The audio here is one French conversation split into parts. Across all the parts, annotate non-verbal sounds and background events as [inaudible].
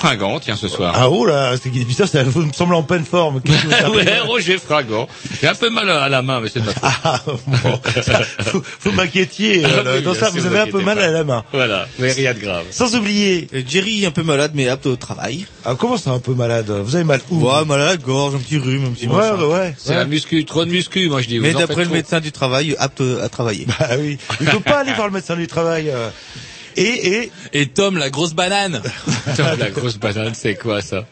Fringant, tiens, ce soir. Ah oh là, c'est putain, ça vous me semble en pleine forme. [laughs] Ouais, Roger Fringant. J'ai un peu mal à la main, mais c'est de ma faute. Ah, bon, ça, vous, vous m'inquiétiez. Ah euh, dans ça, vous avez un peu mal pas. à la main. Voilà, mais rien de grave. Sans oublier, Euh, Jerry un peu malade mais apte au travail. ah, comment ça un peu malade? Vous avez mal où? Ouais, mal à la gorge, un petit rhume, un petit Ouais, machin. ouais, ouais. C'est la muscu, trop de muscu, moi je dis. Mais d'après le médecin du travail, apte à travailler. Bah oui. Il faut pas aller voir le médecin du travail. euh. Et, et, Et Tom, la grosse banane. [laughs] Putain, la grosse banane, c'est quoi ça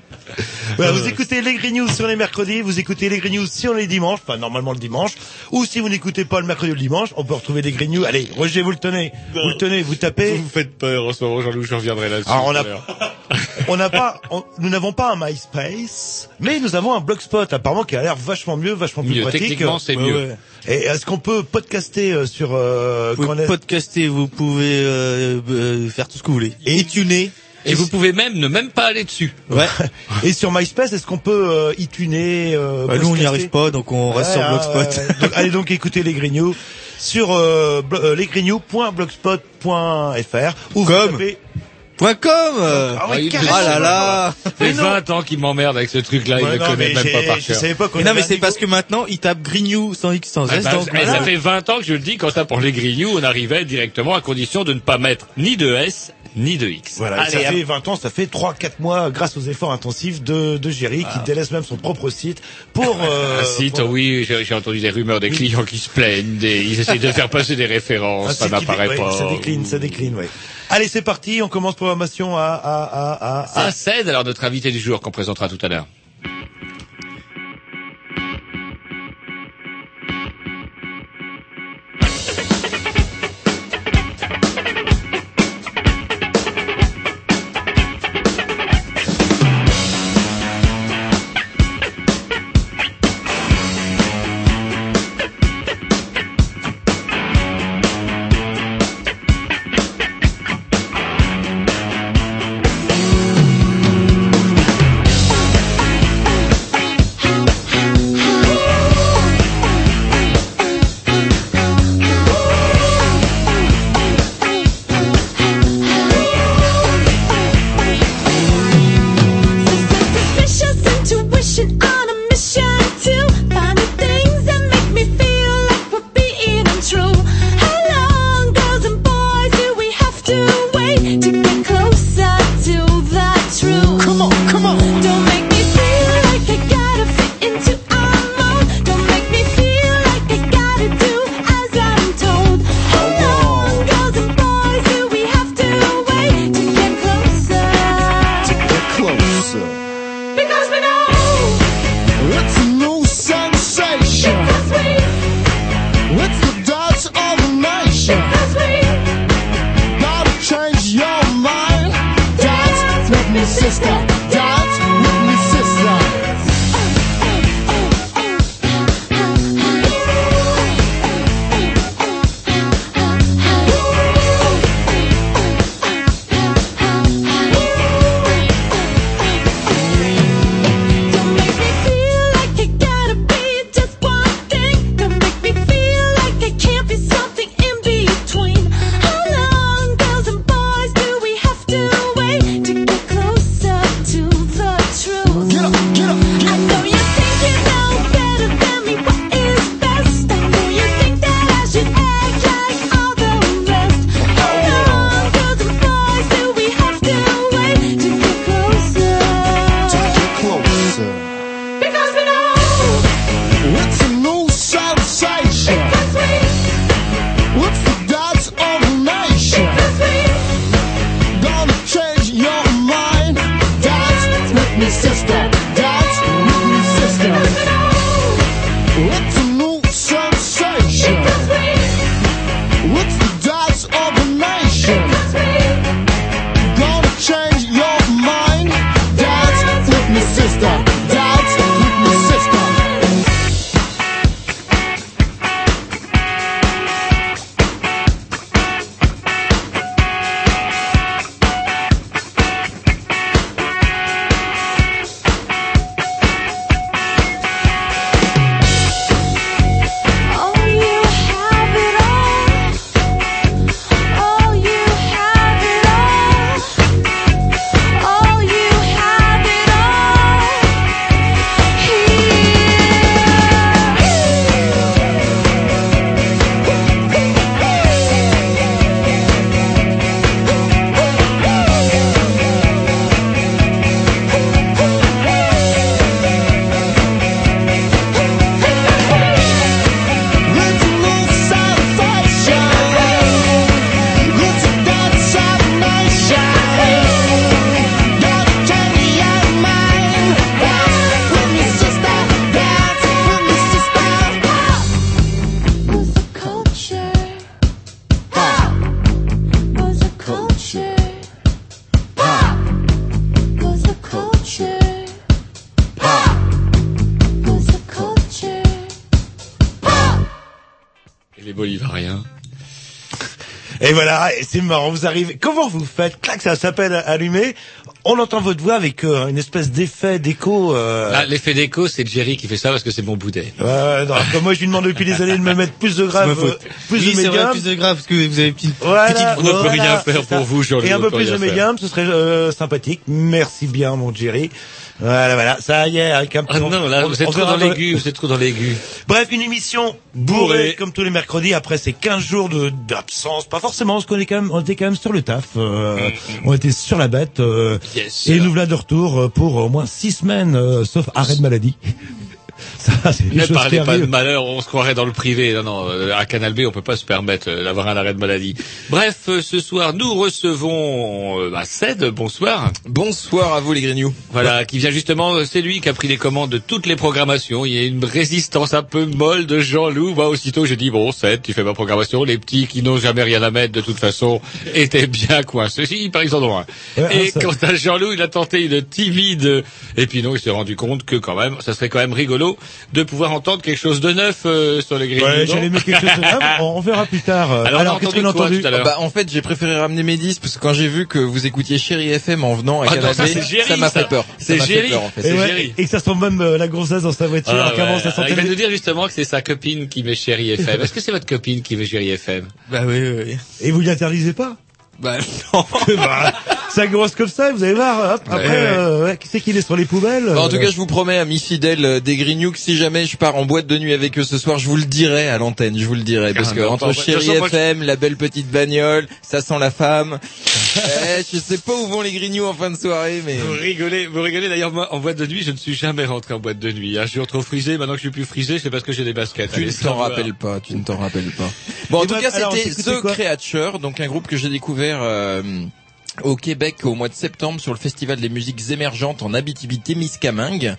voilà, vous écoutez les Green News sur les mercredis, vous écoutez les Green News sur les dimanches, enfin normalement le dimanche, ou si vous n'écoutez pas le mercredi ou le dimanche, on peut retrouver les Green News. Allez, Roger, vous le tenez, vous le tenez, vous tapez. Vous me faites peur en ce moment, Jean-Loup, je reviendrai là-dessus. Alors on a, [laughs] on n'a pas, on- nous n'avons pas un MySpace, mais nous avons un Blogspot apparemment qui a l'air vachement mieux, vachement plus Mieux, pratique. techniquement, c'est Ouais, mieux. ouais. Et est-ce qu'on peut podcaster euh, sur euh, Vous pouvez on est- podcaster, vous pouvez euh, euh, faire tout ce que vous voulez. Et tuner. Et vous pouvez même ne même pas aller dessus. Ouais. [laughs] et sur MySpace, est-ce qu'on peut euh, iTuner euh, Bah, nous on n'y arrive pas, donc on reste Ouais, sur ah, Blogspot. Donc, allez donc écouter les Grignoux sur euh, euh, lesgrignoux.blogspot.fr ou Comme. tapez- Point com. euh. Ah oui, mais- carrément. Ah là là. Ça fait Mais non. 20 ans qu'il m'emmerde avec ce truc-là, il Ouais, ne non, connaît mais même pas par cœur. savais pas qu'on Mais non, mais c'est parce que maintenant il tape Grignou sans X sans Ah S. bah, donc eh, voilà. Ça fait 20 ans que je le dis, quand ça pour les grignoux, on arrivait directement à condition de ne pas mettre ni de S, ni de X. Voilà, Allez, ça fait 20 ans, ça fait 3-4 mois grâce aux efforts intensifs de, de Jerry qui délaisse même son propre site pour... [laughs] Euh, Un site, pour- oui, j'ai entendu des rumeurs des clients qui se plaignent, des, ils essayent de faire passer des un références, ça qui dé- n'apparaît ouais, pas. Ça décline, ça décline, oui. Allez, c'est parti, on commence programmation à... à, à, à, Ça à- cède alors notre invité du jour qu'on présentera tout à l'heure. Et c'est marrant, vous arrivez. Comment vous faites Clac, ça s'appelle allumé. On entend votre voix avec euh, une espèce d'effet d'écho. Euh... Ah, l'effet d'écho, c'est Jerry qui fait ça parce que c'est mon boudet. Non, comme moi je lui demande depuis des années de me mettre plus de grave, euh, plus oui, de vrai, médium. plus de grave, parce que vous avez une Voilà, petite On ne peut voilà, rien faire ça. pour vous, Jean-Louis, Et un peu plus de médium, ce serait euh, sympathique. Merci bien, mon Jerry. Voilà, voilà, ça y est, avec un Ah non, là, on- vous êtes trop dans l'aigu, vous êtes trop dans l'aigu. Bref, une émission bourrée, Bourrée. comme tous les mercredis après ces 15 jours de d'absence. Pas forcément, parce qu'on est quand même, on était quand même sur le taf. euh, On était sur la bête. euh, Yes. et nous voilà de retour euh, pour au moins 6 semaines, euh, sauf arrêt de maladie. [laughs] Ça, c'est Ne parlez pas de malheur, on se croirait dans le privé. Non, non, euh, à Canal B, on peut pas se permettre euh, d'avoir un arrêt de maladie. Bref, euh, ce soir, nous recevons bah, Ced, bonsoir. Bonsoir à vous les Grignoux. Voilà, qui vient justement, c'est lui qui a pris les commandes de toutes les programmations. Il y a une résistance un peu molle de Jean-Loup. Moi, aussitôt, j'ai dit, bon, Ced, tu fais ma programmation. Les petits qui n'ont jamais rien à mettre, de toute façon, étaient bien coincés. Si, par exemple. Ouais, Et ah, ça- quant à Jean-Loup, il a tenté une timide, et puis non, il s'est rendu compte que quand même, ça serait quand même rigolo de pouvoir entendre quelque chose de neuf euh, sur les grilles. Ouais, j'allais mettre quelque chose de neuf. [laughs] On, on verra plus tard. Alors, qu'est-ce qu'on a entendu tout à l'heure Bah en fait j'ai préféré ramener mes disques parce que quand j'ai vu que vous écoutiez Chéri FM en venant à Ah non, Canal ça, m'a fait peur. C'est Ça m'a fait Jerry. peur, en fait. et, c'est ouais, et que ça sent même euh, la grossesse dans sa voiture. Ah, alors qu'avant, ouais. ça sentait Il va nous dire justement que c'est sa copine qui met Chéri FM. Est-ce que c'est votre copine qui met Chéri FM Bah oui oui. oui. Et vous l'interdisez pas? Bah non. [laughs] bah, Ça grosse comme ça, vous allez voir. Hop, après, Ouais, ouais. euh, ouais, qui c'est qu'il est sur les poubelles Bah, en tout euh, cas, je vous promets, amis fidèles des Grignoux, si jamais je pars en boîte de nuit avec eux ce soir, je vous le dirai à l'antenne, je vous le dirai. Parce que entre Bon, de toute Chéri façon, moi, je- FM, la belle petite bagnole, ça sent la femme. Eh, je sais pas où vont les Grignoux en fin de soirée, mais... Vous rigolez, vous rigolez. D'ailleurs, moi, en boîte de nuit, je ne suis jamais rentré en boîte de nuit. Un jour trop frisé, maintenant que je suis plus frisé, c'est parce que j'ai des baskets. Tu Allez, ne t'en rappelles pas, tu ne t'en rappelles pas. [laughs] Bon, en Et tout ben, cas, c'était The Creature, donc un groupe que j'ai découvert euh, au Québec au mois de septembre sur le festival des musiques émergentes en Abitibi-Témiscamingue,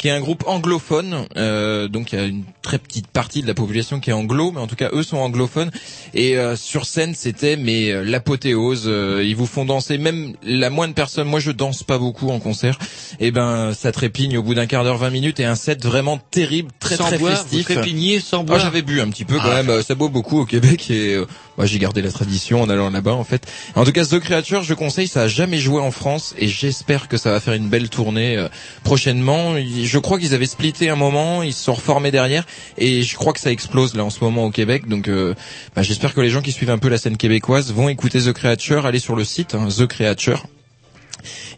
qui est un groupe anglophone. Euh, donc il y a une très petite partie de la population qui est anglo, mais en tout cas eux sont anglophones. Et euh, sur scène c'était mais euh, l'apothéose. Euh, ils vous font danser même la moindre personne. Moi je danse pas beaucoup en concert. Et ben ça trépigne au bout d'un quart d'heure, 20 minutes et un set vraiment terrible, très sans très boire, festif. vous trépignez sans Ah, boire. j'avais bu un petit peu quand Ah. même. Euh, Ça boit beaucoup au Québec et euh, moi j'ai gardé la tradition en allant là-bas en fait. En tout cas, The Creature, je conseille, ça a jamais joué en France et j'espère que ça va faire une belle tournée prochainement. Je crois qu'ils avaient splitté un moment, ils se sont reformés derrière et je crois que ça explose là en ce moment au Québec. Donc euh, bah, j'espère que les gens qui suivent un peu la scène québécoise vont écouter The Creature, aller sur le site hein, The Creature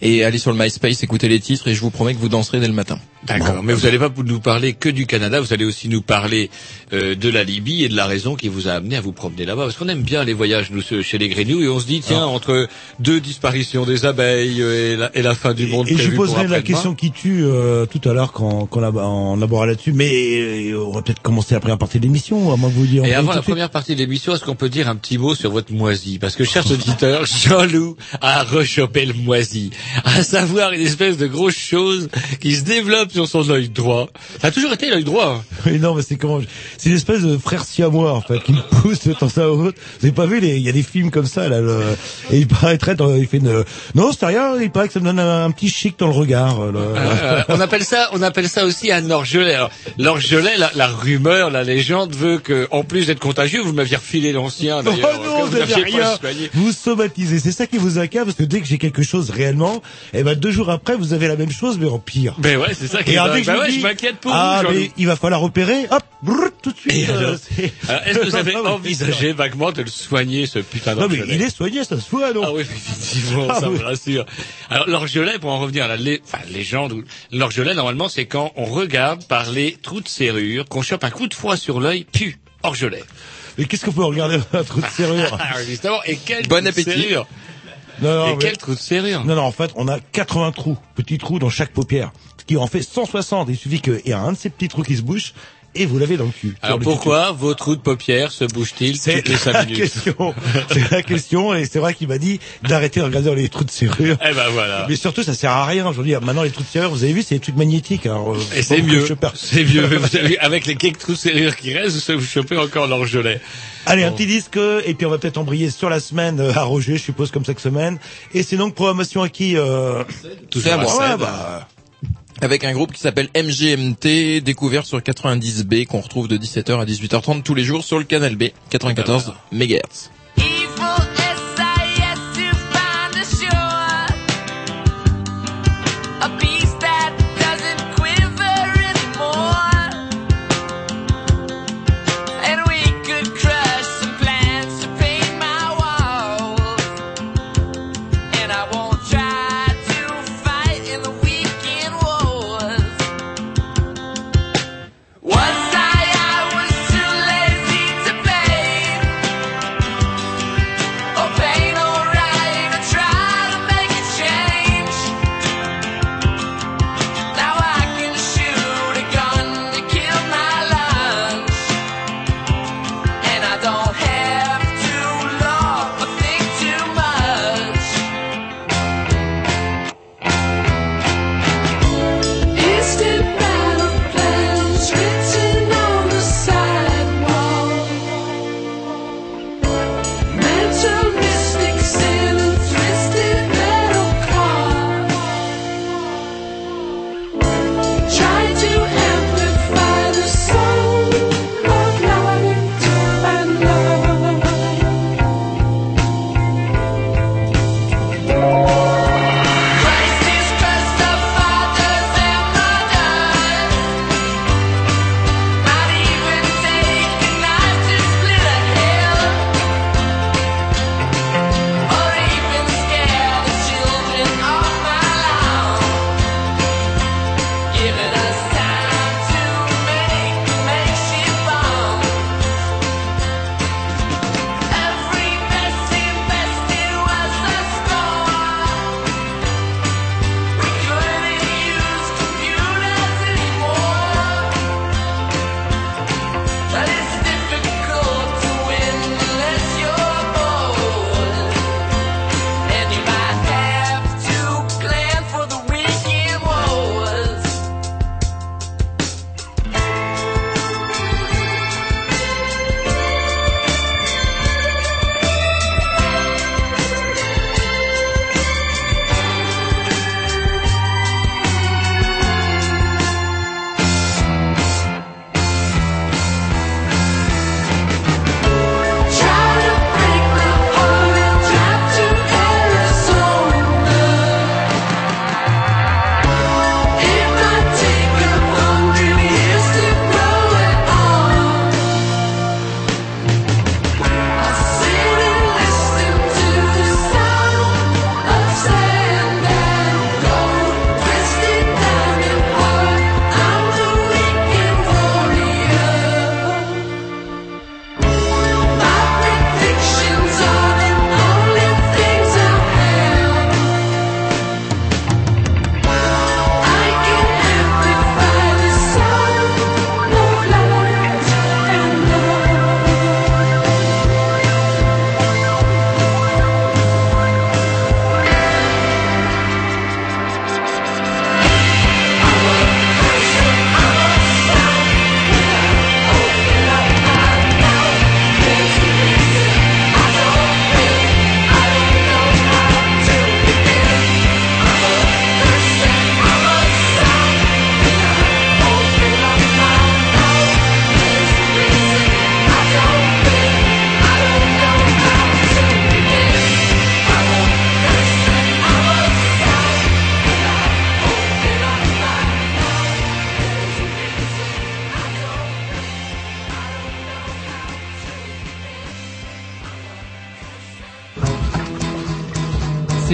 et aller sur le MySpace, écouter les titres et je vous promets que vous danserez dès le matin. D'accord, mais vous n'allez pas nous parler que du Canada, vous allez aussi nous parler euh, de la Libye et de la raison qui vous a amené à vous promener là-bas. Parce qu'on aime bien les voyages, nous, chez les Grignoux, et on se dit, tiens, entre deux disparitions des abeilles euh, et la, et la fin du monde Et je prévue pour poserai la question qui tue euh, tout à l'heure quand, quand on, on abordera là-dessus. Mais euh, on va peut-être commencer après la partie de l'émission, à moins que vous dire. Et avant la première partie de l'émission, est-ce qu'on peut dire un petit mot sur votre moisi Parce que, chers auditeurs, [laughs] Jean-Loup a rechopé le moisi. À savoir une espèce de grosse chose qui se développe sur son œil droit. Ça a toujours été l'œil droit. Oui, non, mais c'est comment C'est une espèce de frère siamois en fait qui me pousse de temps à autre. Vous avez pas vu les Il y a des films comme ça là. Le... Et il paraîtrait, il fait une. Non, c'est rien. Il paraît que ça me donne un, un petit chic dans le regard. là. Euh, on appelle ça, on appelle ça aussi un orgelet. Alors, L'orgelet, la, la rumeur, la légende veut que, en plus d'être contagieux, vous m'aviez refilé l'ancien. Oh non, vous rien. Vous somatisez. C'est ça qui vous accable parce que dès que j'ai quelque chose réellement, eh ben deux jours après vous avez la même chose mais en pire. Ben ouais, c'est ça qui Et est alors, dingue. dès que je Bah ouais, dis, je m'inquiète pour ah, vous, mais il va falloir opérer, hop, brrr, tout de suite. Et euh, alors c'est- [laughs] Alors, Est-ce que vous avez mais- envisagé vaguement de le soigner, ce putain Non mais d'orgelet il est soigné, ça se voit, non Ah oui, [laughs] effectivement, Ah ça oui. me rassure. Alors l'orgelet, pour en revenir à la lé- enfin, légende, ou- l'orgelet normalement c'est quand on regarde par les trous de serrure, qu'on chope un coup de froid sur l'œil, puis orgelet. Mais qu'est-ce qu'on peut regarder dans un trou de serrure? [laughs] Ah, justement, et quel Bon trou de appétit. serrure? Non, non, Et mais- quel trou de serrure non, non, en fait, on a 80 trous, petits trous dans chaque paupière, ce qui en fait 160. Il suffit qu'il y ait un de ces petits trous qui se bouche et vous l'avez dans le cul. Alors pourquoi vos trous de paupières se bougent-ils C'est toutes les cinq la minutes question. C'est la question et c'est vrai qu'il m'a dit d'arrêter de regarder dans les trous de serrure. Eh ben voilà. Mais surtout, ça sert à rien. Je veux dire, maintenant les trous de serrure, vous avez vu, c'est des trucs magnétiques. Alors, euh, Et c'est mieux. C'est mieux. Vous avez- avec les quelques trous de serrure qui restent, vous chopez encore l'orgelet. Allez, un petit disque et puis on va peut-être embrayer sur la semaine euh, à Roger, je suppose comme chaque semaine. Et c'est donc programmation à qui euh... C'est à moi. ouais, Seb. bah, avec un groupe qui s'appelle MGMT, découvert sur 90B, qu'on retrouve de 17h à 18h30 tous les jours sur le canal B, 94 MHz.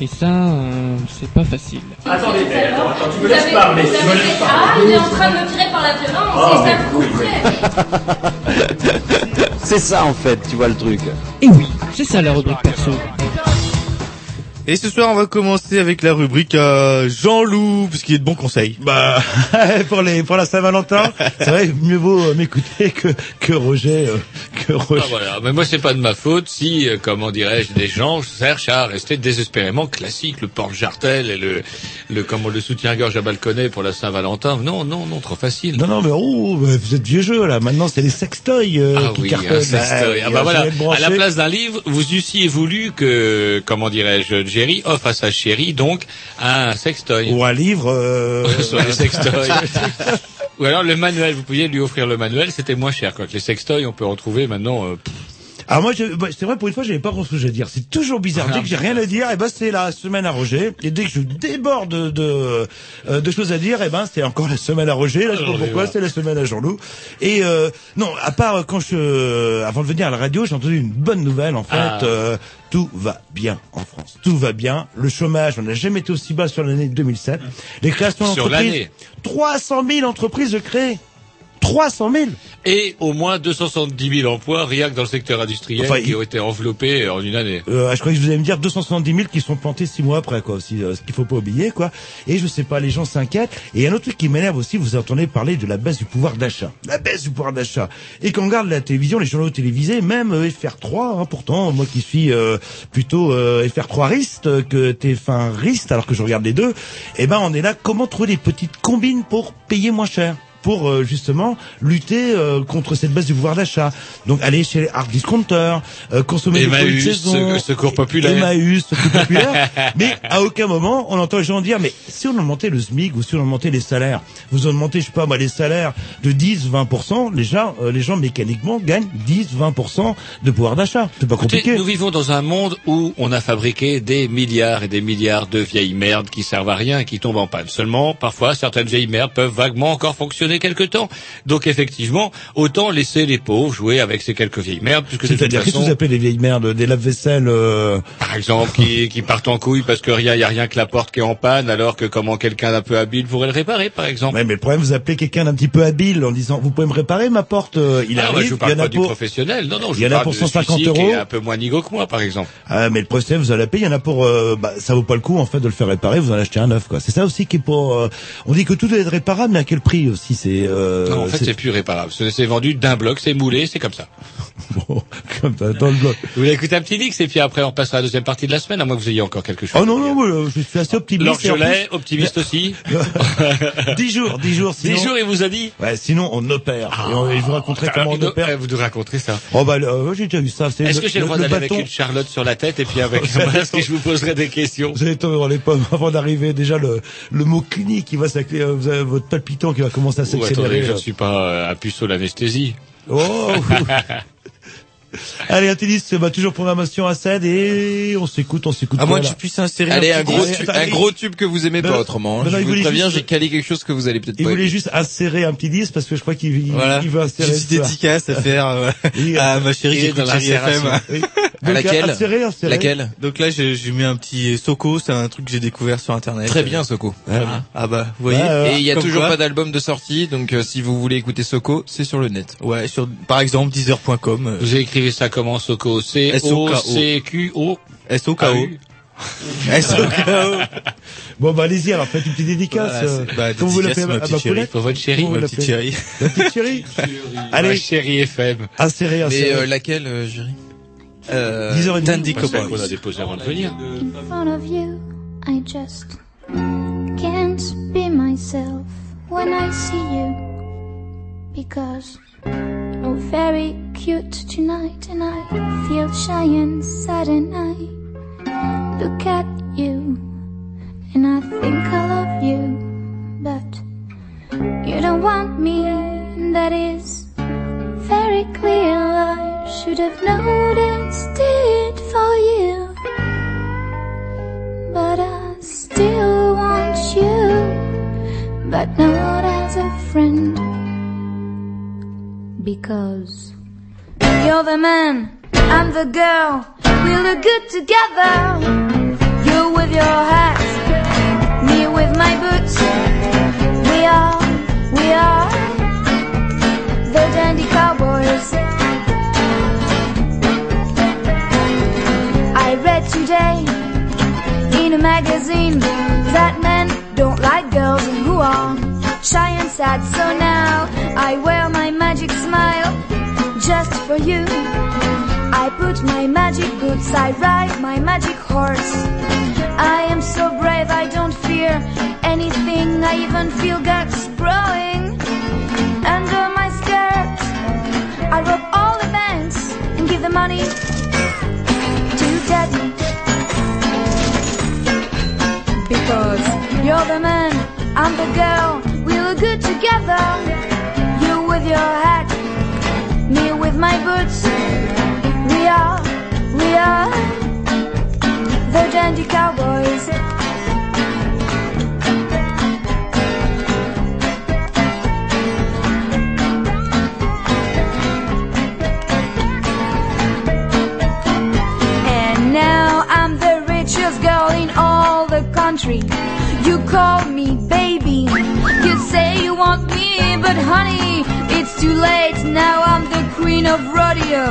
Et ça, euh, c'est pas facile. Attendez, attends, attends, tu me laisses parler, tu me laisses Ah, parler. il est en train de me tirer par la violence, Oh, et ça mais vous couperait. C'est ça en fait, tu vois le truc. Et oui, c'est ça la rubrique perso. Et ce soir, on va commencer avec la rubrique Jean-Loup, puisqu'il est de bons conseils. Bah, [laughs] pour les, pour la Saint-Valentin, c'est vrai, mieux vaut euh, m'écouter que, que Roger, euh, Ah, voilà, mais moi c'est pas de ma faute si, euh, comment dirais-je, des gens cherchent à rester désespérément classiques, le porte-jartel et le, le, comment, le soutien-gorge à balconnet pour la Saint-Valentin. Non, non, non, trop facile. Non, non, mais oh, vous êtes vieux jeu, là. Maintenant, c'est les sextoys, euh, Ah qui oui, cartonnent. sextoy. Ah, Ah bah voilà, à la place d'un livre, vous eussiez voulu que, comment dirais-je, Jerry offre à sa chérie donc un sextoy. Ou un livre, euh, [laughs] Sur les sextoys. [laughs] Ou alors le manuel, vous pouviez lui offrir le manuel, c'était moins cher. Quoi. Les sextoys, on peut en trouver maintenant. Euh, pff, Alors moi, bah, c'est vrai, pour une fois, j'avais pas grand chose à dire. C'est toujours bizarre. Ah. Dès que j'ai rien à dire, et ben c'est la semaine à Roger. Et dès que je déborde de, de, euh, de choses à dire, et ben c'est encore la semaine à Roger. Là, je sais pas Roger, pourquoi, c'est la semaine à Jean-Loup. Et euh, non, à part euh, quand je, euh, avant de venir à la radio, j'ai entendu une bonne nouvelle. En fait, Ah. euh, tout va bien en France. Tout va bien. Le chômage, on n'a jamais été aussi bas sur l'année 2007. Les créations Sur d'entreprises, l'année. 300 000 entreprises créées. 300 000 Et au moins 270 000 emplois rien que dans le secteur industriel Enfin, qui il- ont été enveloppés en une année. Euh, je crois que vous allez me dire 270 000 qui sont plantés six mois après, quoi. Aussi, euh, ce qu'il faut pas oublier, quoi. Et je sais pas, les gens s'inquiètent. Et un autre truc qui m'énerve aussi, vous entendez parler de la baisse du pouvoir d'achat. La baisse du pouvoir d'achat. Et quand on regarde la télévision, les journaux télévisés, même euh, FR3, hein, pourtant, moi qui suis euh, plutôt euh, FR3riste que TF1riste, alors que je regarde les deux, eh ben on est là. Comment trouver des petites combines pour payer moins cher? Pour euh, justement lutter euh, contre cette baisse du pouvoir d'achat. Donc aller chez les hard discounters, euh, consommer des produits de Emmaüs, saison, se- Secours Populaire. Emmaüs, Secours populaire. [laughs] mais à aucun moment on entend les gens dire mais si on augmentait le SMIC ou si on augmentait les salaires, vous augmentez je sais pas moi les salaires de 10 20% les gens euh, les gens mécaniquement gagnent 10 20% de pouvoir d'achat. C'est pas Écoutez, compliqué. nous vivons dans un monde où on a fabriqué des milliards et des milliards de vieilles merdes qui servent à rien et qui tombent en panne. Seulement, parfois, certaines vieilles merdes peuvent vaguement encore fonctionner quelque temps. Donc, effectivement, autant laisser les pauvres jouer avec ces quelques vieilles merdes, C'est-à-dire qu'est-ce que vous appelez les vieilles merdes, des lave-vaisselle euh... par exemple, qui, qui partent en couille parce que rien, y a rien que la porte qui est en panne, alors que comment quelqu'un d'un peu habile pourrait le réparer, par exemple. Ouais, mais le problème, vous appelez quelqu'un d'un petit peu habile en disant, vous pouvez me réparer ma porte. euh, Il Ah, arrive, je vous il y parle en a pas du pour. professionnel. Non, non, je il y en a parle pour de 150 celui-ci qui euros. est un peu moins nigo que moi, par exemple. Ah, mais le procès, vous allez payer. Il y en a pour, euh, bah, ça vaut pas le coup en fait de le faire réparer. Vous en achetez un neuf, quoi. C'est ça aussi qui est pour. euh, on dit que tout doit être réparable, mais à quel prix aussi C'est. Euh, non, en fait, c'est plus réparable. C'est vendu d'un bloc, c'est moulé, c'est comme ça. [laughs] bon, comme ça, dans le bloc. Vous voulez écouter un petit Lix et puis après on passera à la deuxième partie de la semaine, à moins que vous ayez encore quelque chose. Oh non non, euh, je suis assez optimiste. Jolet, optimiste aussi. [laughs] Dix jours, dix jours. Sinon, Dix jours, il vous a dit. Ouais, sinon on opère. et, on- et je vous raconterai comment on opère. euh, Vous nous raconterez ça. Oh bah, euh, j'ai déjà vu ça. Est-ce que j'ai le droit le d'aller avec une Charlotte sur la tête et puis avec [laughs] masque et je vous poserai des questions Vous allez tomber dans les pommes avant d'arriver. Déjà le le mot clinique qui va vous avez votre palpitant qui va commencer à Ou attendez, je ne suis pas euh, un puceau l'anesthésie. Oh [laughs] [laughs] [laughs] Allez, un tennis, bah, toujours programmation à 7 et on s'écoute, on s'écoute. À moins que tu puisses insérer Allez, un petit gros, disque. tube, un gros tube que vous aimez Non, pas autrement. hein. non, non, je il vous voulait préviens, juste- j'ai calé quelque chose que vous allez peut-être Il voulait juste insérer un petit disque parce que je crois qu'il veut insérer Une petite dédicace à faire euh, à ma chérie qui est dans la Chérie FM. [laughs] laquelle. Laquelle Donc là, j'ai j'ai mis un petit Soko, c'est un truc que j'ai découvert sur internet. Très bien, Soko. Voilà. Ah bah, vous voyez. Ouais. Et il y a toujours quoi. pas d'album de sortie, donc euh, si vous voulez écouter Soko, c'est sur le net. Ouais, sur par exemple Deezer.com. euh, Vous écrivez ça comment Soko C O C Q O S O K O. [laughs] S O K O. Bon, bah, allez-y, alors, faites une petite dédicace. Voilà, euh, bah, comment vous l'appelez, ma petite chérie. pour votre chérie. Ma petite chérie. [laughs] Petite chérie Ma Allez, chérie FM. Mais euh, laquelle, euh, Jury Euh, 10h30. Dandy Parce Cowboys. qu'on a déposé avant de venir. In front of you, I just can't be myself when I see you. Because you're very cute tonight, and I feel shy and sad, and I look at you, and I think I love you, but you don't want me, and that is very clear. I should have noticed it for you, but I still want you, but not as a friend, because you're the man, I'm the girl, we look good together. You with your hat, me with my boots. We are, we are the dandy cowboys. I read today in a magazine that men don't like girls and who are shy and sad. So now I wear my magic smile just for you. I put my magic boots, I ride my magic horse. I am so brave, I don't fear anything. I even feel guts growing under my skirt. I rob all the banks and give the money to daddy. Because you're the man, I'm the girl, we look good together. You with your hat, me with my boots. We are, we are the dandy cowboys. And now I'm the richest girl in all the country. You call me baby. Want me, but honey, it's too late. Now I'm the queen of rodeo.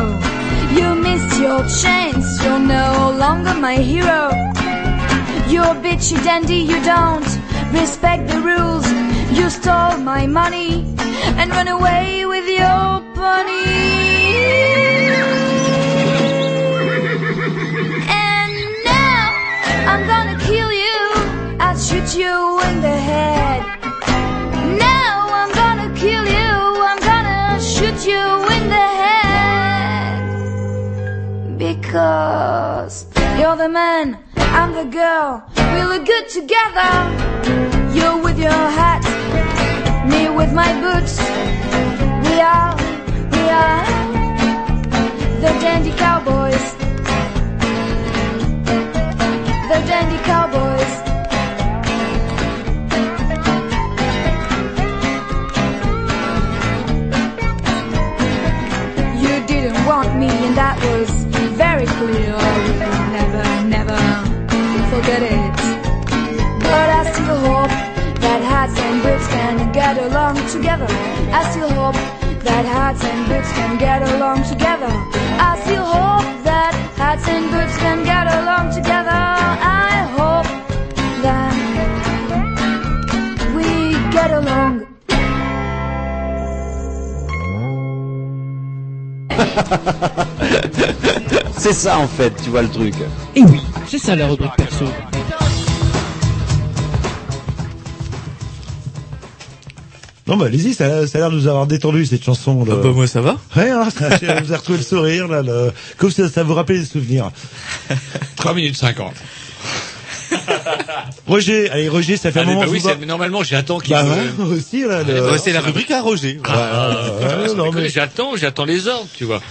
You missed your chance. You're no longer my hero. You're a bitchy dandy. You don't respect the rules. You stole my money and run away with your pony. And now I'm gonna kill you. I'll shoot you in the head. Because you're the man, I'm the girl. We look good together. You with your hat, me with my boots. We are, we are the dandy cowboys. The dandy cowboys. Very clear. You will never, never forget it. But I still hope that hats and boots can get along together. I still hope that hats and boots can get along together. I still hope that hats and boots can get along together. I hope that we get along. [laughs] C'est ça en fait, tu vois le truc. Et oui, c'est ça la rubrique perso. Non, bah, allez-y, ça, ça a l'air de nous avoir détendu, cette chanson. là. Ah bah moi ça va. Ouais, hein, ça, vous avez retrouvé le sourire, là, le... comme ça, ça vous rappelait des souvenirs. 3 minutes 50. [laughs] Roger, allez, Roger, ça fait un Allez, moment bah oui, vous c'est- normalement, j'attends qu'il Bah me- ouais, aussi, là. le- Ouais, c'est la rubrique à Roger. Ah, non, mais- J'attends, j'attends les ordres, tu vois.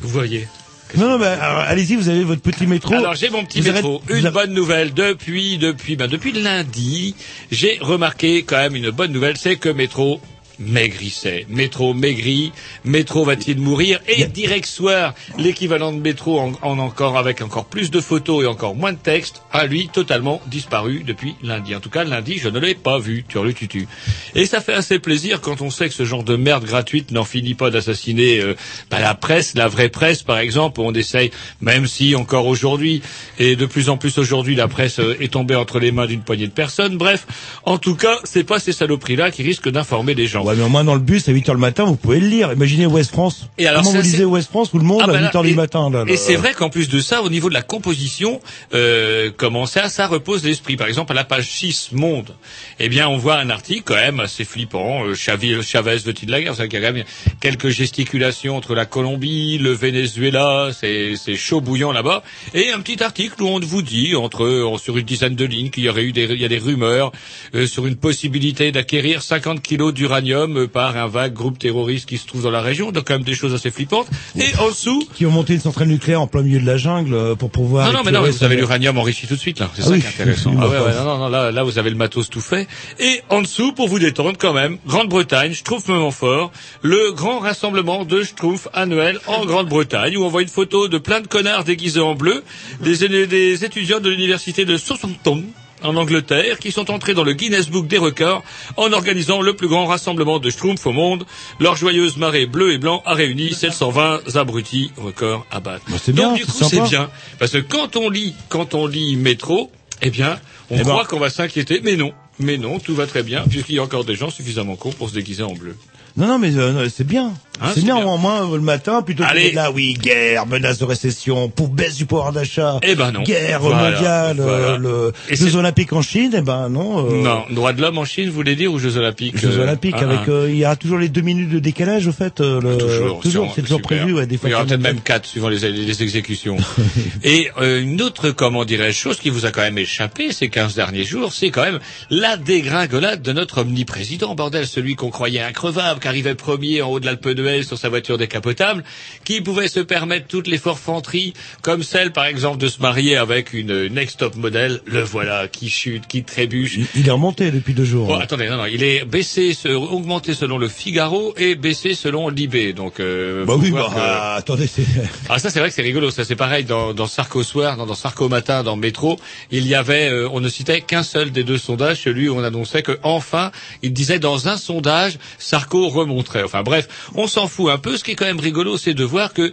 Vous voyez. Non, non, bah, alors, allez-y, vous avez votre petit métro. Alors j'ai mon petit Vous métro. Une vous bonne nouvelle depuis depuis ben depuis lundi, j'ai remarqué quand même une bonne nouvelle, c'est que métro maigrissait. Métro maigri, métro va-t-il mourir Et direct soir, l'équivalent de métro en, en encore avec encore plus de photos et encore moins de texte, a lui totalement disparu depuis lundi. En tout cas, lundi, je ne l'ai pas vu, tu le tutu. Et ça fait assez plaisir quand on sait que ce genre de merde gratuite n'en finit pas d'assassiner euh, bah, la presse, la vraie presse par exemple, où on essaye, même si encore aujourd'hui, et de plus en plus aujourd'hui, la presse euh, est tombée entre les mains d'une poignée de personnes. Bref, en tout cas, c'est pas ces saloperies-là qui risquent d'informer les gens. Ouais, mais au moins dans le bus à 8 heures le matin, vous pouvez le lire. Imaginez Ouest France. Et alors, Comment vous lisez c'est- Ouest France où le monde Ah, bah à là, 8 heures et- du matin, là. Et c'est vrai qu'en plus de ça, au niveau de la composition, euh, comment ça, ça repose l'esprit. Par exemple, à la page 6 Monde, eh bien, on voit un article quand même assez flippant. Euh, Chavez, Chavez veut-il la guerre C'est qu'il y a quand même quelques gesticulations entre la Colombie, le Venezuela, c'est chaud bouillant là-bas. Et un petit article où on vous dit, entre sur une dizaine de lignes, qu'il y aurait eu des, il y a des rumeurs euh, sur une possibilité d'acquérir 50 kilos d'uranium par un vague groupe terroriste qui se trouve dans la région. Donc quand même des choses assez flippantes. Et en dessous, Qui ont monté une centrale nucléaire en plein milieu de la jungle euh, pour pouvoir. non, non, mais non, vous avez l'uranium enrichi tout de suite, là. C'est Ah ça oui, qui est intéressant. Ah ouais, ouais, non, non, là, là, vous avez le matos tout fait. Et en dessous, pour vous détendre quand même, Grande-Bretagne, Schtroumpf fort le grand rassemblement de Schtroumpf annuel en Grande-Bretagne, où on voit une photo de plein de connards déguisés en bleu, des, des étudiants de l'université de Southampton, en Angleterre, qui sont entrés dans le Guinness Book des records en organisant le plus grand rassemblement de Schtroumpfs au monde. Leur joyeuse marée bleue et blanc a réuni 720 abrutis, record à battre. Bah, c'est bien, c'est coup, c'est sympa. bien. Parce que quand on lit, quand on lit métro, eh bien, on Eh ben. croit qu'on va s'inquiéter, mais non. Mais non, tout va très bien, puisqu'il y a encore des gens suffisamment cons pour se déguiser en bleu. Non, non, mais euh, c'est bien. Hein, c'est bien, au moins le matin, plutôt que Allez. de là, oui, guerre, menace de récession, pour baisse du pouvoir d'achat, Eh ben non. guerre Voilà, mondiale, euh, voilà. le Et Jeux Olympiques en Chine, eh ben non. euh, Non, droit de l'homme en Chine, vous voulez dire, aux Jeux Olympiques Jeux euh, Olympiques, ah, avec ah. il y a toujours les deux minutes de décalage au fait. le... Toujours, toujours, c'est toujours prévu, ouais, des fois. Il y aura peut-être même quatre suivant les, les exécutions. [laughs] Et une autre, comment dirais-je, chose qui vous a quand même échappé ces 15 derniers jours, c'est quand même la dégringolade de notre omniprésident, bordel, celui qu'on croyait increvable, arrivait premier en haut de l'Alpe d'Huez sur sa voiture décapotable, qui pouvait se permettre toutes les forfanteries, comme celle, par exemple, de se marier avec une next top modèle. Le voilà, qui chute, qui trébuche. Il, il est remonté depuis deux jours. Oh, attendez, non, non, il est baissé, augmenté selon le Figaro et baissé selon l'IB. Donc, euh, Bah oui, bah, que- ah, attendez, c'est. ah ça c'est vrai que c'est rigolo, ça c'est pareil dans, dans Sarko Soir, dans, dans Sarko Matin, dans Métro, il y avait, euh, on ne citait qu'un seul des deux sondages, celui où on annonçait que enfin, il disait dans un sondage, Sarko remonterait. Enfin bref, on s'en fout un peu. Ce qui est quand même rigolo, c'est de voir que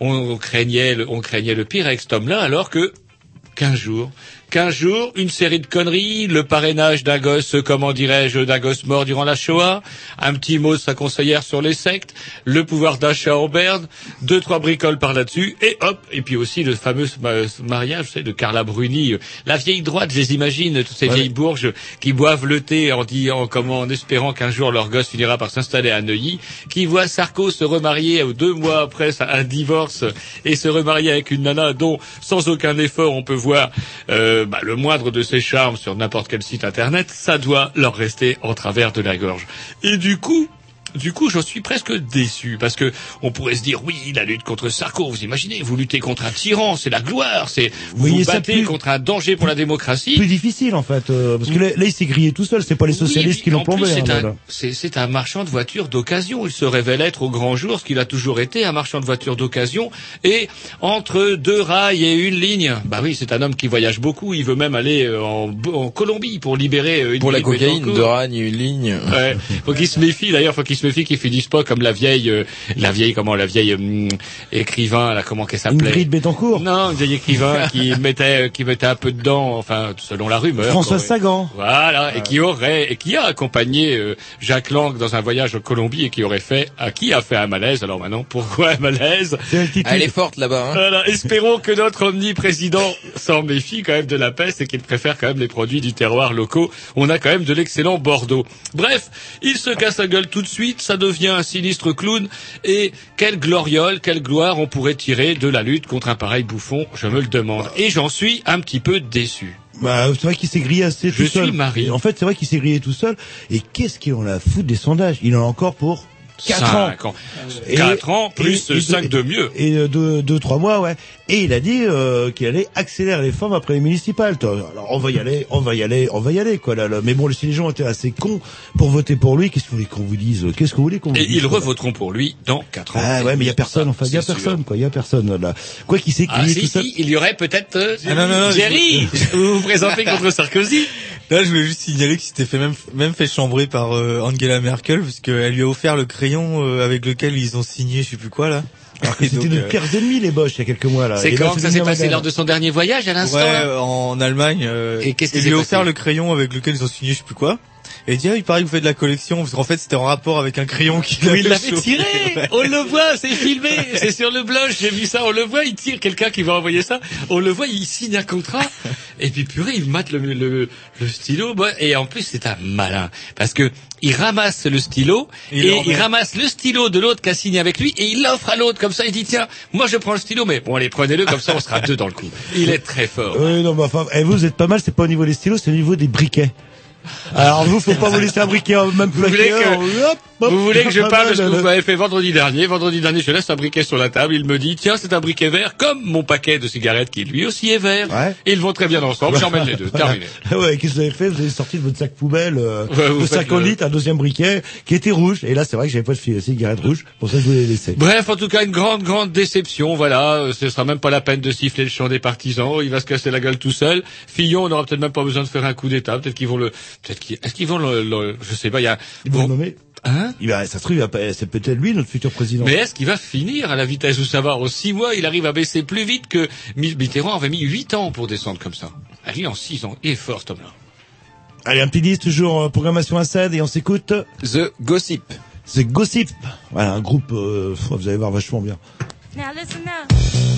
on, craignait le pire avec cet homme-là, alors que 15 jours. 15 jours, une série de conneries, le parrainage d'un gosse, comment dirais-je, d'un gosse mort durant la Shoah, un petit mot de sa conseillère sur les sectes, le pouvoir d'achat en berne, deux, trois bricoles par là-dessus, et hop, et puis aussi le fameux ma- mariage, vous savez, de Carla Bruni, la vieille droite, je les imagine, toutes ces Ouais. vieilles bourges qui boivent le thé en disant, comment, en espérant qu'un jour leur gosse finira par s'installer à Neuilly, qui voit Sarko se remarier deux mois après un divorce et se remarier avec une nana dont, sans aucun effort, on peut voir euh, bah, le moindre de ses charmes sur n'importe quel site internet, ça doit leur rester en travers de la gorge. Et du coup, du coup, je suis presque déçu parce que on pourrait se dire oui, la lutte contre Sarko, vous imaginez, vous luttez contre un tyran, c'est la gloire, c'est vous vous battez plus- contre un danger pour la démocratie. Plus difficile en fait, euh, parce que là, là, il s'est grillé tout seul. C'est pas les socialistes et qui l'ont plombé. C'est hein, un, là. c'est- c'est un marchand de voitures d'occasion. Il se révèle être au grand jour ce qu'il a toujours été, un marchand de voitures d'occasion. Et entre deux rails et une ligne, bah oui, c'est un homme qui voyage beaucoup. Il veut même aller euh, en, en Colombie pour libérer euh, une Pour la cocaïne, Bettencourt. de Ragne, une ligne. Ouais. Faut qu'il se méfie d'ailleurs, faut qu'il se méfie qu'il finisse pas comme la vieille, euh, la vieille comment, la vieille hum, écrivain là, comment qu'elle s'appelait Ingrid Betancourt, Non, une vieille écrivain [laughs] qui mettait, qui mettait un peu dedans, enfin selon la rumeur. Françoise quoi. Sagan. Voilà, et qui aurait et qui a accompagné euh, Jacques Lang dans un voyage en Colombie et qui aurait fait à qui a fait un malaise. Alors maintenant, pourquoi un malaise. Elle est forte là-bas. Hein. voilà, espérons que notre omniprésident s'en méfie quand même de la peste et qu'il préfère quand même les produits du terroir locaux. On a quand même de l'excellent Bordeaux. Bref, il se casse la gueule tout de suite, ça devient un sinistre clown et quelle gloriole, quelle gloire on pourrait tirer de la lutte contre un pareil bouffon, je me le demande. Et j'en suis un petit peu déçu. Bah, c'est vrai qu'il s'est grillé assez Je tout seul. suis Marie. En fait, c'est vrai qu'il s'est grillé tout seul. Et qu'est-ce qu'il en a à foutre des sondages? Il en a encore pour 4 ans. Cinq ans. Et- 4 ans plus et- et- 5 de mieux. Et euh, deux, deux, trois mois, ouais. Et il a dit euh, qu'il allait accélérer les formes après les municipales. Alors on va y aller, on va y aller, on va y aller, quoi. Là, là. Mais bon, si les gens étaient assez cons pour voter pour lui, qu'est-ce que vous voulez qu'on vous dise Qu'est-ce que vous voulez qu'on vous Et dise ils quoi revoteront pour lui dans 4 ans. Ah ouais, mais il y a personne. Enfin, il y a sûr. personne, quoi. Il y a personne là. Quoi qu'il s'est Ah si, tout si, il y aurait peut-être euh, Ah, non, non, non, Jerry. Vous vous présentez contre Sarkozy. Là, je voulais juste signaler qu'il s'était fait même, même fait chambrer par euh, Angela Merkel, parce qu'elle lui a offert le crayon euh, avec lequel ils ont signé, je sais plus quoi là. Alors que c'était nos pires ennemis, les Boches, il y a quelques mois là. C'est quand que ça s'est passé lors de son dernier voyage à l'instant Ouais, là? en Allemagne. euh, Et qu'est-ce qui il s'est lui a offert le crayon avec lequel ils ont signé, je sais plus quoi. Et il dit, ah, il paraît que vous faites de la collection, parce qu'en fait, c'était en rapport avec un crayon qu'il Oui, il avait l'avait tiré. Ouais. On le voit, c'est filmé, c'est sur le blog, j'ai vu ça, on le voit, il tire quelqu'un qui va envoyer ça, on le voit, il signe un contrat, et puis purée, il mate le, le, le stylo, Bon, et en plus c'est un malin, parce que il ramasse le stylo, Il et il ramasse le stylo de l'autre qui a signé avec lui, et il l'offre à l'autre, comme ça, il dit, tiens, moi je prends le stylo, mais bon, allez, prenez-le, comme ça on sera deux dans le coup. Il est très fort. Oui, non, mais enfin, eh, vous êtes pas mal, c'est pas au niveau des stylos, c'est au niveau des briquets. Alors vous, faut pas vous laisser un briquet en même Vous voulez que- hop, hop, Vous voulez que je parle de ce que vous m'avez fait vendredi dernier Vendredi dernier, je laisse un briquet sur la table. Il me dit, tiens, c'est un briquet vert, comme mon paquet de cigarettes qui lui aussi est vert. Ouais. Ils vont très bien ensemble. J'emmène les deux. [laughs] Terminé. Ouais, qu'est-ce que vous avez fait? Vous avez sorti de votre sac poubelle euh, Ouais, vous 50 le- litres, un deuxième briquet qui était rouge. Et là, c'est vrai que j'avais pas de cigarette rouge, pour ça je vous l'ai laissé. Bref, en tout cas, une grande, grande déception. Voilà, Euh, ce sera même pas la peine de siffler le chant des partisans. Il va se casser la gueule tout seul. Fillon, on n'aura peut-être même pas besoin de faire un coup d'état. Peut-être qu'ils vont le, peut-être qu'ils, est-ce qu'ils vont le, le- je sais pas. Il y a, Ils vont bon, le nommer. hein Il va, ça se trouve, c'est peut-être lui notre futur président. Mais est-ce qu'il va finir à la vitesse où ça va En six mois, il arrive à baisser plus vite que Mi- Mitterrand avait mis huit ans pour descendre comme ça. Ah, lui, en six ans, il est fort, homme-là. Allez, un petit disque, toujours euh, programmation Assad, et on s'écoute. The Gossip. C'est Gossip. Voilà, un groupe, euh, vous allez voir, vachement bien. Now listen up.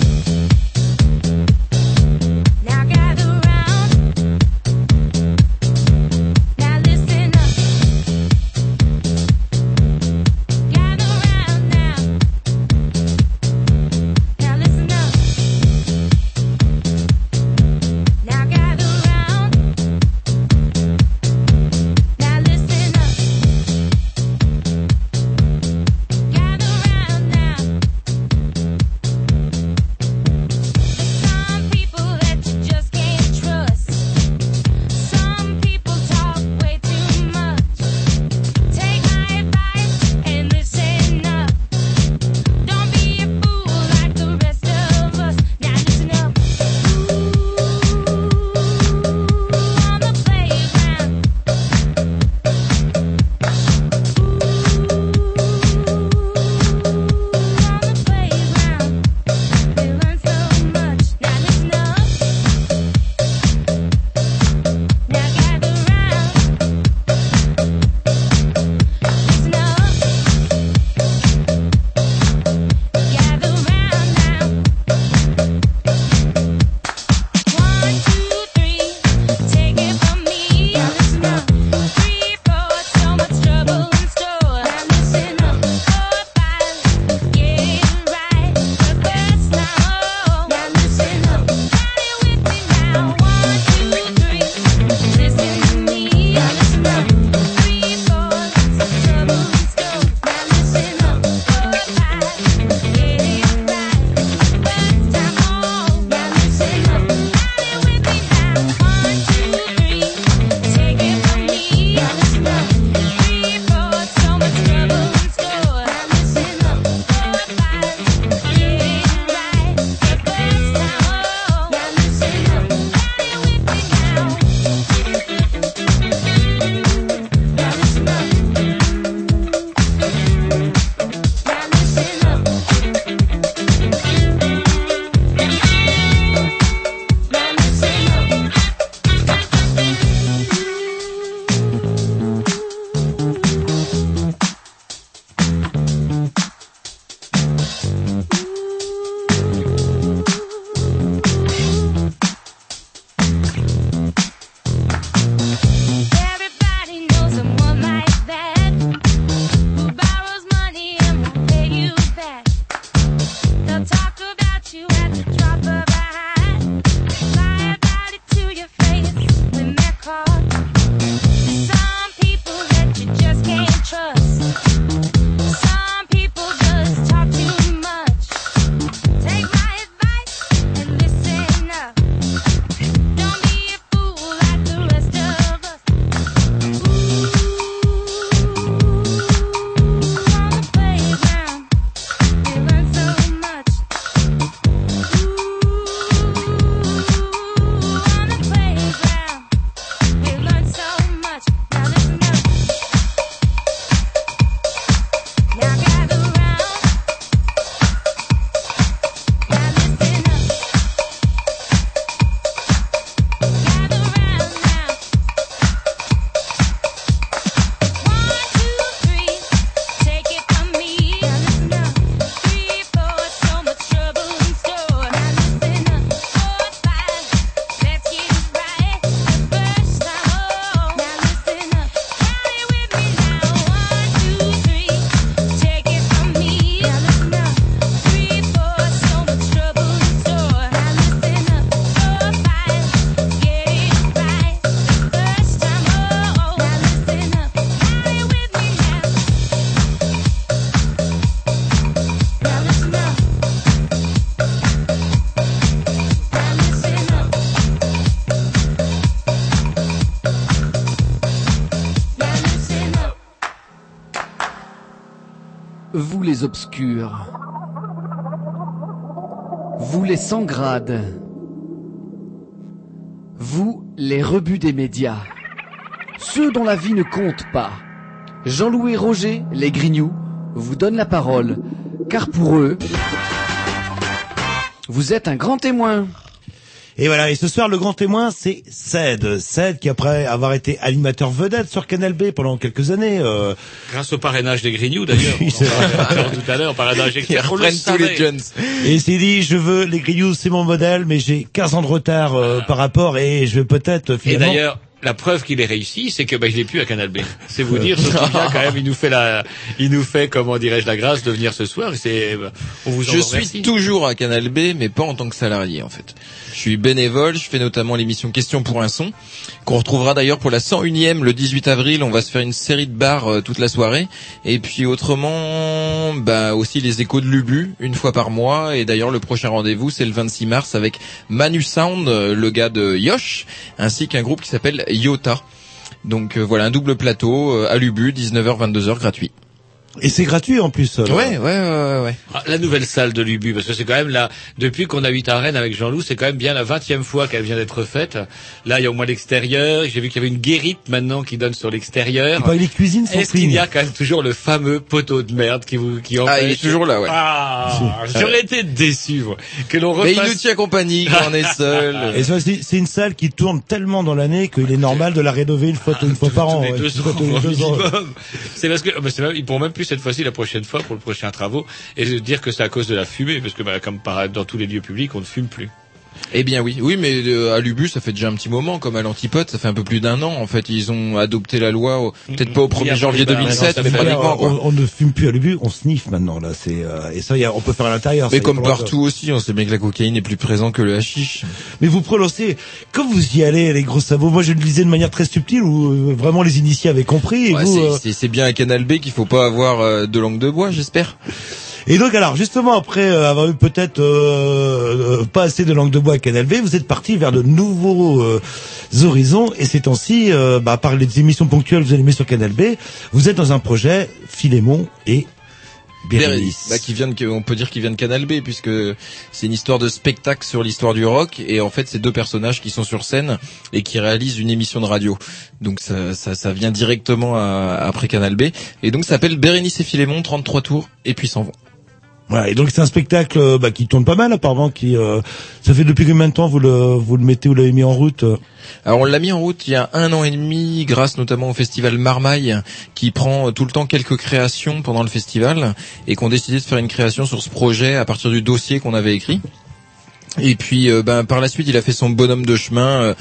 Les sans grades, vous les rebuts des médias, ceux dont la vie ne compte pas. Jean-Louis Roger, les Grignoux, vous donne la parole, car pour eux, vous êtes un grand témoin. Et voilà, et ce soir, le grand témoin, c'est Ced. Ced qui, après avoir été animateur vedette sur Canal B pendant quelques années... Euh... Grâce au parrainage des Grignoux, d'ailleurs. Tout à l'heure, parrainage externe. On le savait. Et il s'est dit, je veux les Grignoux, c'est mon modèle, mais j'ai 15 ans de retard euh, par rapport, et je vais peut-être euh, Et finalement... d'ailleurs, la preuve qu'il est réussi, c'est que bah, il est plus à Canal B. C'est vous dire, ce quand même, il nous fait la, il nous fait, comment dirais-je, la grâce de venir ce soir. C'est, bah, on vous en Je remercie. suis toujours à Canal B, mais pas en tant que salarié en fait. Je suis bénévole, je fais notamment l'émission Question pour un son, qu'on retrouvera d'ailleurs pour la 101e le 18 avril. On va se faire une série de bars euh, toute la soirée. Et puis autrement, bah aussi les échos de Lubu, une fois par mois. Et d'ailleurs le prochain rendez-vous c'est le 26 mars avec Manu Sound, euh, le gars de Yosh, ainsi qu'un groupe qui s'appelle Yota. Donc euh, voilà, un double plateau euh, à Lubu, 19h, 22h gratuit. Et c'est gratuit en plus. Ouais, ouais, ouais, ouais. Ah, la nouvelle salle de l'Ubu, parce que c'est quand même là, depuis qu'on habite à Rennes avec Jean-Loup, c'est quand même bien la vingtième fois qu'elle vient d'être faite. Là, il y a au moins l'extérieur. J'ai vu qu'il y avait une guérite maintenant qui donne sur l'extérieur. Que les cuisines sont Est-ce qu'il y a quand même toujours le fameux poteau de merde qui vous qui Ah, il est empêche- toujours là, ouais. Ah, j'aurais été déçu, moi, que l'on Mais il nous tient compagnie [laughs] quand on est seul. Et ça, c'est c'est une salle qui tourne tellement dans l'année qu'il est normal de la rénover une fois, une fois par an. C'est parce que bah, c'est même, ils pourront même plus cette fois-ci la prochaine fois pour le prochain travaux et de dire que c'est à cause de la fumée parce que bah, comme dans tous les lieux publics on ne fume plus. Eh bien oui, oui, mais euh, à l'Ubu, ça fait déjà un petit moment, comme à l'Antipode, ça fait un peu plus d'un an. En fait, ils ont adopté la loi, au- peut-être pas au 1er Bien, janvier bah, 2007, non, mais pratiquement. on, Quoi. on ne fume plus à l'ubu, on sniffe maintenant là. C'est euh, et ça, y a- on peut faire à l'intérieur. Mais comme de- partout aussi, on sait bien que la cocaïne est plus présente que le hashish. Mais vous prononcez, quand vous y allez, les gros sabots, moi je le disais de manière très subtile, où euh, vraiment les initiés avaient compris. Et, Ouais, vous, c'est- euh, c'est c'est bien à Canal B qu'il faut pas avoir euh, de langue de bois, j'espère. Et donc alors justement après euh, avoir eu peut-être euh, euh, pas assez de langue de bois à Canal B, vous êtes parti vers de nouveaux euh, horizons. Et ces temps-ci, euh, bah, par les émissions ponctuelles que vous animez sur Canal B, vous êtes dans un projet Philémon et Bérénice. Bah, qui vient de, on peut dire qu'il vient de Canal B puisque c'est une histoire de spectacle sur l'histoire du rock et en fait c'est deux personnages qui sont sur scène et qui réalisent une émission de radio. Donc ça, ça, ça vient directement à- après Canal B et donc ça s'appelle Bérénice et Philémon 33 tours et puis s'en vont. Voilà, et donc c'est un spectacle euh, bah, qui tourne pas mal apparemment. Qui, euh, ça fait depuis combien de temps vous le, vous le mettez, vous l'avez mis en route euh Alors on l'a mis en route il y a un an et demi grâce notamment au festival Marmaille qui prend euh, tout le temps quelques créations pendant le festival et qu'on décidé de faire une création sur ce projet à partir du dossier qu'on avait écrit. Et puis ben, par la suite il a fait son bonhomme de chemin. euh,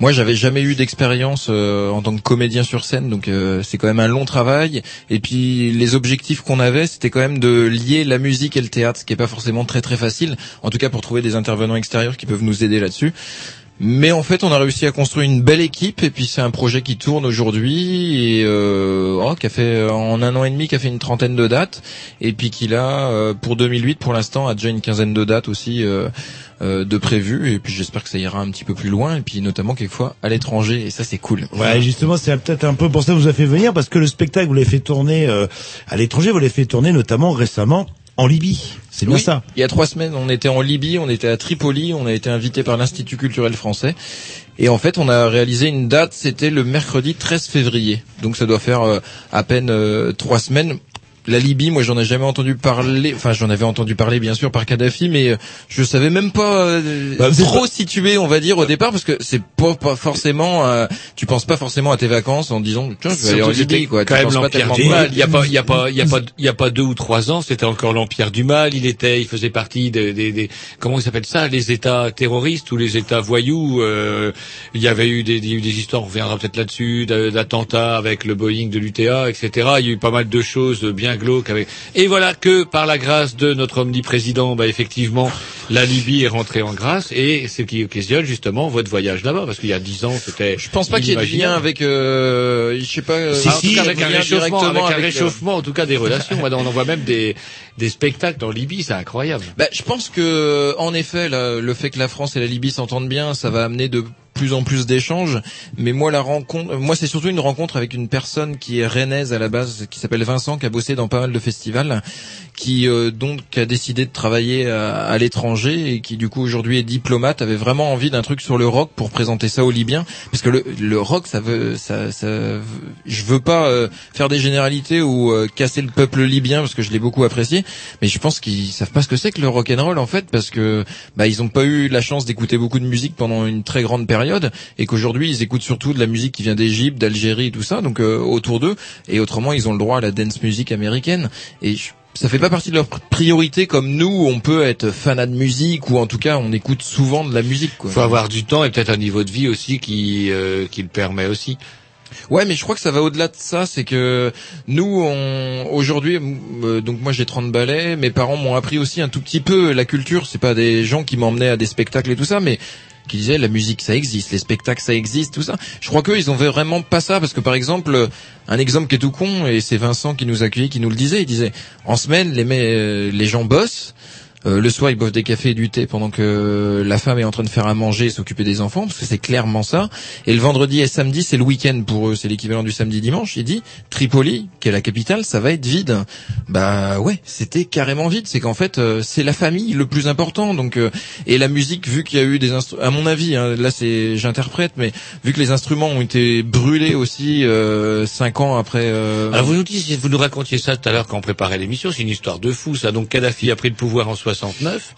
moi, j'avais jamais eu d'expérience euh, en tant que comédien sur scène, donc euh, c'est quand même un long travail. Et puis les objectifs qu'on avait, c'était quand même de lier la musique et le théâtre, ce qui est pas forcément très très facile. En tout cas, pour trouver des intervenants extérieurs qui peuvent nous aider là-dessus. Mais en fait, on a réussi à construire une belle équipe et puis c'est un projet qui tourne aujourd'hui et euh, oh, qui a fait euh, en un an et demi, qui a fait une trentaine de dates et puis qui a euh, pour 2008 pour l'instant a déjà une quinzaine de dates aussi de prévues et puis j'espère que ça ira un petit peu plus loin et puis notamment quelquefois à l'étranger et ça c'est cool. Ouais, justement, c'est peut-être un peu pour ça que vous a fait venir, parce que le spectacle, vous l'avez fait tourner à l'étranger, vous l'avez fait tourner notamment récemment en Libye. C'est bien Oui, ça. Il y a trois semaines, on était en Libye, on était à Tripoli, on a été invité par l'Institut culturel français. Et en fait, on a réalisé une date, c'était le mercredi 13 février. Donc ça doit faire euh, à peine euh, trois semaines. La Libye, moi j'en ai jamais entendu parler, enfin j'en avais entendu parler bien sûr par Kadhafi, mais euh, je savais même pas euh, Bah, trop situé, on va dire au départ, parce que c'est pas, pas forcément, euh, tu penses pas forcément à tes vacances en disant tiens je vais aller en Libye quoi. Tu quand même l'empire du mal. Il y a pas, il y a pas, il y a pas, il y a pas deux ou trois ans, c'était encore l'empire du mal. Il était, il faisait partie des, des, des comment ils s'appellent ça, les États terroristes ou les États voyous. euh, il y avait eu des, eu des histoires, on reviendra peut-être là-dessus, d'a- d'attentats avec le Boeing de l'UTA, etc. Il y a eu pas mal de choses bien avec. Et voilà que par la grâce de notre omniprésident, bah effectivement, la Libye est rentrée en grâce et ce qui occasionne justement votre voyage là-bas, parce qu'il y a dix ans, c'était. Je pense pas qu'il y ait de lien avec, euh, je sais pas. euh, Si, en si, tout cas, avec un lien réchauffement, avec un le- en tout cas des relations. On en voit même des, des spectacles en Libye, c'est incroyable. Bah, je pense que, en effet, là, le fait que la France et la Libye s'entendent bien, ça va amener de plus en plus d'échanges. Mais moi, la rencontre, moi, c'est surtout une rencontre avec une personne qui est rennaise à la base, qui s'appelle Vincent, qui a bossé dans pas mal de festivals, qui euh, donc a décidé de travailler à, à l'étranger et qui du coup aujourd'hui est diplomate, avait vraiment envie d'un truc sur le rock pour présenter ça aux Libyens, parce que le, le rock, ça veut, ça, ça, je veux pas euh, faire des généralités ou euh, casser le peuple libyen parce que je l'ai beaucoup apprécié, mais je pense qu'ils savent pas ce que c'est que le rock and roll en fait, parce que bah ils ont pas eu la chance d'écouter beaucoup de musique pendant une très grande période et qu'aujourd'hui ils écoutent surtout de la musique qui vient d'Égypte, d'Algérie, tout ça, donc euh, autour d'eux et autrement ils ont le droit à la dance music américaine et je- ça fait pas partie de leur priorité comme nous, on peut être fanat de musique ou en tout cas on écoute souvent de la musique. Quoi. Faut avoir du temps et peut-être un niveau de vie aussi qui euh, qui le permet aussi. Ouais, mais je crois que ça va au-delà de ça. C'est que nous, on, aujourd'hui, euh, donc moi j'ai 30 balais. Mes parents m'ont appris aussi un tout petit peu la culture. C'est pas des gens qui m'emmenaient à des spectacles et tout ça, mais qui disaient la musique ça existe, les spectacles ça existe, tout ça. Je crois qu'eux ils ont vraiment pas ça parce que par exemple, un exemple qui est tout con et c'est Vincent qui nous a accueillis qui nous le disait. Il disait en semaine les euh, les gens bossent. Euh, le soir, ils boivent des cafés et du thé pendant que la femme est en train de faire à manger et s'occuper des enfants, parce que c'est clairement ça. Et le vendredi et samedi, c'est le week-end pour eux, c'est l'équivalent du samedi-dimanche. Il dit, Tripoli, qui est la capitale, ça va être vide. Bah ouais, c'était carrément vide. C'est qu'en fait, euh, c'est la famille le plus important. Donc euh, et la musique, vu qu'il y a eu des instruments, à mon avis, hein, là c'est j'interprète, mais vu que les instruments ont été brûlés aussi cinq ans après. Alors vous nous disiez, vous nous racontiez ça tout à l'heure quand on préparait l'émission, c'est une histoire de fou ça. Donc Kadhafi a pris le pouvoir en 69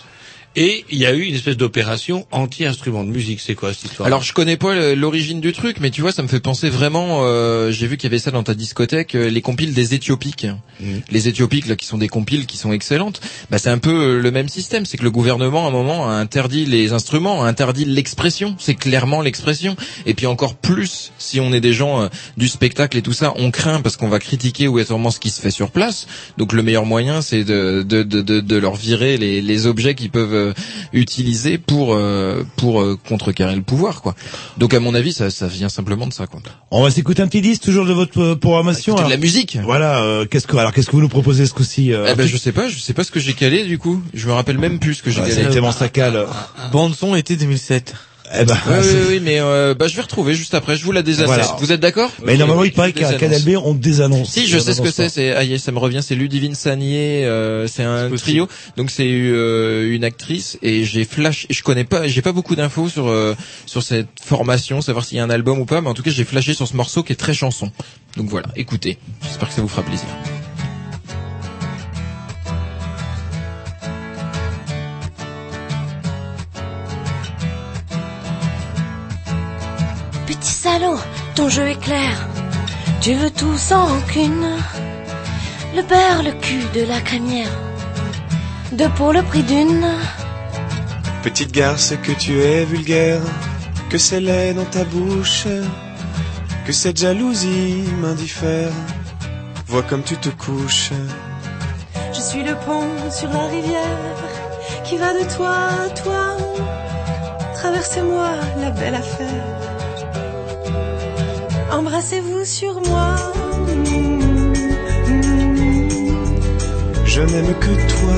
et il y a eu une espèce d'opération anti-instrument de musique. C'est quoi cette histoire? Alors je connais pas l'origine du truc, mais tu vois, ça me fait penser vraiment. euh, J'ai vu qu'il y avait ça dans ta discothèque, euh, les compiles des Éthiopiques. Mhm. Les Éthiopiques là, qui sont des compiles qui sont excellentes. Bah c'est un peu euh, le même système, c'est que le gouvernement à un moment a interdit les instruments, a interdit l'expression. C'est clairement l'expression. Et puis encore plus, si on est des gens euh, du spectacle et tout ça, on craint parce qu'on va critiquer obligatoirement ce qui se fait sur place. Donc le meilleur moyen, c'est de, de, de, de, de leur virer les, les objets qu'ils peuvent euh, utiliser pour euh, pour euh, contrecarrer le pouvoir, quoi. Donc à mon avis, ça, ça vient simplement de ça, quoi. On va s'écouter un petit disque toujours de votre euh, programmation. Écouter de la musique. Voilà. euh, qu'est-ce que alors qu'est-ce que vous nous proposez ce coup-ci euh, Eh ben je sais pas, je sais pas ce que j'ai calé du coup. Je me rappelle même plus ce que j'ai ouais, calé. Ça cale. Bande son été 2007. Eh ben, Ouais, c'est- oui, oui, mais euh, bah, je vais retrouver juste après. Je vous la. Voilà. Vous êtes d'accord? Mais normalement, oui, il paraît qu'à désannonce. Canal B, on désannonce. Si, je sais ce que c'est. C'est ah, yes, ça me revient. C'est Ludivine Sagnier. euh, c'est un trio. Donc c'est euh, une actrice et j'ai flash. Je connais pas. J'ai pas beaucoup d'infos sur euh, sur cette formation, savoir s'il y a un album ou pas. Mais en tout cas, j'ai flashé sur ce morceau qui est très chanson. Donc voilà, écoutez. J'espère que ça vous fera plaisir. Ton jeu est clair. Tu veux tout sans rancune. Le beurre, le cul de la crémière. Deux pour le prix d'une. Petite garce, que tu es vulgaire, que c'est laid dans ta bouche, que cette jalousie m'indiffère. Vois comme tu te couches. Je suis le pont sur la rivière qui va de toi à toi. Traversez-moi la belle affaire. Embrassez-vous sur moi. Je n'aime que toi.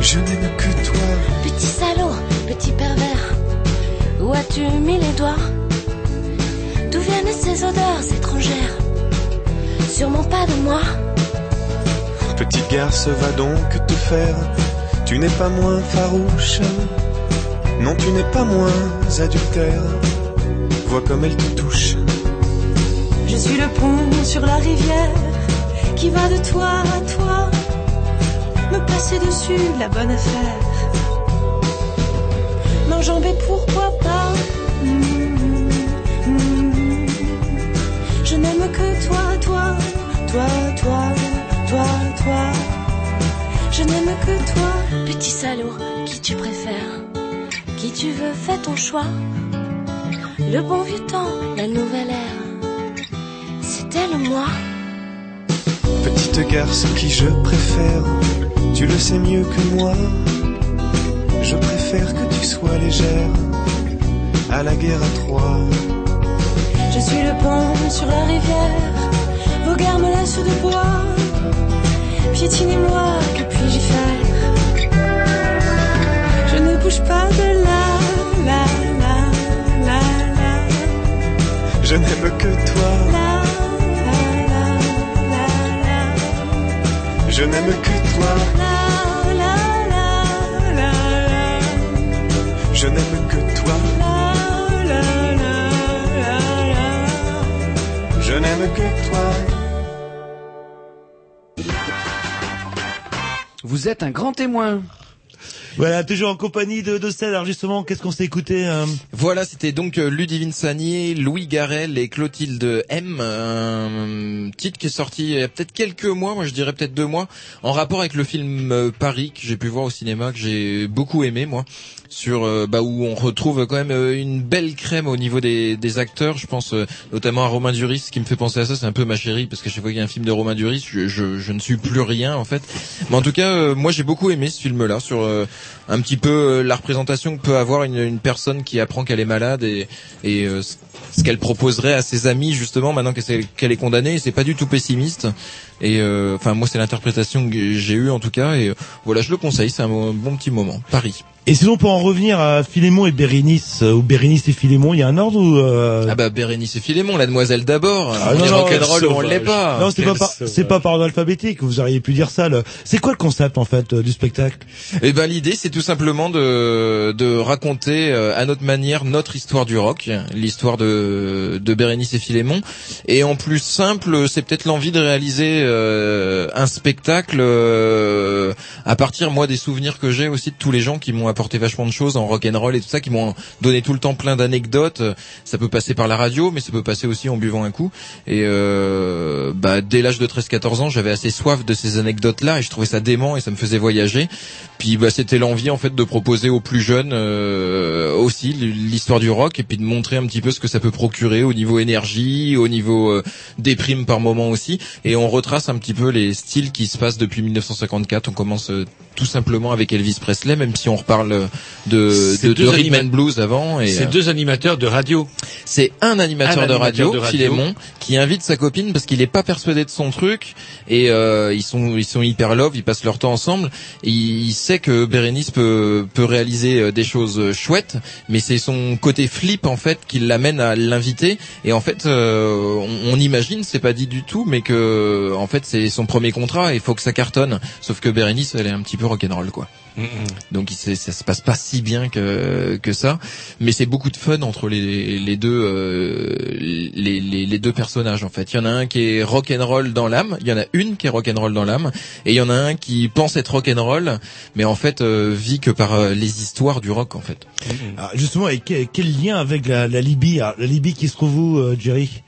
Je n'aime que toi. Petit salaud, petit pervers, où as-tu mis les doigts? D'où viennent ces odeurs étrangères Sûrement pas de moi? Petite garce, va donc te faire. Tu n'es pas moins farouche. Non, tu n'es pas moins adultère. Vois comme elle te touche. Je suis le pont sur la rivière qui va de toi à toi. Me passer dessus, la bonne affaire. M'enjamber, pourquoi pas? Je n'aime que toi, toi, toi, toi, toi, toi. Je n'aime que toi. Petit salaud, qui tu préfères? Qui tu veux, fais ton choix. Le bon vieux temps, la nouvelle ère. C'était le moi. Petite garce qui je préfère, tu le sais mieux que moi. Je préfère que tu sois légère à la guerre à trois. Je suis le pont sur la rivière. Vos gares me laissent de bois. Piétinez-moi, que puis-je bouge pas de là, là, là, là, là. Je n'aime que toi. Là, là, là, là, là. Je n'aime que toi. Là, là, là, là, là. Je n'aime que toi. Là, là, là, là, là. Je n'aime que toi. Vous êtes un grand témoin. Voilà, toujours en compagnie de, de. Alors justement, qu'est-ce qu'on s'est écouté euh Voilà, c'était donc euh, Ludivine Sagnier, Louis Garrel et Clotilde M, un titre qui est sorti il y a peut-être quelques mois, moi je dirais peut-être deux mois, en rapport avec le film euh, Paris que j'ai pu voir au cinéma, que j'ai beaucoup aimé moi, sur euh, bah, où on retrouve quand même euh, une belle crème au niveau des, des acteurs. Je pense euh, notamment à Romain Duris, ce qui me fait penser à ça, c'est un peu ma chérie, parce que chaque fois qu'il y a un film de Romain Duris, je, je, je ne suis plus rien en fait. Mais en tout cas, euh, moi j'ai beaucoup aimé ce film-là sur un petit peu la représentation que peut avoir une, une personne qui apprend qu'elle est malade et, et ce- qu'elle proposerait à ses amis justement maintenant qu'elle est condamnée. C'est pas du tout pessimiste. Et enfin moi c'est l'interprétation que j'ai eue en tout cas. Et voilà, je le conseille, c'est un bon petit moment. Paris. Et sinon, pour en revenir à Philémon et Bérénice, euh, ou Bérénice et Philémon, il y a un ordre ou euh... Ah bah Bérénice et Philémon, la demoiselle d'abord. Ah, on non, est non, rock'n'roll on l'est pas. Non, c'est pas par, c'est pas par ordre alphabétique. Vous auriez pu dire ça. le- C'est quoi le concept en fait euh, du spectacle? Eh ben l'idée c'est tout simplement de de raconter euh, à notre manière notre histoire du rock, l'histoire de de Bérénice et Philémon et en plus simple, c'est peut-être l'envie de réaliser euh, un spectacle euh, à partir moi des souvenirs que j'ai aussi de tous les gens qui m'ont apporté vachement de choses en rock and roll et tout ça qui m'ont donné tout le temps plein d'anecdotes. Ça peut passer par la radio mais ça peut passer aussi en buvant un coup et euh, bah dès l'âge de 13-14 ans, j'avais assez soif de ces anecdotes là et je trouvais ça dément et ça me faisait voyager. Puis bah c'était l'envie en fait de proposer aux plus jeunes euh, aussi l'histoire du rock et puis de montrer un petit peu ce que ça peut procurer au niveau énergie, au niveau euh, déprime par moment aussi et on retrace un petit peu les styles qui se passent depuis 1954. On commence euh, tout simplement avec Elvis Presley même si on reparle de de, de rhythm and blues avant et C'est euh, deux animateurs de radio. C'est un animateur, Un de, animateur radio, de radio. Philémon, qui invite sa copine parce qu'il est pas persuadé de son truc et euh, ils sont ils sont hyper love, ils passent leur temps ensemble. Et il sait que Bérénice peut peut réaliser euh, des choses chouettes, mais c'est son côté flip en fait qui l'amène à l'inviter. Et en fait, euh, on, on imagine, c'est pas dit du tout, mais que en fait c'est son premier contrat. et Il faut que ça cartonne. Sauf que Bérénice, elle est un petit peu rock'n'roll quoi. Donc il s'est- ça se passe pas si bien que que ça, mais c'est beaucoup de fun entre les les deux euh, les, les les deux personnages en fait. Il y en a un qui est rock and roll dans l'âme, il y en a une qui est rock and roll dans l'âme, et il y en a un qui pense être rock and roll, mais en fait euh, vit que par euh, les histoires du rock en fait. Ah, Justement, et quel, quel lien avec la, la Libye Alors, La Libye qui se trouve où, euh, Jerry?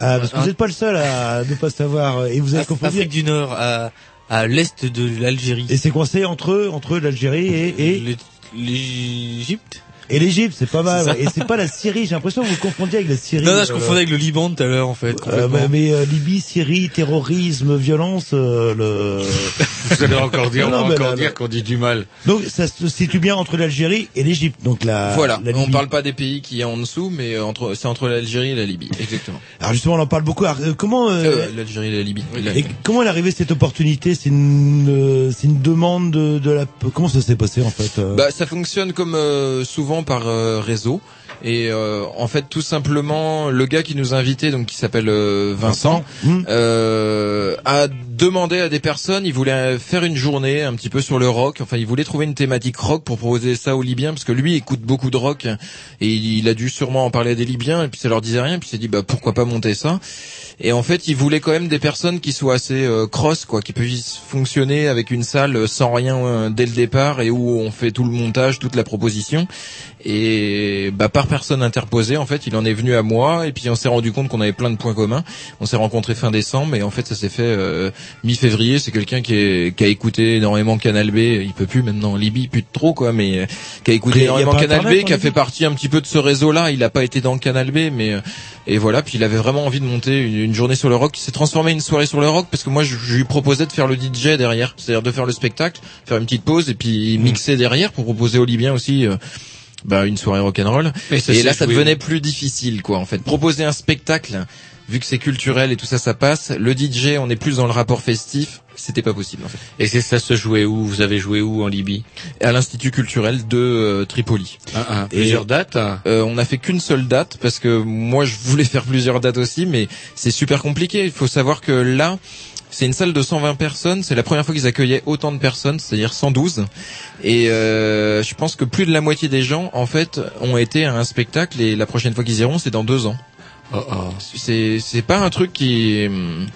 Ah, Parce que vous n'êtes pas le seul à ne pas savoir. Et vous avez confondu. Afrique du Nord, à, à l'est de l'Algérie. Et c'est coincé entre entre l'Algérie et, et l'Égypte? Et l'Égypte, c'est pas mal. Et c'est pas la Syrie. J'ai l'impression que vous confondiez avec la Syrie. Non, non, je Euh, confondais avec le Liban tout à l'heure, en fait. euh, complètement. mais mais, euh, Libye, Syrie, terrorisme, violence, euh, le. [laughs] Vous allez encore dire, Non, on va encore là, dire qu'on dit du mal. Donc ça se situe bien entre l'Algérie et l'Égypte. Donc la. voilà, la on parle pas des pays qui y a en dessous, mais euh, entre c'est entre l'Algérie et la Libye, exactement. Alors justement, on en parle beaucoup. Alors, euh, comment euh, Euh, L'Algérie et la Libye. et comment est arrivée cette opportunité? C'est une, euh, c'est une demande de, de la. Comment ça s'est passé en fait euh? Bah, ça fonctionne comme euh, souvent par euh, réseau. Et euh, en fait, tout simplement, le gars qui nous a invités, donc qui s'appelle euh, Vincent, Mmh. euh, a demandé à des personnes. Il voulait faire une journée un petit peu sur le rock. Enfin, il voulait trouver une thématique rock pour proposer ça aux Libyens, parce que lui écoute beaucoup de rock et il a dû sûrement en parler à des Libyens. Et puis ça leur disait rien. Puis il s'est dit, bah pourquoi pas monter ça? Et en fait, il voulait quand même des personnes qui soient assez euh, cross, quoi, qui puissent fonctionner avec une salle sans rien euh, dès le départ et où on fait tout le montage, toute la proposition. Et bah par personne interposée, en fait, il en est venu à moi et puis on s'est rendu compte qu'on avait plein de points communs. On s'est rencontrés fin décembre et en fait, ça s'est fait euh, mi-février. C'est quelqu'un qui, est- qui a écouté énormément Canal B. Il peut plus maintenant en Libye, plus de trop quoi, mais euh, qui a écouté Mais a énormément Canal Internet B, qui a fait partie un petit peu de ce réseau-là. Il a pas été dans Canal B, mais euh, et voilà. Puis il avait vraiment envie de monter une, une journée sur le rock, qui s'est transformée en une soirée sur le rock, parce que moi je, je lui proposais de faire le DJ derrière, c'est-à-dire de faire le spectacle, faire une petite pause et puis mixer derrière pour proposer aux Libyens aussi. Bah, une soirée rock'n'roll. Et Et là, ça devenait plus difficile, quoi, en fait. Proposer un spectacle, vu que c'est culturel et tout ça, ça passe. Le DJ, on est plus dans le rapport festif. C'était pas possible, en fait. Et c'est ça se jouait où? Vous avez joué où en Libye? À l'Institut culturel de euh, Tripoli. Ah, ah, Plusieurs dates? Euh, on a fait qu'une seule date parce que moi je voulais [laughs] faire plusieurs dates aussi, mais c'est super compliqué. Il faut savoir que là, C'est une salle de 120 personnes. C'est la première fois qu'ils accueillaient autant de personnes, c'est-à-dire 112. Et euh, je pense que plus de la moitié des gens, en fait, ont été à un spectacle. Et la prochaine fois qu'ils iront, c'est dans deux ans. C'est c'est pas un truc qui hum,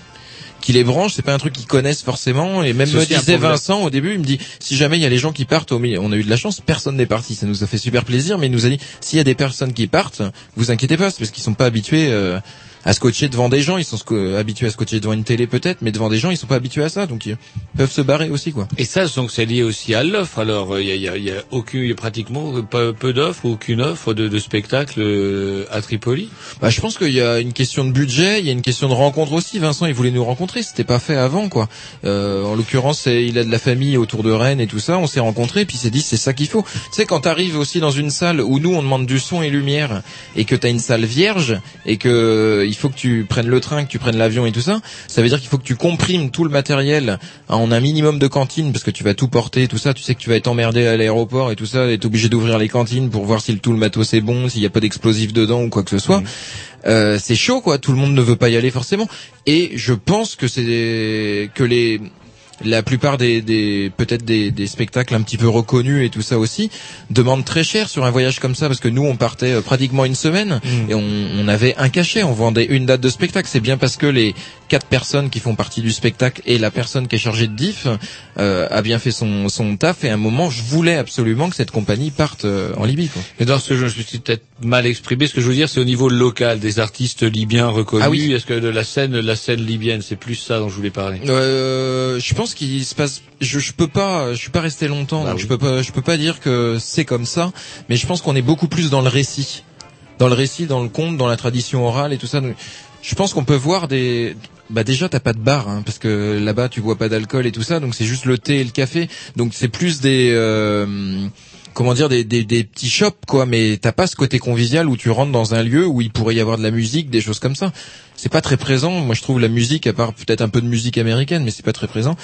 qui les branche, c'est pas un truc qu'ils connaissent forcément. Et même me disait. Vincent au début, il me dit si jamais il y a les gens qui partent, au milieu, on a eu de la chance, personne n'est parti, ça nous a fait super plaisir. Mais il nous a dit s'il y a des personnes qui partent, vous inquiétez pas, c'est parce qu'ils sont pas habitués. euh, à scotcher devant des gens, ils sont habitués à scotcher devant une télé peut-être, mais devant des gens, ils sont pas habitués à ça, donc ils peuvent se barrer aussi quoi. Et ça, donc, c'est lié aussi à l'offre. Alors, il y a, y a, y a aucun, il y a pratiquement peu, peu d'offres, aucune offre de, de spectacle euh, à Tripoli. Bah, je pense qu'il y a une question de budget, il y a une question de rencontre aussi. Vincent, il voulait nous rencontrer, c'était pas fait avant, quoi. Euh, en l'occurrence, il a de la famille autour de Rennes et tout ça. On s'est rencontrés, puis il s'est dit c'est ça qu'il faut. Tu sais, quand t'arrives aussi dans une salle où nous on demande du son et lumière, et que t'as une salle vierge, et que euh, il faut que tu prennes le train, que tu prennes l'avion et tout ça, ça veut dire qu'il faut que tu comprimes tout le matériel en un minimum de cantine, parce que tu vas tout porter, tout ça. Tu sais que tu vas être emmerdé à l'aéroport et tout ça, et t'es obligé d'ouvrir les cantines pour voir si tout le matos est bon, s'il y a pas d'explosifs dedans ou quoi que ce soit. Euh, c'est chaud quoi, tout le monde ne veut pas y aller forcément. Et je pense que c'est que les la plupart des, des peut-être des, des spectacles un petit peu reconnus et tout ça aussi demandent très cher sur un voyage comme ça parce que nous on partait euh, pratiquement une semaine et on, on avait un cachet, on vendait une date de spectacle. C'est bien parce que les quatre personnes qui font partie du spectacle et la personne qui est chargée de diff euh, a bien fait son, son taf et à un moment je voulais absolument que cette compagnie parte euh, en Libye. Quoi. Et dans ce que je, je me suis peut-être mal exprimé, ce que je veux dire, c'est au niveau local des artistes libyens reconnus. Ah oui. Est-ce que de la scène, la scène libyenne, c'est plus ça dont je voulais parler? Euh, je pense qu'il se passe. Je, je peux pas. Je suis pas resté longtemps, Bah donc oui. je peux pas. Je peux pas dire que c'est comme ça. Mais je pense qu'on est beaucoup plus dans le récit, dans le récit, dans le conte, dans la tradition orale et tout ça. Donc, Je pense qu'on peut voir des. Bah déjà t'as pas de bar hein, parce que là-bas tu bois pas d'alcool et tout ça donc c'est juste le thé et le café donc c'est plus des euh, comment dire des, des, des petits shops quoi. Mais t'as pas ce côté convivial où tu rentres dans un lieu où il pourrait y avoir de la musique des choses comme ça. C'est pas très présent. Moi je trouve la musique à part peut-être un peu de musique américaine mais c'est pas très présent.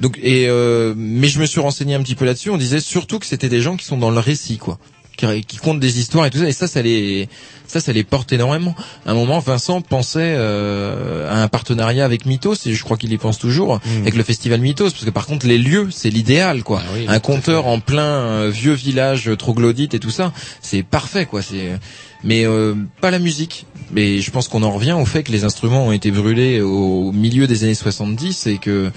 Donc et euh, mais je me suis renseigné un petit peu là-dessus. On disait surtout que c'était des gens qui sont dans le récit quoi qui, qui des histoires et tout ça. Et ça ça les ça ça les porte énormément. À un moment Vincent pensait euh, à un partenariat avec Mythos et je crois qu'il y pense toujours avec le festival Mythos parce que par contre les lieux c'est l'idéal quoi. Ah oui, un conteur en plein euh, vieux village troglodyte et tout ça c'est parfait quoi. C'est mais euh, pas la musique. Mais je pense qu'on en revient au fait que les instruments ont été brûlés au milieu des années 70 et que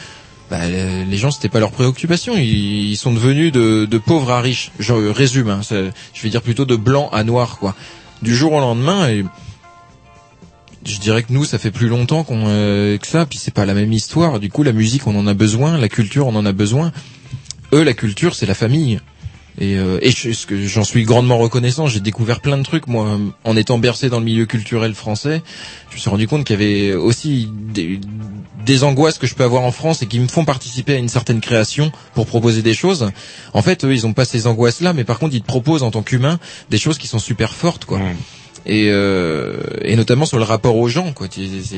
bah, les gens c'était pas leur préoccupation. Ils, ils sont devenus de, de pauvres à riches. Je résume hein, je vais dire plutôt de blanc à noir quoi. Du jour au lendemain et je dirais que nous ça fait plus longtemps qu'on euh, que ça. Puis c'est pas la même histoire. Du coup la musique on en a besoin. La culture on en a besoin. Eux la culture c'est la famille et, euh, et je- j'en suis grandement reconnaissant j'ai découvert plein de trucs moi en étant bercé dans le milieu culturel français. Je me suis rendu compte qu'il y avait aussi des, des angoisses que je peux avoir en France et qui me font participer à une certaine création pour proposer des choses. En fait eux ils ont pas ces angoisses là mais par contre ils te proposent en tant qu'humain des choses qui sont super fortes quoi. Et euh, et notamment sur le rapport aux gens quoi. C'est-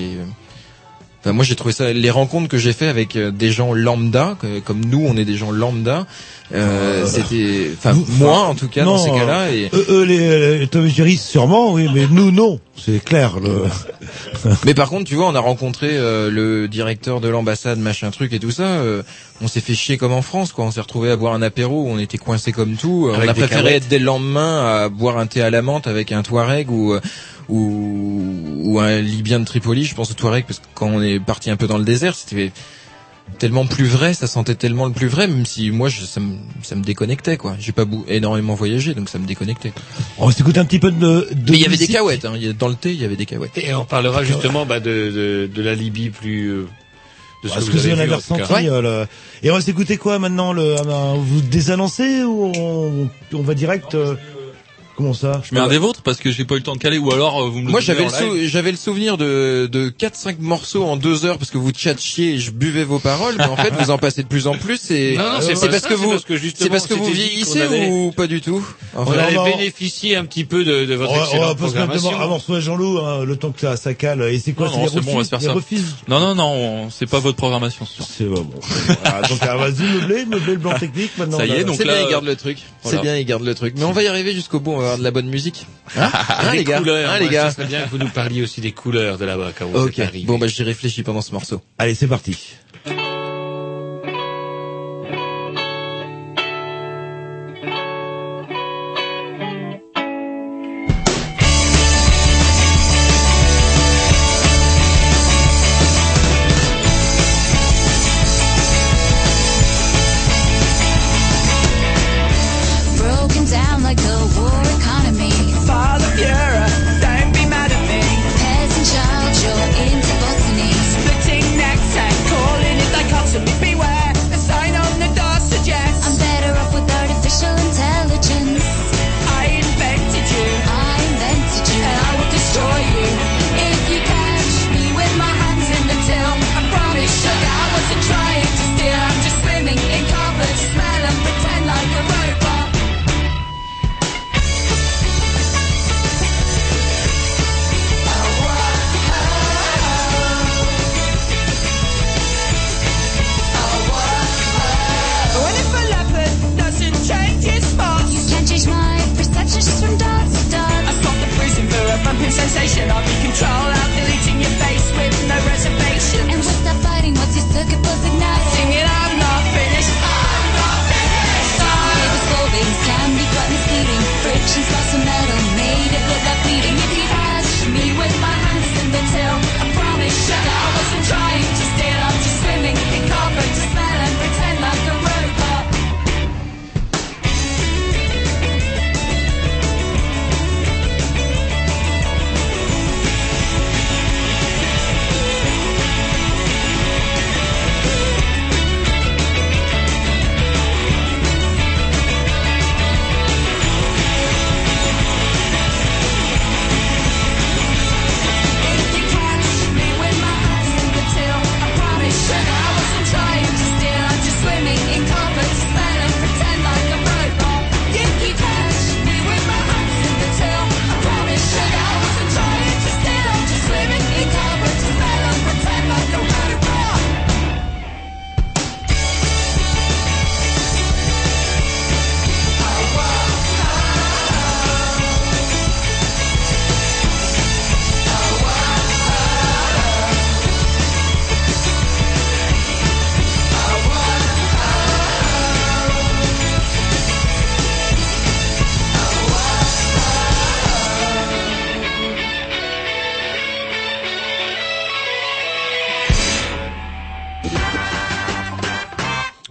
Enfin, moi j'ai trouvé ça les rencontres que j'ai fait avec euh, des gens lambda comme nous on est des gens lambda euh, c'était enfin moi en tout cas dans ces cas-là et Eux, eux, les, les Tom et Jerry, sûrement, oui, mais nous, non. C'est clair. Le... [laughs] mais par contre tu vois on a rencontré euh, le directeur de l'ambassade machin truc et tout ça euh, on s'est fait chier comme en France quoi on s'est retrouvé à boire un apéro on était coincé comme tout Avec on a préféré cahuètes. être dès le lendemain à boire un thé à la menthe avec un Touareg ou euh, ou, ou un Libyen de Tripoli je pense au Touareg parce que quand on est parti un peu dans le désert c'était tellement plus vrai, ça sentait tellement le plus vrai, même si moi je, ça, me, ça me déconnectait quoi. J'ai pas énormément voyagé, donc ça me déconnectait. On va s'écouter un petit peu de. de Mais il y avait des cahuètes, hein. il y a- dans le thé il y avait des cahuètes. Et on parlera justement bah, de, de, de la Libye plus... euh, de ce que que vous vous avez avez vu, ressenti euh, le- Et on va s'écouter quoi maintenant le... ah ben, Vous désannoncez ou on, on va direct euh, Comment ça Je mets un des vôtres parce que j'ai pas eu le temps de caler ou alors euh, vous me le Moi donnez j'avais le, en live. sou- j'avais le souvenir de, de 4-5 morceaux en deux heures parce que vous tchatchiez et je buvais vos paroles, mais en fait vous en passez de plus en plus et Non, non, c'est parce que c'est vous parce que justement, c'est parce que vous vieillissez allait- ou pas du tout Vous Alors, avez non. bénéficié un petit peu de, de votre On va, on va excellente mettre programmation. un morceau à Jean-Loup, hein, le temps que ça, ça cale. Et c'est quoi Non, c'est non, c'est bon, on va refus se faire Les ça. refus Non, non, non, on- c'est pas votre programmation. C'est bon. Voilà, donc, ah, vas-y, meublé, meublé le blanc technique, maintenant. Ça y on a- est, donc C'est là, bien, il garde le truc. C'est bien, il garde le truc. Mais on va y arriver jusqu'au bout, on va avoir de la bonne musique. Hein, Hein, Des les gars couleurs, Hein, les gars Ça serait bien que vous nous parliez aussi des couleurs de là-bas quand vous Ok. Bon, bah, j'y réfléchis pendant ce morceau. Allez, c'est parti.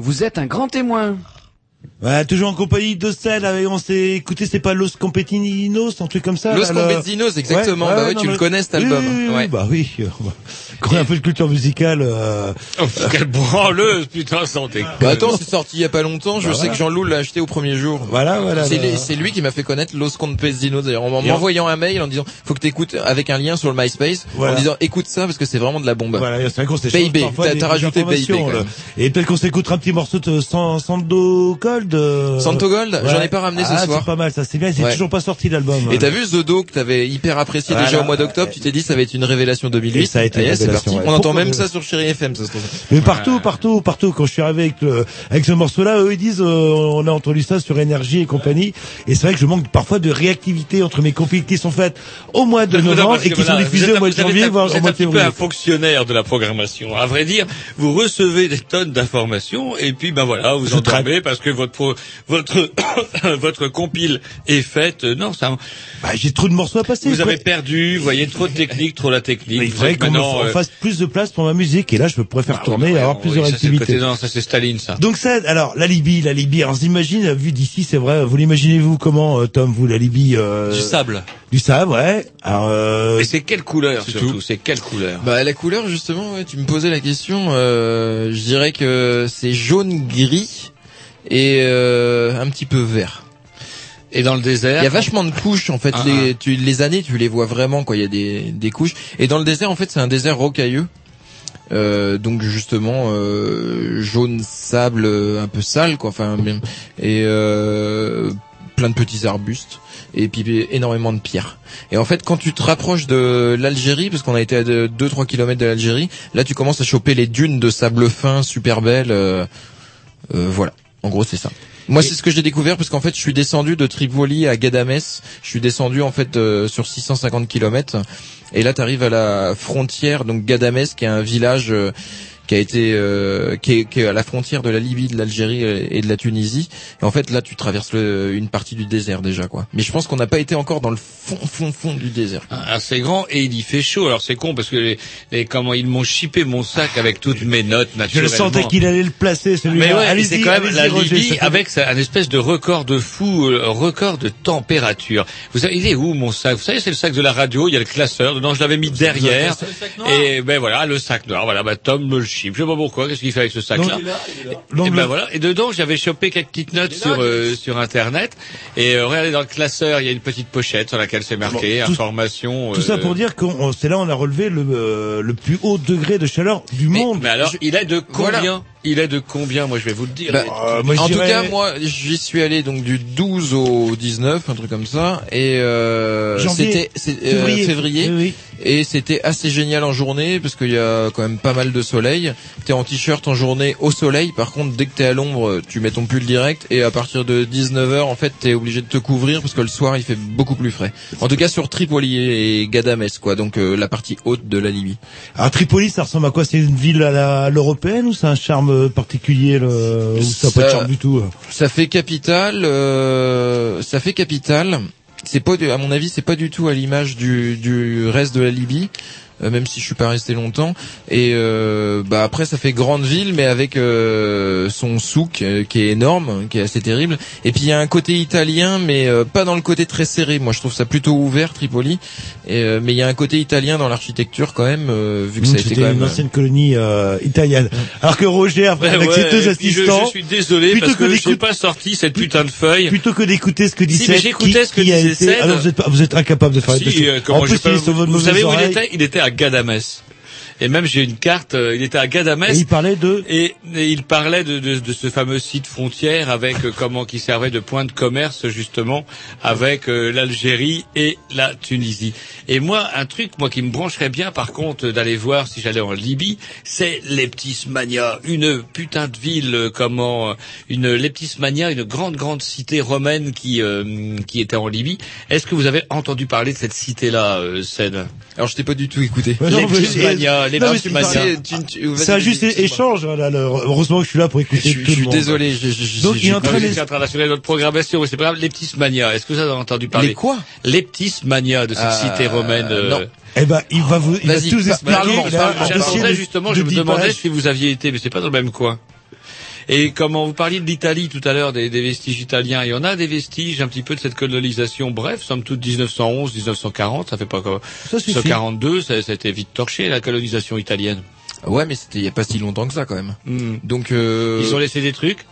Vous êtes un grand témoin. Ouais, toujours en compagnie de avec, on s'est écouté, c'est pas Los Competinos, un truc comme ça Los là, Competinos, exactement. Bah ouais, non, tu le connais, cet album. oui, oui, Ouais. Bah oui, [laughs] connaît un peu de culture musicale. Euh... Oh, quelle branleuse, putain, santé. Bah attends, c'est sorti il y a pas longtemps. Je Bah sais voilà. que Jean-Loup l'a acheté au premier jour. Voilà, voilà. C'est lui qui m'a fait connaître Los Compesinos d'ailleurs en m'envoyant un mail en disant faut que t'écoutes avec un lien sur le MySpace Voilà. en disant écoute ça parce que c'est vraiment de la bombe. Voilà, c'est vrai qu'on s'échange Baby, parfois t'as rajouté Baby quand. Et peut-être qu'on s'écoutera un petit morceau de San- Sando Gold. euh, Santo Gold, j'en ai pas ramené ce ah, soir. C'est pas mal, ça c'est bien. C'est Ouais. toujours pas sorti l'album. Et t'as vu The Do que t'avais hyper apprécié Voilà. déjà au mois d'octobre, tu t'es dit ça va être une révélation 2008. Et ça a été c'est révélation, parti. ouais. On entend même ça sur Chéri FM, ça se trouve. Mais partout, partout, partout. Quand je suis arrivé avec le, avec ce morceau-là, eux ils disent, euh, on a entendu ça sur énergie et compagnie. Et c'est vrai que je manque parfois de réactivité entre mes compiles qui sont faites au mois de novembre et qui sont êtes au mois de janvier, un- voire au mois de février. un fonctionnaire de la programmation. À vrai dire, vous recevez des tonnes d'informations et puis ben voilà, vous endormez parce que votre votre [coughs] votre compile est faite. Non, ça. Bah, j'ai trop de morceaux à passer. Vous avez perdu, vous voyez trop de technique, trop la technique. Mais il faudrait qu'on me euh, fasse plus de place pour ma musique et là je pourrais faire ah, tourner et ouais, avoir oui, plus de ça, c'est le réactivité. côté- Non, ça c'est Staline, ça. Donc ça, alors la Libye, la Libye. Alors j'imagine, vu d'ici, c'est vrai. Vous l'imaginez-vous comment, euh, Tom, vous la Libye euh, Du sable. Du sable, ouais. Alors, euh, Mais c'est quelle couleur surtout tout. C'est quelle couleur? Bah la couleur justement, ouais, tu me posais la question. Euh, je dirais que c'est jaune gris et euh, un petit peu vert. Et dans le désert Il y a vachement de couches en fait. Ah, les, tu, les années, tu les vois vraiment quand il y a des, des couches. Et dans le désert, en fait, c'est un désert rocailleux. Euh, donc justement euh, jaune sable un peu sale quoi. Enfin et euh, plein de petits arbustes et puis énormément de pierres. Et en fait, quand tu te rapproches de l'Algérie, parce qu'on a été à 2-3 kilomètres de l'Algérie, là tu commences à choper les dunes de sable fin super belles. euh, euh, voilà, en gros c'est ça. Moi, c'est ce que j'ai découvert parce qu'en fait, je suis descendu de Tripoli à Gadames. Je suis descendu en fait euh, sur 650 km. Et là, tu arrives à la frontière, donc Gadames, qui est un village euh, qui a été euh, qui, est, qui est à la frontière de la Libye, de l'Algérie et de la Tunisie. Et en fait, là, tu traverses le- une partie du désert déjà, quoi. Mais je pense qu'on n'a pas été encore dans le fond, fond, fond du désert. assez grand et il y fait chaud. Alors c'est con parce que les, les- comment ils m'ont chippé mon sac avec toutes mes notes Je le naturellement. sentais qu'il allait le placer, celui-là. Mais ouais, c'est quand même la Roger, Libye avec un espèce de record de fou, euh, record de température. Vous savez, il est où mon sac? Vous savez, c'est le sac de la radio. Il y a le classeur. Dedans, je l'avais mis derrière. Et ben voilà, le sac noir. Voilà, bah Tom me le Je sais pas pourquoi. Qu'est-ce qu'il fait avec ce sac-là Et ben voilà. Et dedans, j'avais chopé quelques petites notes sur euh, sur internet. Et euh, regardez dans le classeur, il y a une petite pochette sur laquelle c'est marqué Bon, tout- information. Tout ça euh, pour dire que c'est là on a relevé le, euh, le plus haut degré de chaleur du monde. Mais alors, il est de combien Voilà. Il est de combien Moi, je vais vous le dire. Bah, Les- en tout cas, moi, j'y suis allé donc du 12 au 19, un truc comme ça, et euh, c'était euh, février. février, Oui, oui. et c'était assez génial en journée parce qu'il y a quand même pas mal de soleil. T'es en t-shirt en journée au soleil, par contre, dès que t'es à l'ombre, tu mets ton pull direct, et à partir de 19h, en fait, t'es obligé de te couvrir parce que le soir, il fait beaucoup plus frais. En tout cas, sur Tripoli et Gadames, quoi, donc euh, la partie haute de la Libye. Alors Tripoli, ça ressemble à quoi? C'est une ville à l'européenne ou c'est un charme particulier le... ou ça n'a pas de Ça- charme du tout euh Ça fait capitale, euh, ça fait capitale. C'est pas, du- à mon avis, c'est pas du tout à l'image du, du reste de la Libye, même si je suis pas resté longtemps. Et euh, bah après, ça fait grande ville, mais avec euh, son souk euh, qui est énorme, qui est assez terrible. Et puis il y a un côté italien, mais euh, pas dans le côté très serré. Moi, je trouve ça plutôt ouvert, Tripoli. Et, euh, mais il y a un côté italien dans l'architecture quand même, euh, vu que ça a été C'était quand même. une ancienne colonie euh, italienne. Alors que Roger, après, Ouais, avec ouais, ses deux puis je, assistants, je suis désolé plutôt parce que que, je d'écouter- n'ai pas sorti cette putain de feuille. plutôt que d'écouter ce que dit Si, Seth, j'écoutais ce que qui a disait été- Seth. Alors vous êtes, pas- vous êtes incapable de faire Si, euh, En plus, peux- il est sur votre vous mauvaise savez où il était? Il était à Gadames. Et même j'ai une carte, euh, il était à Gadames. Et il parlait de Et, et il parlait de, de, de ce fameux site frontière avec euh, comment qui servait de point de commerce justement avec euh, l'Algérie et la Tunisie. Et moi, un truc moi qui me brancherait bien par contre d'aller voir si j'allais en Libye, c'est Leptismania, une putain de ville euh, comment une Leptismania, une grande grande cité romaine qui euh, qui était en Libye. Est-ce que vous avez entendu parler de cette cité-là, euh, Sen Alors je t'ai pas du tout écouté. Ouais, Leptismania, Non, Tu- tu- C'est un juste échange. là, là, heureusement que je suis là pour écouter Je, tout je le suis monde. désolé. je- je- Donc, je- il est en train pas- de- Je suis en train d'assurer notre programmation, mais c'est pas grave. Leptismania, est-ce que vous avez entendu parler Les quoi? Leptismania de cette Euh, cité romaine. euh, non. Eh ben, il va vous, il va tous expliquer. justement, je me 10 demandais si vous aviez été, mais c'est pas dans le même coin. Et comment vous parliez de l'Italie tout à l'heure, des, des vestiges italiens, il y en a des vestiges un petit peu de cette colonisation. Bref, somme toute 1911, 1940, ça fait pas quoi. Ça suffit. 42, ça, ça a été vite torché la colonisation italienne. Ouais, mais c'était il y a pas si longtemps que ça quand même. Hmm. Donc euh, Ils ont laissé des trucs?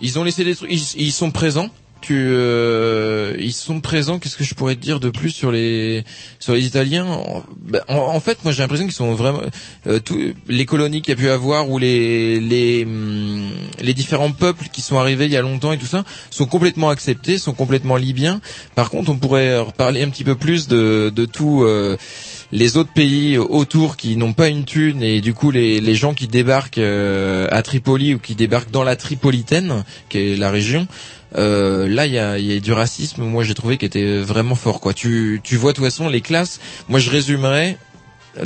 ils ont laissé des trucs. Ils, ils sont présents. Tu, euh, ils sont présents. Qu'est-ce que je pourrais te dire de plus sur les sur les Italiens? En, en- en fait, moi j'ai l'impression qu'ils sont vraiment euh, tous les colonies qu'il y a pu avoir ou les les hum, les différents peuples qui sont arrivés il y a longtemps et tout ça sont complètement acceptés, sont complètement libyens. Par contre, on pourrait reparler un petit peu plus de de tout. euh, les autres pays autour qui n'ont pas une thune et du coup les, les gens qui débarquent euh, à Tripoli ou qui débarquent dans la Tripolitaine, qui est la région, euh, là il y a, y a du racisme. Moi j'ai trouvé qui était vraiment fort. Quoi. Tu, tu vois de toute façon les classes. Moi je résumerais.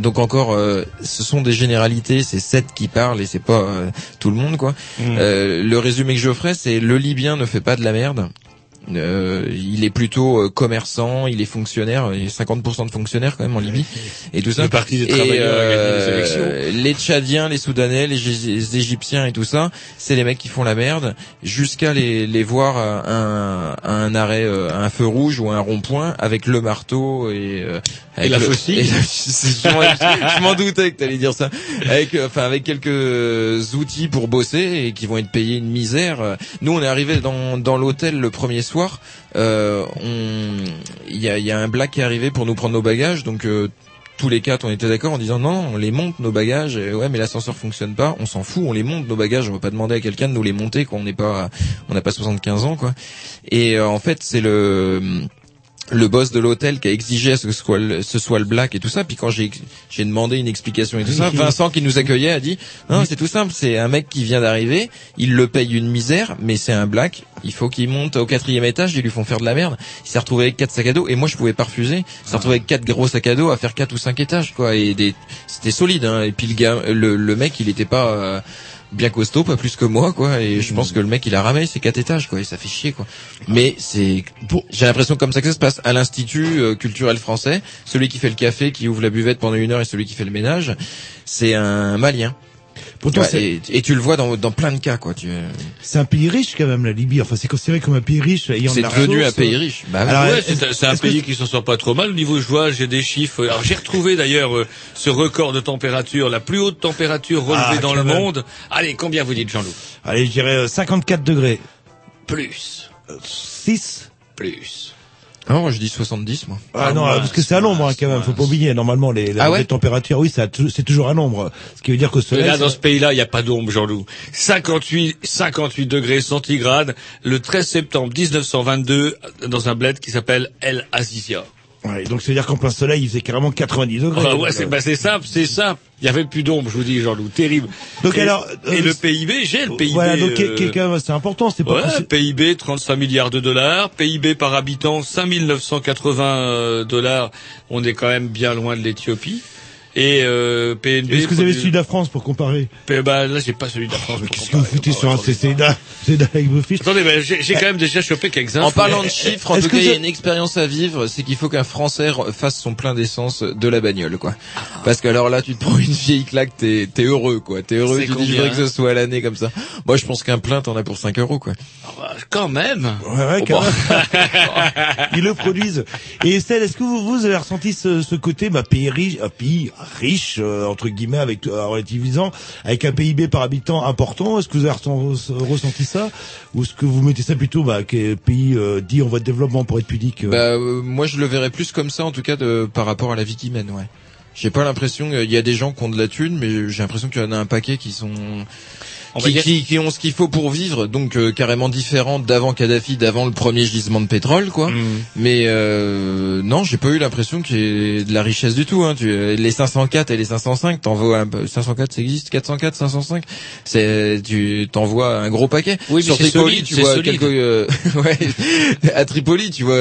Donc encore, euh, ce sont des généralités, c'est sept qui parlent et c'est pas euh, tout le monde quoi. Euh, le résumé que je ferais, c'est le Libyen ne fait pas de la merde. Euh, il est plutôt euh, commerçant, il est fonctionnaire, il y a 50% de fonctionnaires quand même en Libye et tout ça. Le Parti des travailleurs a gagné les euh, les Tchadiens, les Soudanais, les Égyptiens et tout ça, c'est les mecs qui font la merde jusqu'à les, les voir à un, à un arrêt, euh, à un feu rouge ou à un rond-point avec le marteau et, euh, avec la le- faucille. et la- je m'en- je m'en doutais que t'allais dire ça. Avec, euh, enfin, avec quelques outils pour bosser et qui vont être payés une misère. Nous, on est arrivé dans, dans l'hôtel le premier soir. Euh, il y a, y a un black qui est arrivé pour nous prendre nos bagages, donc. euh, tous les quatre, on était d'accord en disant non, on les monte nos bagages. Et ouais, mais l'ascenseur fonctionne pas. On s'en fout, on les monte nos bagages. On va pas demander à quelqu'un de nous les monter quand on n'est pas, on n'a pas 75 ans, quoi. Et euh, en fait, c'est le le boss de l'hôtel qui a exigé à ce que ce soit le, ce soit le black et tout ça. Puis quand j'ai j'ai demandé une explication et tout ça, Vincent qui nous accueillait a dit non, c'est tout simple. C'est un mec qui vient d'arriver, il le paye une misère, mais c'est un black. Il faut qu'il monte au quatrième étage, ils lui font faire de la merde. Il s'est retrouvé avec quatre sacs à dos et moi je pouvais pas refuser. Il s'est retrouvé avec quatre gros sacs à dos à faire quatre ou cinq étages quoi. Et des c'était solide. Hein. Et puis le gars, le, le mec, il était pas euh, bien costaud, pas plus que moi, quoi. Et je pense que le mec, il a ramé ses quatre étages, quoi. Et ça fait chier, quoi. Mais c'est, j'ai l'impression comme ça que ça se passe à l'institut euh, culturel français. Celui qui fait le café, qui ouvre la buvette pendant une heure, et celui qui fait le ménage, c'est un Malien. Pourtant, Ouais, c'est- et, et tu le vois dans, dans plein de cas, quoi. Tu, C'est un pays riche quand même la Libye. Enfin, c'est considéré comme un pays riche. de c'est devenu un pays riche. Bah ouais, c'est un- c'est un est-ce que- pays qui s'en sort pas trop mal. Au niveau, je vois, j'ai des chiffres. Alors, j'ai retrouvé d'ailleurs euh, ce record de température, la plus haute température relevée Ah, dans le même. monde. Allez, combien vous dites, Jean-Loup? Allez, je dirais euh, 54 degrés. Plus. 6 Plus. Non, je dis 70, moi. Ah, non, parce que c'est à l'ombre hein, quand même. Faut pas oublier. Normalement, les, les, Ah ouais les températures, oui, c'est toujours à l'ombre. Ce qui veut dire que soleil. là, dans ce pays-là, il n'y a pas d'ombre, Jean-Loup. 58, 58 degrés centigrades, le 13 septembre 1922, dans un bled qui s'appelle El Azizia. Ouais, donc c'est à dire qu'en plein soleil, il faisait carrément 90 degrés. Ah ouais, c'est bah, c'est simple, c'est simple. Il y avait plus d'ombre, je vous dis, Jean-Loup, terrible. Donc et, alors, et euh, le PIB, j'ai le PIB. Voilà, donc euh, qui est quand même assez important. C'est pas Ouais, PIB 35 milliards de dollars, PIB par habitant 5980 euh, dollars. On est quand même bien loin de l'Éthiopie. Et euh, PNB. Est-ce que vous avez celui de la France pour comparer P- bah, là, j'ai pas celui de la France. Qu'est-ce que vous foutez sur un CCDA C'est avec vos fiches. Attendez, bah, j'ai j'ai quand même déjà chopé quelques En parlant de chiffres, en tout cas, il y a une expérience à vivre, c'est qu'il faut qu'un Français fasse son plein d'essence de la bagnole, quoi. Parce que alors là, tu te prends une vieille claque, t'es t'es heureux, quoi. T'es heureux, tu dis, combien je voudrais que ce soit à l'année comme ça. Moi, je pense qu'un plein, t'en as pour 5 euros, quoi. Ah bah, quand même. Ouais, ouais, Oh, quand même. [laughs] Ils le produisent. Et Estelle, est-ce que vous, vous avez ressenti ce, ce côté, bah, pays riche, pays riche, euh, entre guillemets, avec, euh, relativisant, avec un PIB par habitant important? Est-ce que vous avez ressent- ressenti ça? Ou est-ce que vous mettez ça plutôt, bah, que pays, euh, dit en voie de développement pour être pudique? Bah, moi, je le verrais plus comme ça, en tout cas, de, par rapport à la vie qu'ils mènent, ouais. J'ai pas l'impression, il y a des gens qui ont de la thune, mais j'ai l'impression qu'il y en a un paquet qui sont, On va qui, dire- qui, qui ont ce qu'il faut pour vivre, donc euh, carrément différent d'avant Kadhafi, d'avant le premier gisement de pétrole, quoi. Mm. Mais euh, non, j'ai pas eu l'impression qu'il y ait de la richesse du tout. Hein. Tu, les 504 et les 505, t'envoies un peu- 504, ça existe? 404, 505, c'est tu t'envoies un gros paquet. Oui, mais Sur c'est Tripoli, solide, tu vois solide. quelques euh, [laughs] ouais, à Tripoli, tu vois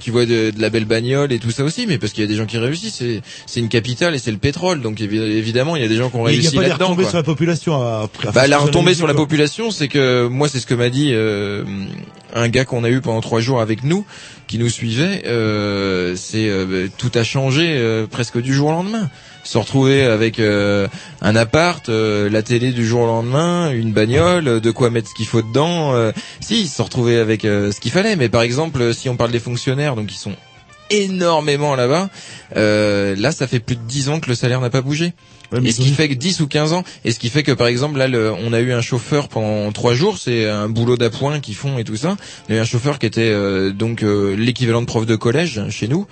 tu vois de, de la belle bagnole et tout ça aussi, mais parce qu'il y a des gens qui réussissent. C'est c'est une capitale et c'est le pétrole, donc évi- évidemment il y a des gens qui ont il n'y a réussi pas là-dedans. quoi. sur la population après. Bah, la retombée sur la population, c'est que moi, c'est ce que m'a dit euh, un gars qu'on a eu pendant trois jours avec nous, qui nous suivait. Euh, c'est euh, bah, tout a changé euh, presque du jour au lendemain. Se retrouver avec euh, un appart, euh, la télé du jour au lendemain, une bagnole, de quoi mettre ce qu'il faut dedans. euh, si, se retrouver avec euh, ce qu'il fallait. Mais par exemple, si on parle des fonctionnaires, donc ils sont énormément là-bas. Euh, là, ça fait plus de 10 ans que le salaire n'a pas bougé. Et ce qui fait que 10 ou 15 ans, et ce qui fait que par exemple là, le- on a eu un chauffeur pendant trois jours, c'est un boulot d'appoint qu'ils font et tout ça. Il y a eu un chauffeur qui était euh, donc euh, l'équivalent de prof de collège chez nous.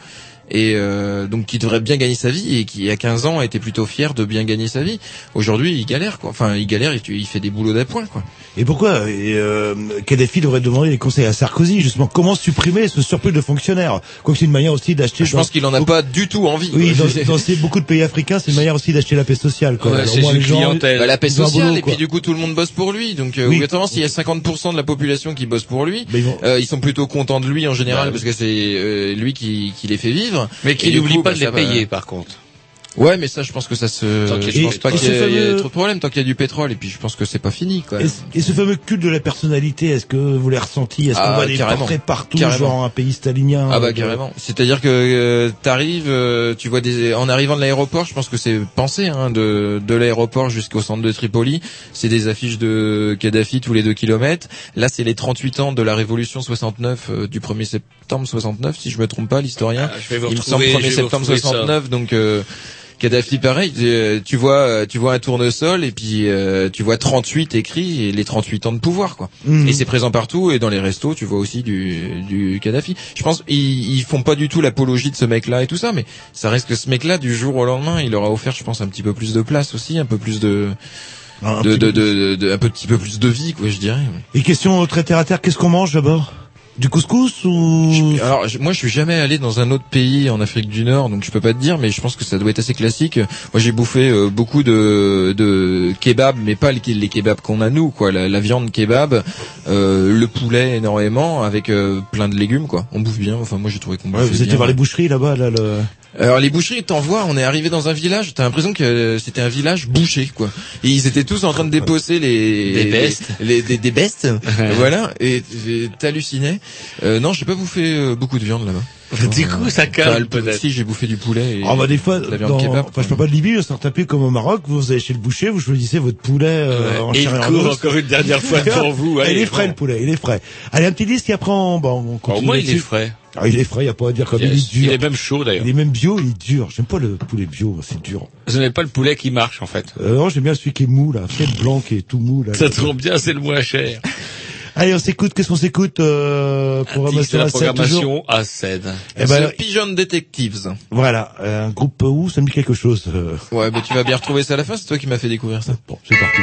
Et euh, donc qui devrait bien gagner sa vie et qui il y a 15 ans était plutôt fier de bien gagner sa vie. Aujourd'hui, il galère quoi. Enfin, il galère, il, il fait des boulots d'appoint quoi. Et pourquoi? Et, euh, Kadhafi devrait demander des conseils à Sarkozy, justement, comment supprimer ce surplus de fonctionnaires? Quoique c'est une manière aussi d'acheter... Je dans- pense qu'il en a pas du tout envie. Oui, quoi. [laughs] dans, dans ces- beaucoup de pays africains, c'est une manière aussi d'acheter la paix sociale. Quoi. Ouais, Alors, c'est une gens, clientèle. Bah, la paix sociale boulot, et quoi. puis du coup tout le monde bosse pour lui. Donc euh, Oui. obligatoirement s'il y a 50% de la population qui bosse pour lui, ils vont- euh, ils sont plutôt contents de lui en général Bah, parce que c'est euh, lui qui, qui les fait vivre. Mais qui n'oublie pas bah, de les payer, par contre. Ouais, mais ça je pense que ça se Tant qu'il y a je pas qu'il y, y a fameux- trop de problèmes tant qu'il y a du pétrole et puis je pense que c'est pas fini quoi. Et, ce- et ce fameux culte de la personnalité, est-ce que vous l'avez ressenti? Est-ce qu'on Ah, voit des portraits partout, Carrément. genre un pays stalinien Ah bah euh, carrément. C'est-à-dire que euh, t'arrives, euh, tu vois des, en arrivant de l'aéroport, je pense que c'est pensé hein, de de l'aéroport jusqu'au centre de Tripoli, c'est des affiches de Kadhafi tous les deux kilomètres. Là, c'est les 38 ans de la révolution 69 euh, du 1er septembre 69, si je me trompe pas, l'historien. Ah, je vais vous Il me semble retrouver, 1er je vais vous septembre retrouver ça. 69, donc. Kadhafi pareil, euh, tu vois euh, tu vois un tournesol et puis euh, tu vois 38 écrits et les 38 ans de pouvoir quoi. Mhm. Et c'est présent partout et dans les restos, tu vois aussi du du Kadhafi. Je pense ils, ils font pas du tout l'apologie de ce mec-là et tout ça mais ça reste que ce mec-là du jour au lendemain, il leur a offert je pense un petit peu plus de place aussi, un peu plus de Un de, petit de, peu de, de- un petit peu plus de vie quoi, je dirais. Et question très terre à terre, qu'est-ce qu'on mange d'abord? Du couscous ou Alors je- moi je suis jamais allé dans un autre pays en Afrique du Nord donc je peux pas te dire mais je pense que ça doit être assez classique. Moi j'ai bouffé euh, beaucoup de de kebab mais pas les, les kebabs qu'on a nous quoi, la, la viande kebab, euh, le poulet énormément avec euh, plein de légumes quoi. On bouffe bien. Enfin moi j'ai trouvé qu'on Ouais, vous étiez voir les boucheries là-bas là le Alors les boucheries, t'en vois, on est arrivé dans un village, t'as l'impression que euh, c'était un village bouché, quoi. Et ils étaient tous en train de déposer les Des bestes. les, des, des bestes, voilà. Et t'hallucinais. Euh, non, j'ai pas bouffé euh, beaucoup de viande là-bas. [laughs] Du coup, ça Bah, calme peut-être. Si j'ai bouffé du poulet. Et Ah bah des fois, de la viande dans- kebab. enfin je peux pas de Libye, sans taper comme au Maroc, vous allez chez le boucher, vous choisissez votre poulet euh, en Et il chair et en court os. encore une dernière fois [laughs] devant vous. Ah, il allez, est frais bon. le poulet, il est frais. Allez un petit disque et après on, bon, on Au continue. moins, il est frais. Ah, il est frais, y a pas à dire comme il est dur. Il est même chaud d'ailleurs. Il est même bio, il est dur. J'aime pas le poulet bio, c'est dur. Ce n'est pas le poulet qui marche en fait. Euh, non, j'aime bien celui qui est mou là, filet blanc qui est tout mou là. Ça tombe bien, c'est le moins cher. [laughs] Allez, on s'écoute. Qu'est-ce qu'on s'écoute euh, Programmation la à 7 toujours. programmation à 7. Eh ben, Pigeon Detectives. voilà, euh, un groupe où ça me dit quelque chose. euh. Ouais, mais tu vas bien retrouver ça à la fin. C'est toi qui m'as fait découvrir ça. Bon, c'est parti.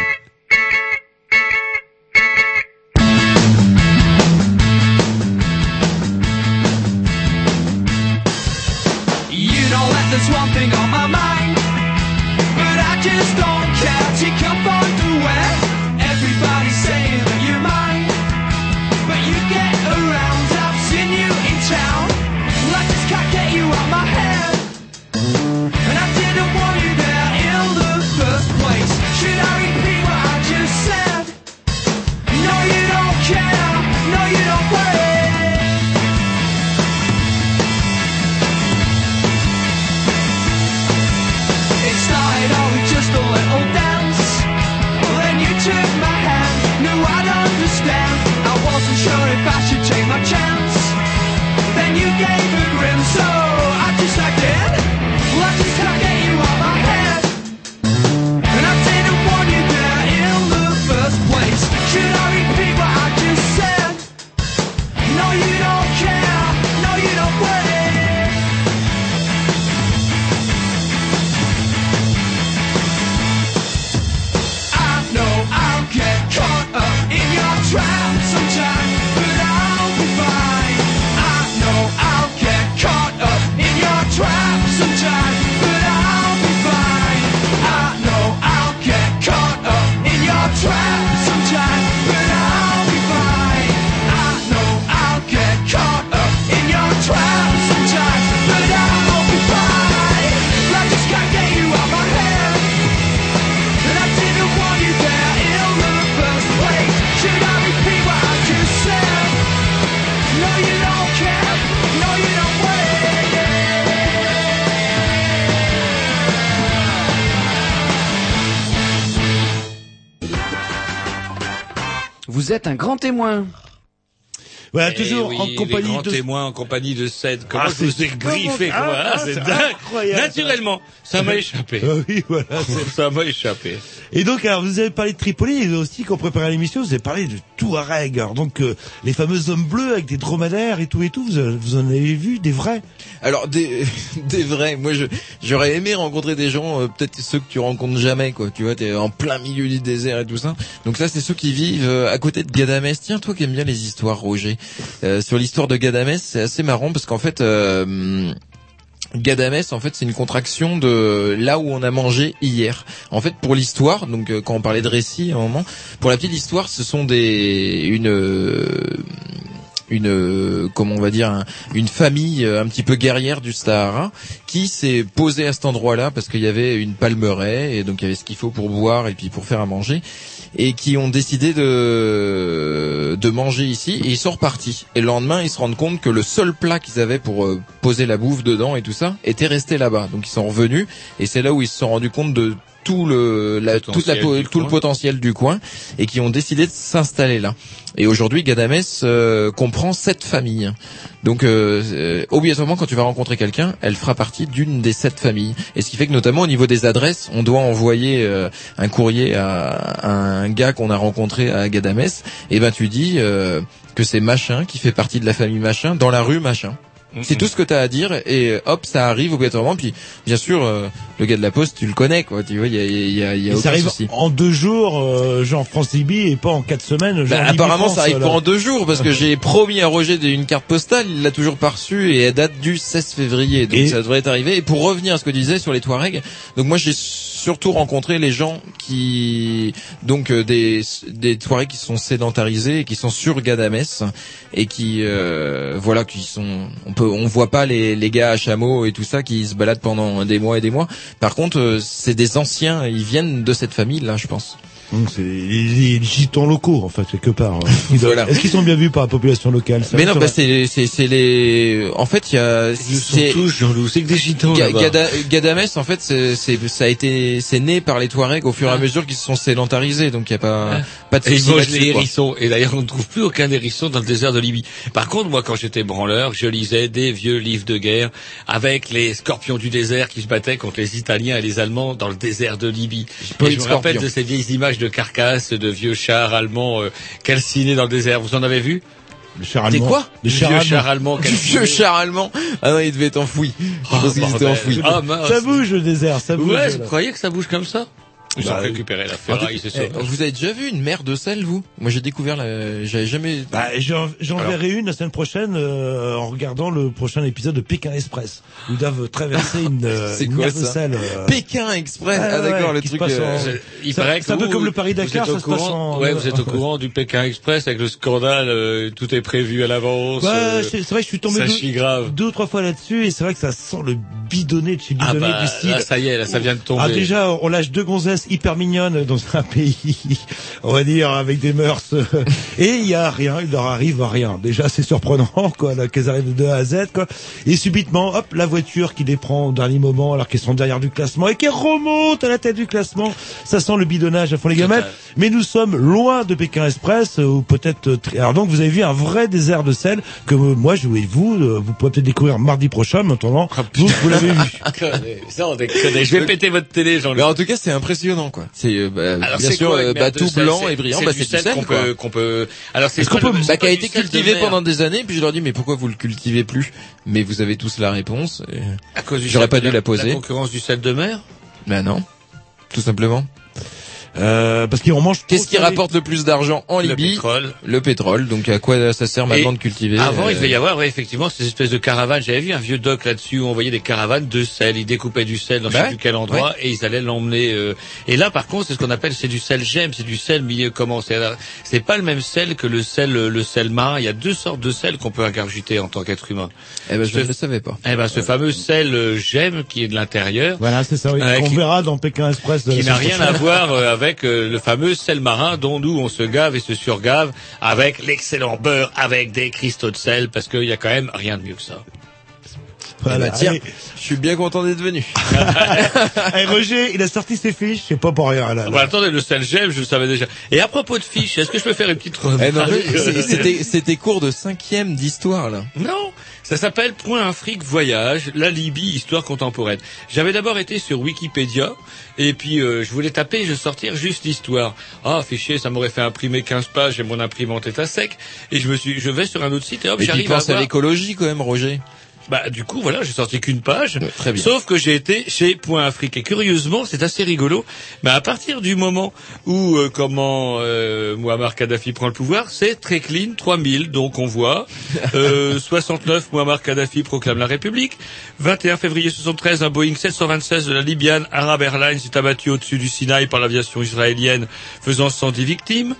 Vous êtes un grand témoin. Voilà, Eh toujours oui, en compagnie grands de... témoins en compagnie de Ced. Comment Ah, je vous c'est- ai griffé, comment- quoi. ah, Ah, ah, c'est incroyable. Naturellement, ça m'a échappé. [laughs] Ah oui, voilà. [laughs] Ça m'a échappé. Et donc, alors, vous avez parlé de Tripoli, et aussi, quand on préparait l'émission, vous avez parlé de Touareg. Alors, donc, euh, les fameux hommes bleus avec des dromadaires et tout et tout, vous, euh, vous en avez vu des vrais? Alors des [laughs] des vrais. Moi j'aurais aimé rencontrer des gens euh, peut-être ceux que tu rencontres jamais quoi. Tu vois t'es en plein milieu du désert et tout ça. Donc ça c'est ceux qui vivent euh, à côté de Gadamès. Tiens toi qui aimes bien les histoires Roger. Euh, sur l'histoire de Gadamès c'est assez marrant parce qu'en fait Gadamès, en fait, c'est une contraction de là où on a mangé hier. En fait, pour l'histoire, donc euh, quand on parlait de récit un moment, pour la petite histoire, ce sont des une euh, une euh, comment on va dire un- une famille un petit peu guerrière du Sahara qui s'est posée à cet endroit-là parce qu'il y avait une palmeraie et donc il y avait ce qu'il faut pour boire et puis pour faire à manger et qui ont décidé de de manger ici et ils sont repartis. Et le lendemain ils se rendent compte que le seul plat qu'ils avaient pour euh, poser la bouffe dedans et tout ça était resté là-bas. Donc ils sont revenus et c'est là où ils se sont rendus compte de tout le la, toute la, Potentiel po- du tout le coin. potentiel du coin et qui ont décidé de s'installer là. Et aujourd'hui, Gadamès euh, comprend sept familles. Donc, euh, euh, obligatoirement, quand tu vas rencontrer quelqu'un, elle fera partie d'une des sept familles. Et ce qui fait que, notamment, au niveau des adresses, on doit envoyer euh, un courrier à, à un gars qu'on a rencontré à Gadamès. Et ben, tu dis euh, que c'est machin qui fait partie de la famille machin dans la rue machin. C'est tout ce que tu as à dire et euh, hop, ça arrive obligatoirement. Puis, bien sûr, euh, le gars de la poste, tu le connais, quoi. Tu vois, il y a, il y a, il y a Et ça arrive souci. en deux jours, euh, genre France Libye, et pas en quatre semaines. Genre Bah, apparemment, France, ça arrive là. pas en deux jours parce que [laughs] j'ai promis à Roger une carte postale, il l'a toujours pas reçue et elle date du 16 février. Donc Et- ça devrait être arrivé. Et pour revenir à ce que tu disais sur les Touaregs, donc moi j'ai surtout rencontré les gens qui donc euh, des des Touaregs qui sont sédentarisés et qui sont sur Gadamès et qui euh, voilà qui sont on peut on voit pas les les gars à chameau et tout ça qui se baladent pendant des mois et des mois. Par contre, euh, c'est des anciens, ils viennent de cette famille là, je pense. Donc c'est les, les gitans locaux, en fait, quelque part. [laughs] Voilà. Est-ce qu'ils sont bien vus par la population locale ça, Mais non, bah c'est c'est c'est les. En fait, il y a. C'est tous Jean-Loup, c'est que des gitans Ga- là-bas. Gada- Gadamès, en fait, c'est c'est ça a été c'est né par les Touaregs au fur et à mesure qu'ils se sont sédentarisés, donc il y a pas pas de Et ils mangent les hérissons. Et d'ailleurs, on ne trouve plus aucun hérisson dans le désert de Libye. Par contre, moi, quand j'étais branleur, je lisais des vieux livres de guerre avec les scorpions du désert qui se battaient contre les Italiens et les Allemands dans le désert de Libye. Et je me rappelle de ces vieilles images de carcasses, de vieux chars allemands euh, calcinés dans le désert. Vous en avez vu? Les chars Des allemands. quoi? Chars vieux allemands. chars allemands Du calcinés. vieux char allemand. Ah non, il devait être enfoui. Je pense qu'ils étaient bordel. enfouis. Ah, mince. Ça bouge le désert, ça bouge. Ouais, je croyais que ça bouge comme ça. Ils ont Bah, récupéré la ferraille, c'est Eh, sûr. vous avez déjà vu une mer de sel, vous? Moi, j'ai découvert la. J'avais jamais. Bah, j'en j'en Alors. verrai une la semaine prochaine euh, en regardant le prochain épisode de Pékin Express. Où ils doivent traverser une, [laughs] euh, C'est une quoi mer de sel. euh, Pékin Express. Ah d'accord, ouais, le truc. euh, en- Il paraît c'est un peu comme le Paris-Dakar, ça se passe en- Ouais, vous êtes au courant du Pékin Express avec le scandale, euh, tout est prévu à l'avance. Ouais, euh, c'est vrai que je suis tombé deux, chie grave. deux ou trois fois là-dessus et c'est vrai que ça sent le bidonné de chez Ah bidonné bah, du style. là, ça y est, là, ça vient de tomber. Ah déjà, on lâche deux gonzesses hyper mignonnes dans un pays, on va dire, avec des mœurs. [laughs] Et il y a rien, il leur arrive rien. Déjà, c'est surprenant, quoi, là, qu'elles arrivent de A à Z, quoi. Et subitement, hop, la voiture qui les prend au dernier moment alors qu'elles sont derrière du classement et qui remonte à la tête du classement. Ça sent le bidonnage à fond les gamètes. Total. Mais nous sommes loin de Pékin Express, euh, ou peut-être... euh, très- Alors donc, vous avez vu un vrai désert de sel que euh, moi, je voulais vous, euh, vous pourrez peut-être découvrir mardi prochain, maintenant. Ah, vous, vous l'avez vu. [laughs] Conneries. Ça, on déconne. [laughs] Je vais péter votre télé, jean Mais en tout cas, c'est impressionnant, quoi. C'est euh, bah, Alors, bien c'est sûr quoi, euh, bah, tout sel blanc C'est- et brillant. c'est Bah, du c'est du sel sel, qu'on quoi. peut, qu'on peut. Alors, c'est Est-ce pas qu'on le- peut- c'est Bah, pas qui a du été sel de cultivé mer. pendant des années, puis je leur dis mais pourquoi vous le cultivez plus? Mais vous avez tous la réponse. et- À cause du J'aurais sel pas de dû la poser. La concurrence du sel de mer? Bah non, tout simplement. Euh, parce qu'on mange Qu'est-ce qui rapporte le plus d'argent en Le Libye pétrole. Le pétrole. Donc à quoi ça sert maintenant Et de cultiver Avant, euh, il devait y avoir, ouais, effectivement, ces espèces de caravanes. J'avais vu un vieux doc là-dessus où on voyait des caravanes de sel. Ils découpaient du sel dans je Bah sais plus quel endroit et ils allaient l'emmener. euh, Et là, par contre, c'est ce qu'on appelle, c'est du sel gemme, c'est du sel milieu comment? C'est c'est pas le même sel que le sel, le sel marin. Il y a deux sortes de sel qu'on peut ingurgiter en tant qu'être humain. Eh ben, je ne le savais pas. Eh ben, ce fameux sel euh, gemme qui est de l'intérieur, Voilà, c'est ça, oui. Euh, On qui- verra dans Pékin Express. de qui n'a rien à voir euh, avec euh, le fameux sel marin dont nous on se gave et se surgave avec l'excellent beurre avec des cristaux de sel parce qu'il y a quand même rien de mieux que ça. Voilà, Eh ben, tiens, allez. je suis bien content d'être venu. Allez, [laughs] Roger, il a sorti ses fiches, c'est pas pour rien, là. Bah, attendez, le sel gemme, je le savais déjà. Et à propos de fiches, est-ce que je peux faire une petite remarque Eh c'est- c'était c'était cours de cinquième d'histoire là. Non, ça s'appelle Point Afrique Voyage, la Libye, histoire contemporaine. J'avais d'abord été sur Wikipédia, et puis euh, je voulais taper, je sortir juste l'histoire. Ah, fichier, ça m'aurait fait imprimer 15 pages et mon imprimante est à sec. Et je me suis, je vais sur un autre site et hop, j'arrive à pense à l'écologie quand même, Roger? Bah du coup voilà, j'ai sorti qu'une page. très bien. Sauf que j'ai été chez Point Afrique et curieusement, c'est assez rigolo. Mais à partir du moment où euh, comment euh, Muammar Kadhafi prend le pouvoir, c'est très clean 3000. Donc on voit [laughs] euh, 69 Muammar Kadhafi proclame la République. 21 février 73, un Boeing 726 de la Libyan Arab Airlines est abattu au-dessus du Sinaï par l'aviation israélienne, faisant 110 victimes.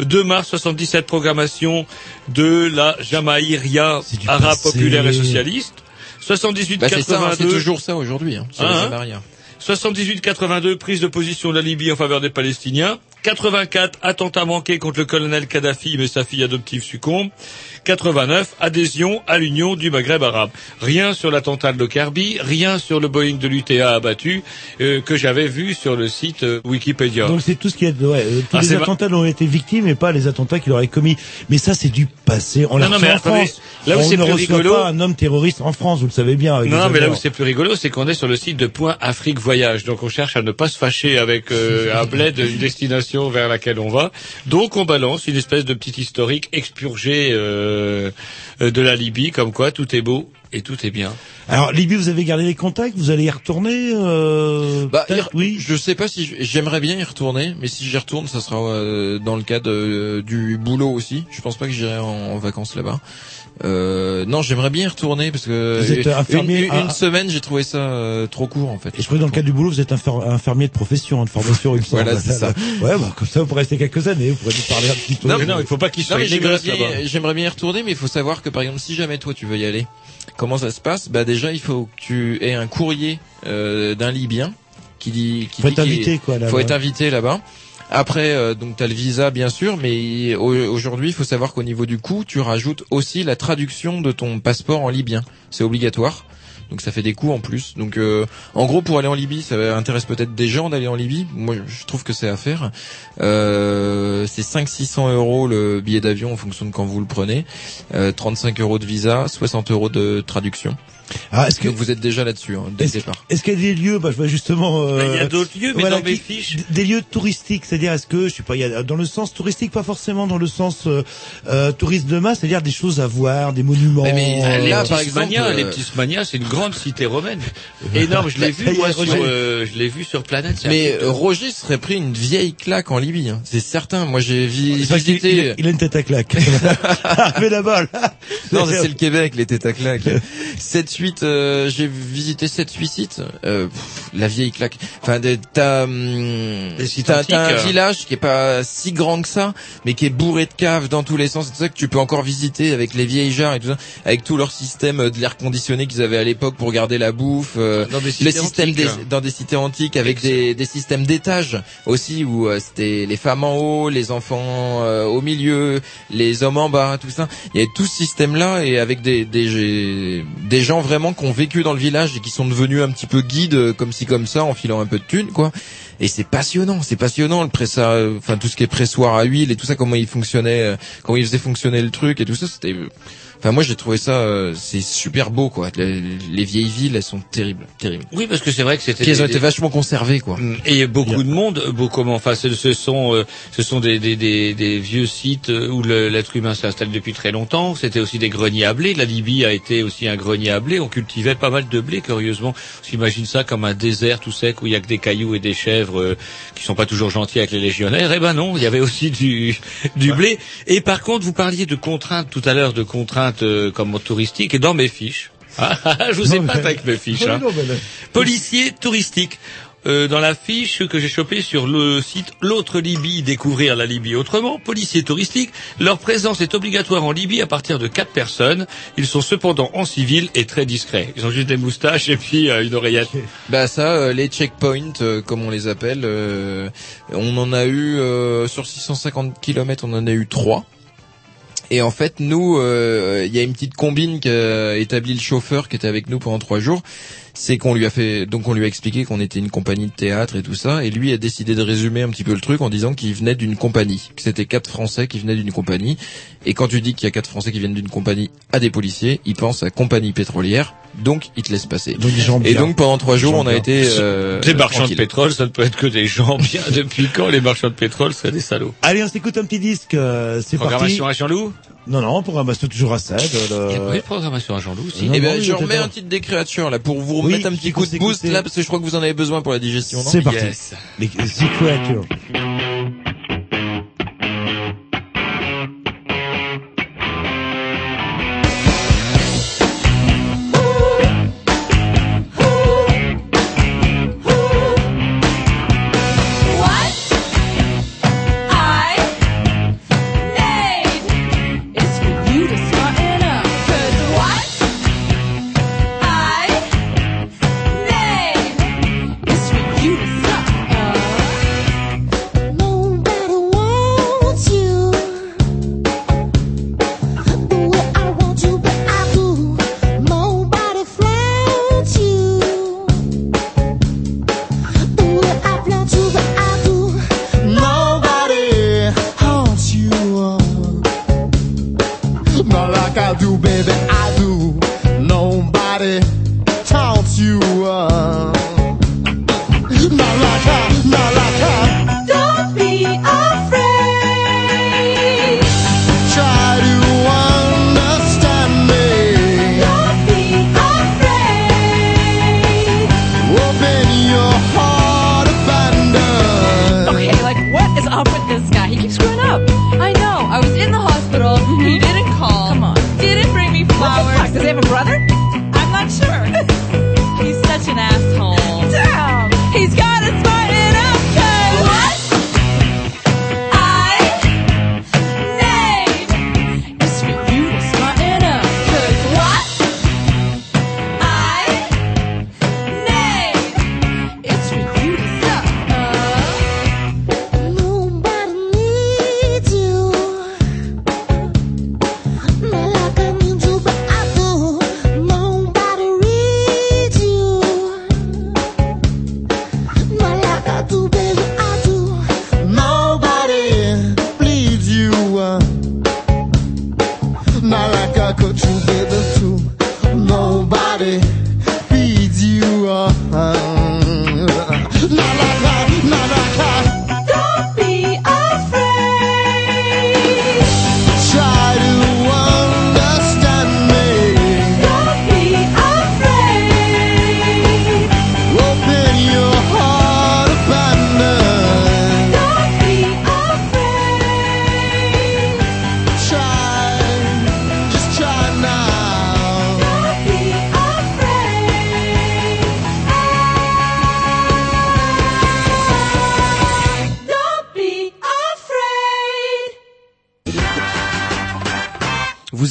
2 mars 77, programmation de la Jamaïria arabe passé. populaire et socialiste. 78 Bah c'est hein, 82 c'est toujours ça aujourd'hui. Hein, sur Hein, les hein. Amariens. 78-82, prise de position de la Libye en faveur des Palestiniens. 84, attentat manqué contre le colonel Kadhafi, mais sa fille adoptive succombe. 89, adhésion à l'Union du Maghreb arabe. Rien sur l'attentat de Lockerbie, rien sur le Boeing de l'UTA abattu, euh, que j'avais vu sur le site euh, Wikipédia. Donc c'est tout ce qui est, ouais, euh, tous Ah, les attentats dont ont été victimes et pas les attentats qu'il aurait commis. Mais ça, c'est du passé. On Non, non, mais en attendez, France. là où c'est plus rigolo- pas un homme terroriste en France, vous le savez bien. avec Non, mais là où c'est plus rigolo, c'est qu'on est sur le site de Point Afrique Voyage. Donc on cherche à ne pas se fâcher avec euh, un bled, une destination vers laquelle on va. Donc on balance une espèce de petit historique expurgé euh, de la Libye, comme quoi tout est beau et tout est bien. Alors, Libye, vous avez gardé les contacts, vous allez y retourner, euh, Bah, y- oui. Je sais pas si j'aimerais bien y retourner, mais si j'y retourne, ça sera euh, dans le cadre euh, du boulot aussi. Je pense pas que j'irai en, en vacances là-bas. Euh, non, j'aimerais bien y retourner parce que Vous êtes une- infirmier une, à- une semaine, j'ai trouvé ça euh, trop court en fait. Et je crois que dans le cadre du boulot, vous êtes infirmier de profession, hein, de formation. [laughs] Voilà, c'est ça. Ouais, bah, comme ça, vous pourrez rester quelques années, vous pourrez nous parler un petit peu. Non, mais non, il faut pas qu'il Non, soit mais j'aimerais bien, là-bas. j'aimerais bien y retourner, mais il faut savoir que par exemple, si jamais toi tu veux y aller, comment ça se passe? Bah déjà, il faut que tu aies un courrier euh, d'un Libyen qui dit, qui Faut dit être invité, quoi, là-bas. Faut être invité là-bas. Après, euh, donc t'as le visa bien sûr, mais au- aujourd'hui, il faut savoir qu'au niveau du coût, tu rajoutes aussi la traduction de ton passeport en libyen. C'est obligatoire. Donc ça fait des coûts en plus. Donc euh, en gros pour aller en Libye, ça intéresse peut-être des gens d'aller en Libye. Moi je trouve que c'est à faire. Euh, c'est 500-600 euros le billet d'avion en fonction de quand vous le prenez. Euh, 35 euros de visa, 60 euros de traduction. Ah, est-ce que Donc vous êtes déjà là-dessus hein, dès le départ. est-ce qu'il y a des lieux, bah, je vois justement. euh, Mais il y a d'autres lieux, mais voilà, dans mes fiches- Des lieux touristiques, c'est-à-dire est-ce que, je sais pas, il y a dans le sens touristique, pas forcément dans le sens euh, euh, touriste de masse, c'est-à-dire des choses à voir, des monuments. Mais Ah, les là, euh, par Petits exemple, Smania, euh, les Petits Smania, c'est une grande cité romaine. [laughs] Énorme, je l'ai vu, moi, sur, Roger. euh, je l'ai vu sur Planète. Mais euh, Roger serait pris une vieille claque en Libye, hein. c'est certain. Moi j'ai visité. il, a- il a une tête à claque. [laughs] mais là-bas, là. Non, c'est le Québec, les têtes à claque. [laughs] 7-8, euh, j'ai visité 7-8 sites. Euh, pff, la vieille claque. Enfin, t'as, hum, t'as, un euh. village qui est pas si grand que ça, mais qui est bourré de caves dans tous les sens. C'est tout ça que tu peux encore visiter avec les vieilles jarres et tout ça, avec tout leur système euh, de l'air conditionné qu'ils avaient à l'époque pour garder la bouffe. euh, Dans des le cités système antiques, des, hein. dans des cités antiques avec des, des systèmes d'étages aussi où euh, c'était les femmes en haut, les enfants euh, au milieu, les hommes en bas, tout ça. Il y avait tout ce système-là et avec des, des des gens vraiment qui ont vécu dans le village et qui sont devenus un petit peu guides euh, comme ci comme ça en filant un peu de thunes quoi. Et c'est passionnant, c'est passionnant le pressa, euh, enfin tout ce qui est pressoir à huile et tout ça comment il fonctionnait, euh, comment il faisait fonctionner le truc et tout ça c'était Enfin, moi, j'ai trouvé ça, euh, c'est super beau, quoi. Les, les vieilles villes, elles sont terribles, terribles. Oui, parce que c'est vrai que c'était. Elles ont été vachement conservées, quoi. Et beaucoup de monde, beaucoup, enfin, ce, ce sont, euh, ce sont des, des, des, des vieux sites euh, où l'être humain s'installe depuis très longtemps. C'était aussi des greniers à blé. La Libye a été aussi un grenier à blé. On cultivait pas mal de blé, curieusement. On s'imagine ça comme un désert tout sec où il y a que des cailloux et des chèvres euh, qui sont pas toujours gentils avec les légionnaires. Eh ben non, il y avait aussi du, du blé. Et par contre, vous parliez de contraintes tout à l'heure, de contraintes euh, comme touristiques. Et dans mes fiches, ah, [laughs] ah, ah, je vous Non, épate mais- avec mes fiches. Oui, hein. non, mais là- Policier touristique. Euh, dans la fiche que j'ai chopée sur le site L'autre Libye, découvrir la Libye autrement, policiers touristiques, leur présence est obligatoire en Libye à partir de quatre personnes. Ils sont cependant en civil et très discrets. Ils ont juste des moustaches et puis euh, une oreillette. Bah ça, euh, les checkpoints, euh, comme on les appelle, euh, on en a eu euh, sur 650 km, on en a eu trois. Et en fait, nous, euh, il y a une petite combine qu'a établi le chauffeur qui était avec nous pendant trois jours. C'est qu'on lui a fait, donc on lui a expliqué qu'on était une compagnie de théâtre et tout ça, et lui a décidé de résumer un petit peu le truc en disant qu'il venait d'une compagnie, que c'était quatre Français qui venaient d'une compagnie. Et quand tu dis qu'il y a quatre Français qui viennent d'une compagnie à des policiers, ils pensent à compagnie pétrolière, donc ils te laissent passer. Donc, des gens Et bien. donc pendant trois jours, gens on a bien. été euh, des marchands tranquille. de pétrole, ça ne peut être que des gens bien. [laughs] Depuis quand les marchands de pétrole seraient des salauds? Allez, on s'écoute un petit disque. euh, C'est parti. Programmation à Jean-Loup? Non, non, programmation toujours à 7. Il y a pas eu de programmation à Jean-Loup aussi. Eh ben, il je remets un titre des créatures là pour vous Oui, remettre un petit coup de boost là parce que je crois que vous en avez besoin pour la digestion. C'est parti. Yes. Les The Creature.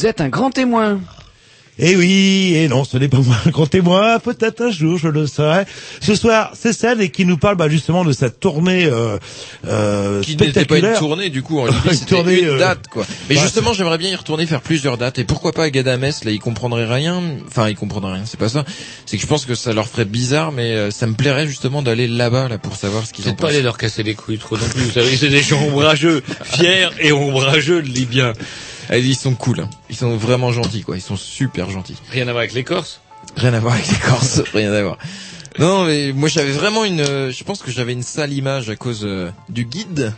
Vous êtes un grand témoin. Eh oui, et non, ce n'est pas moi un grand témoin, peut-être un jour je le serai. Ce soir, c'est celle qui nous parle bah, justement de sa tournée euh, euh, Qui n'était pas une spectaculaire. tournée du coup, en [laughs] Libye, Une c'était tournée, une euh, date quoi. Mais bah, justement, j'aimerais bien y retourner faire plusieurs dates et pourquoi pas à Gadamès là, ils comprendraient rien. Enfin, ils comprendraient rien, c'est pas ça. C'est que je pense que ça leur ferait bizarre, mais euh, ça me plairait justement d'aller là-bas là pour savoir ce qu'ils en Peut-être pas pensent. aller leur casser les couilles trop non plus. Vous savez, c'est des gens ombrageux, fiers et ombrageux, le Libyens. Ils sont cool, hein. ils sont vraiment gentils quoi, ils sont super gentils. Rien à voir avec les Corses? Rien à voir avec les Corses, [laughs] rien à voir. Non, mais moi j'avais vraiment une, euh, je pense que j'avais une sale image à cause euh, du guide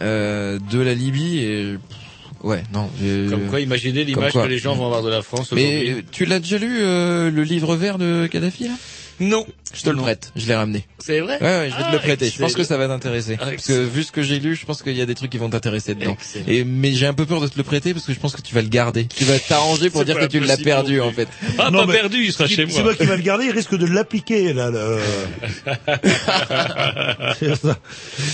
euh, de la Libye et ouais, non. Comme quoi, imaginez l'image que les gens vont avoir de la France Mais aujourd'hui. euh, tu l'as déjà lu euh, le livre vert de Kadhafi là? Non. Je te le prête, je l'ai ramené. C'est vrai Ouais, ouais, je vais te Ah, le prêter. Je pense que ça va t'intéresser. Ah, Parce que vu ce que j'ai lu, je pense qu'il y a des trucs qui vont t'intéresser dedans. Excellent. Et mais j'ai un peu peur de te le prêter parce que je pense que tu vas le garder. Tu vas t'arranger pour dire que tu l'as perdu en fait. Ah, Non, pas mais perdu, il sera chez C'est moi. moi qui va le garder, il risque de l'appliquer là. Le... [laughs] C'est ça.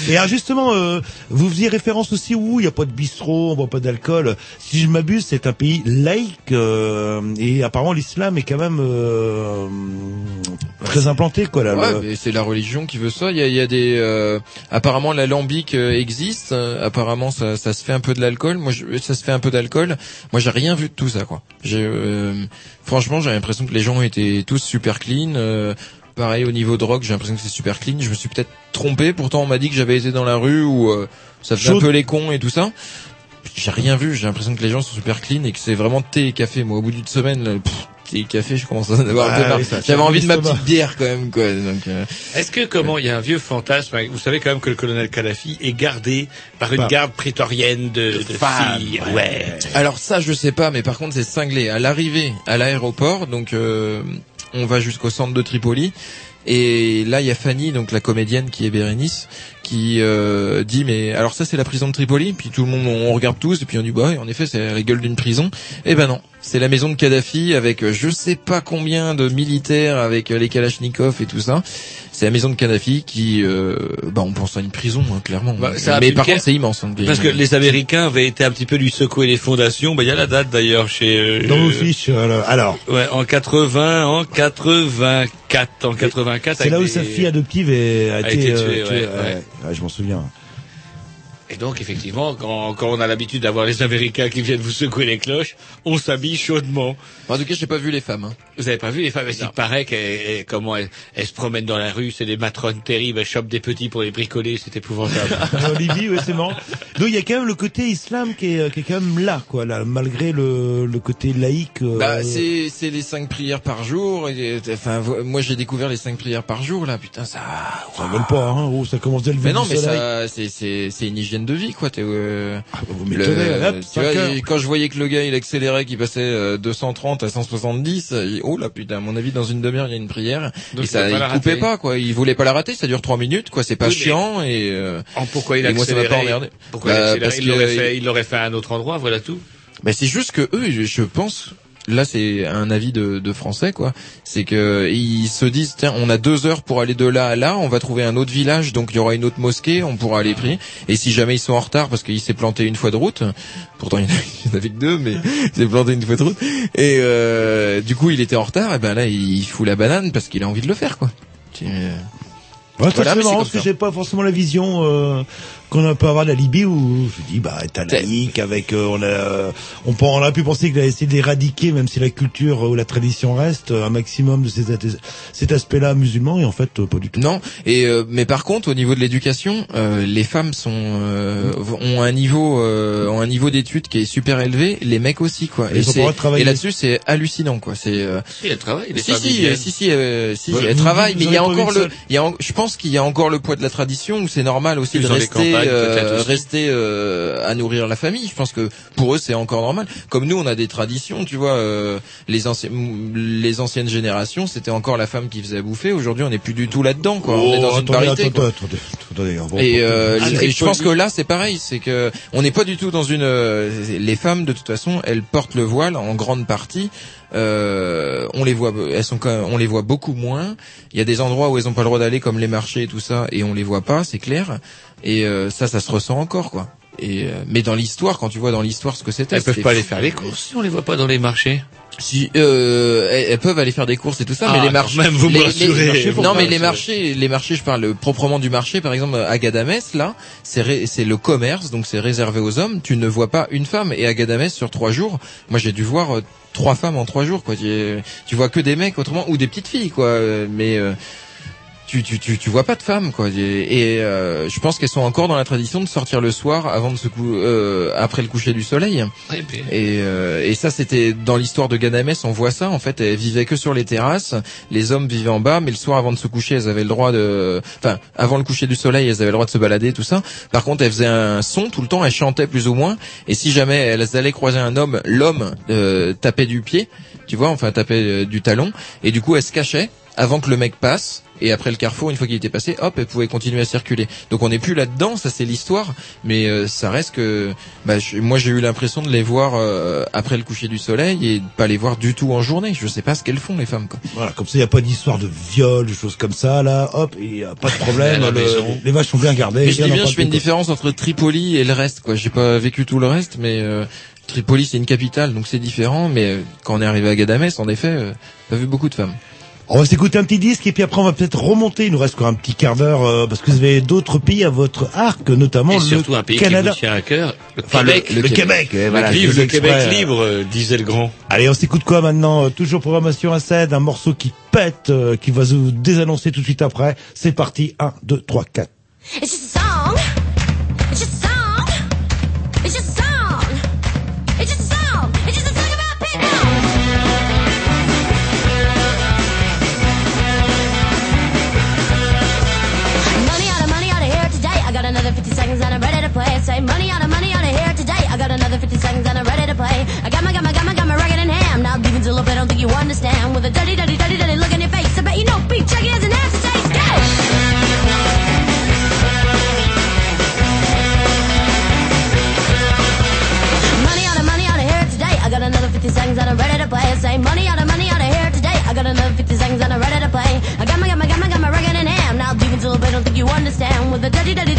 Et alors justement, euh, vous faisiez référence aussi où il n'y a pas de bistrot, on boit pas d'alcool. Si je m'abuse, c'est un pays laïque euh, et apparemment l'islam est quand même euh, très implanté quoi là. Ouais, le- c'est la religion qui veut ça. Il y a, il y a des. euh, apparemment, l'alambic euh, existe. Apparemment, ça, ça se fait un peu de l'alcool. Moi, je, ça se fait un peu d'alcool. Moi, j'ai rien vu de tout ça, quoi. J'ai, euh, franchement, j'ai l'impression que les gens étaient tous super clean. euh, pareil au niveau drogue, j'ai l'impression que c'est super clean. Je me suis peut-être trompé. Pourtant, on m'a dit que j'avais été dans la rue où euh, ça faisait un Chaude. peu les cons et tout ça. J'ai rien vu. J'ai l'impression que les gens sont super clean et que c'est vraiment thé et café. Moi, au bout d'une semaine, là, pff, je commence à en avoir oui, J'avais envie de ma petite bière quand même, quoi. Donc, euh, Est-ce que comment il y a un vieux fantasme Vous savez quand même que le colonel Kadhafi est gardé par une garde prétorienne de, de filles. ouais. Ouais. Alors ça, je sais pas, mais par contre, c'est cinglé. À l'arrivée à l'aéroport, donc euh, on va jusqu'au centre de Tripoli. Et là, il y a Fanny, donc la comédienne qui est Bérénice, qui euh, dit mais alors ça c'est la prison de Tripoli. Puis tout le monde, on regarde tous et puis on dit bah ouais, en effet c'est la gueule d'une prison. Eh ben non, c'est la maison de Kadhafi avec euh, je sais pas combien de militaires avec euh, les Kalachnikov et tout ça. C'est la maison de Kadhafi qui, euh, bah on pense à une prison hein, clairement. Bah, ça a mais par contre c'est immense. hein, Parce que les Américains avaient été un petit peu lui secouer les fondations. Bah, il y a la date d'ailleurs chez. euh, Dans vos euh, fiches, alors. alors. Ouais, en 80, en 84, en 84. C'est là où des- sa fille adoptive est- a, A été, été euh, tuée, tuée, ouais, ouais. Ouais, je m'en souviens. Et donc, effectivement, quand, quand on a l'habitude d'avoir les Américains qui viennent vous secouer les cloches, on s'habille chaudement. En tout cas, j'ai pas vu les femmes. Hein. Vous avez pas vu les femmes Il paraît qu'elles, elles- comment elles, elles se promènent dans la rue, c'est des matrones terribles, elles chopent des petits pour les bricoler, c'est épouvantable. [laughs] En Libye, ouais, c'est marrant. Donc il y a quand même le côté islam qui est, qui est quand même là, quoi, là, malgré le, le côté laïque. euh, Bah, c'est c'est les cinq prières par jour. et- Enfin, moi j'ai découvert les cinq prières par jour là. Putain, ça. Ça vole pas, hein. Oh, ça commence dès le Mais non, mais soleil. ça, c'est c'est c'est une hygiène de vie quoi. T'es, euh, vous le- m'étonnez, hop, tu vois, quand je voyais que le gars il accélérait, qu'il passait euh, 230 à 170, il- oh là putain, à mon avis dans une demi-heure il y a une prière Donc, et il ça il la coupait rater. pas quoi. Il voulait pas la rater, ça dure trois minutes quoi. C'est pas Oui, mais- chiant et. euh, Oh, pourquoi il a et moi ça m'a pas accéléré. Pourquoi Bah, il accéléré parce Il l'aurait fait, il l'aurait fait à un autre endroit, voilà tout. Mais c'est juste que eux, je pense, là c'est un avis de, de français quoi, c'est que ils se disent tiens on a deux heures pour aller de là à là, on va trouver un autre village, donc il y aura une autre mosquée, on pourra aller prier. Et si jamais ils sont en retard parce qu'il s'est planté une fois de route, pourtant il n'y [laughs] en avait que deux, mais il s'est planté une fois de route, et euh, du coup il était en retard, et ben là il fout la banane parce qu'il a envie de le faire quoi. Tu- Ouais, Voilà, c'est marrant parce que j'ai pas forcément la vision euh, qu'on peut avoir de la Libye où je dis bah t'as laïque avec euh, on a on, peut- on a pu penser qu'il a essayé d'éradiquer même si la culture ou la tradition reste un maximum de ces cet aspect-là musulman et en fait euh, pas du tout. Non, et euh, mais par contre au niveau de l'éducation, euh, les femmes sont euh, ont un niveau euh, ont un niveau d'études qui est super élevé, les mecs aussi quoi. Et, travailler. et là-dessus c'est hallucinant quoi. C'est euh, Si, elle travaille, les si femmes si, si si euh, si, Ouais, si, elles travaillent, mais il y a encore le il y a je pense qu'il y a encore le poids de la tradition où c'est normal aussi Plus de rester euh, rester euh, à nourrir la famille. Je pense que pour eux c'est encore normal. Comme nous on a des traditions, tu vois, euh, les anciennes les anciennes générations c'était encore la femme qui faisait à bouffer. Aujourd'hui on n'est plus du tout là-dedans quoi. on est dans Oh, une attendez, parité. Et, euh, et je pense que là c'est pareil, c'est que on n'est pas du tout dans une. euh, les femmes de toute façon, elles portent le voile en grande partie. Euh, on les voit, elles sont, quand- on les voit beaucoup moins. Il y a des endroits où elles ont pas le droit d'aller, comme les marchés et tout ça, et on les voit pas, c'est clair. Et euh, ça, ça se ressent encore quoi. Et euh, mais dans l'histoire, quand tu vois dans l'histoire ce que c'était, Elles peuvent pas aller faire les courses si on les voit pas dans les marchés. Si euh, elles, peuvent aller faire des courses et tout ça, Ah, mais les quand marchés, même, vous les- les- non mais les marchés, les marchés, je parle proprement du marché. Par exemple, à là, c'est c'est le commerce, donc c'est réservé aux hommes. Tu ne vois pas une femme. Et à sur trois jours, moi j'ai dû voir euh, trois femmes en trois jours. Quoi, tu, tu vois que des mecs autrement ou des petites filles, quoi. euh, Mais euh, tu, tu, tu, tu vois pas de femmes quoi et, et, euh, je pense qu'elles sont encore dans la tradition de sortir le soir avant de se cou euh, après le coucher du soleil puis- et, euh, et ça, c'était dans l'histoire de Ganamès, on voit ça. En fait, elles vivaient que sur les terrasses. Les hommes vivaient en bas, mais le soir, avant de se coucher, elles avaient le droit de, enfin, avant le coucher du soleil, elles avaient le droit de se balader, tout ça. Par contre, elles faisaient un son tout le temps, elles chantaient plus ou moins. Et si jamais elles allaient croiser un homme, l'homme euh, tapait du pied, tu vois, enfin tapait euh, du talon, et du coup, elles se cachaient avant que le mec passe. Et après le carrefour, une fois qu'il était passé, hop, elle pouvait continuer à circuler. Donc on n'est plus là-dedans, ça c'est l'histoire, mais euh, ça reste que, bah, je- moi j'ai eu l'impression de les voir euh, après le coucher du soleil et de pas les voir du tout en journée. Je sais pas ce qu'elles font les femmes. Quoi. Voilà, comme ça, il n'y a pas d'histoire de viol, de choses comme ça, là, hop, il n'y a pas de problème, [laughs] le- les vaches sont bien gardées. Mais je dis bien, je fais une différence entre Tripoli et le reste. Quoi, j'ai pas vécu tout le reste, mais euh, Tripoli c'est une capitale, donc c'est différent. Mais euh, quand on est arrivé à Gadamès, en effet, euh, pas vu beaucoup de femmes. On va s'écouter un petit disque et puis après on va peut-être remonter. Il nous reste encore un petit quart d'heure euh, parce que vous avez d'autres pays à votre arc, notamment Et le surtout un pays Canada. qui vous tient à cœur, le Enfin, le- Québec. le Québec, ouais, voilà, vive je le Québec exprès. libre, euh, disait le grand. Allez, on s'écoute quoi maintenant Euh, Toujours programmation à 7, un morceau qui pète, euh, qui va vous désannoncer tout de suite après. C'est parti, 1, 2, 3, 4. It's just a song. It's just a song. With a dirty, dirty, dirty, dirty look in your face. I bet you know beef jerky has an aftertaste. Go! Money out of money out of here today. I got another 50 seconds and I'm ready to play. Say money out of money out of here today. I got another 50 seconds and I'm ready to play. I got my, got my, got my, got my rugged in ham. Now deep into the I don't think you understand. With a dirty, dirty,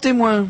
Témoin.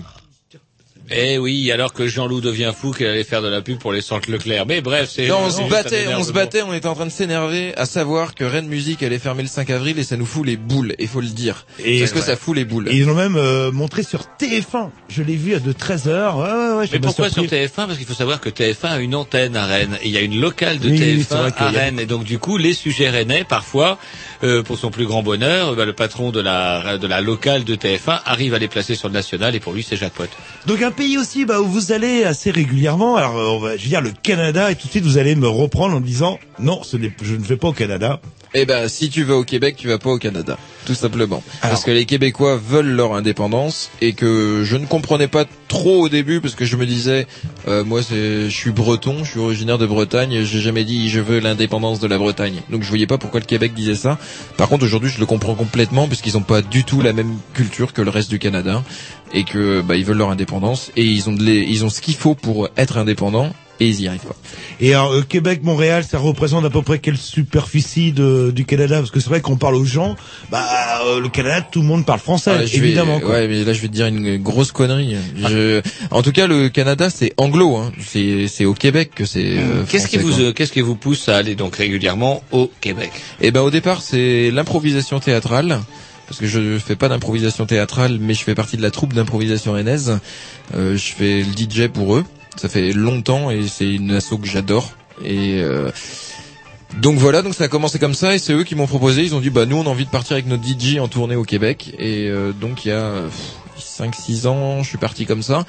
Eh oui, alors que Jean-Loup devient fou qu'il allait faire de la pub pour les centres Leclerc. Mais bref, c'est... Non, on se battait, on se battait, on était en train de s'énerver à savoir que Rennes Music allait fermer le 5 avril et ça nous fout les boules, il faut le dire. Et- Parce que ouais. ça fout les boules. Et ils l'ont même euh, montré sur TF1. Je l'ai vu à de 13h. Ouais, ouais, ouais. Mais pourquoi sur TF1 Parce qu'il faut savoir que TF1 a une antenne à Rennes. Il y a une locale de Oui, oui, TF1 c'est vrai qu'il à Rennes. Et donc du coup, les sujets rennais, parfois, euh, pour son plus grand bonheur, bah, le patron de la, de la locale de TF1 arrive à les placer sur le national. Et pour lui, c'est jackpot. Donc un pays aussi bah, où vous allez assez régulièrement. Alors euh, je veux dire le Canada et tout de suite vous allez me reprendre en me disant non, ce je ne vais pas au Canada. Eh ben, si tu vas au Québec, tu vas pas au Canada. Tout simplement. Parce que les Québécois veulent leur indépendance et que je ne comprenais pas trop au début parce que je me disais, euh, moi c'est, je suis breton, je suis originaire de Bretagne, j'ai jamais dit je veux l'indépendance de la Bretagne. Donc je voyais pas pourquoi le Québec disait ça. Par contre aujourd'hui je le comprends complètement parce qu'ils ont pas du tout la même culture que le reste du Canada et que bah ils veulent leur indépendance et ils ont de les- ils ont ce qu'il faut pour être indépendants et ils y arrivent pas. Et alors euh, Québec, Montréal, ça représente à peu près quelle superficie de, du Canada? Parce que c'est vrai qu'on parle aux gens, bah euh, le Canada, tout le monde parle français, Ah, vais- évidemment. quoi. ouais, mais là je vais te dire une grosse connerie. Je, en tout cas, le Canada c'est anglo. Hein. C'est c'est au Québec que c'est. euh, Qu'est-ce qui vous, quoi. euh, qu'est-ce qui vous pousse à aller donc régulièrement au Québec? Eh ben au départ c'est l'improvisation théâtrale. Parce que je fais pas d'improvisation théâtrale, mais je fais partie de la troupe d'improvisation rennaise. Euh, je fais le DJ pour eux. Ça fait longtemps et c'est une asso que j'adore. Et euh, donc voilà, donc ça a commencé comme ça et c'est eux qui m'ont proposé. Ils ont dit bah nous on a envie de partir avec notre DJ en tournée au Québec. Et euh, donc il y a 5-6 ans, je suis parti comme ça.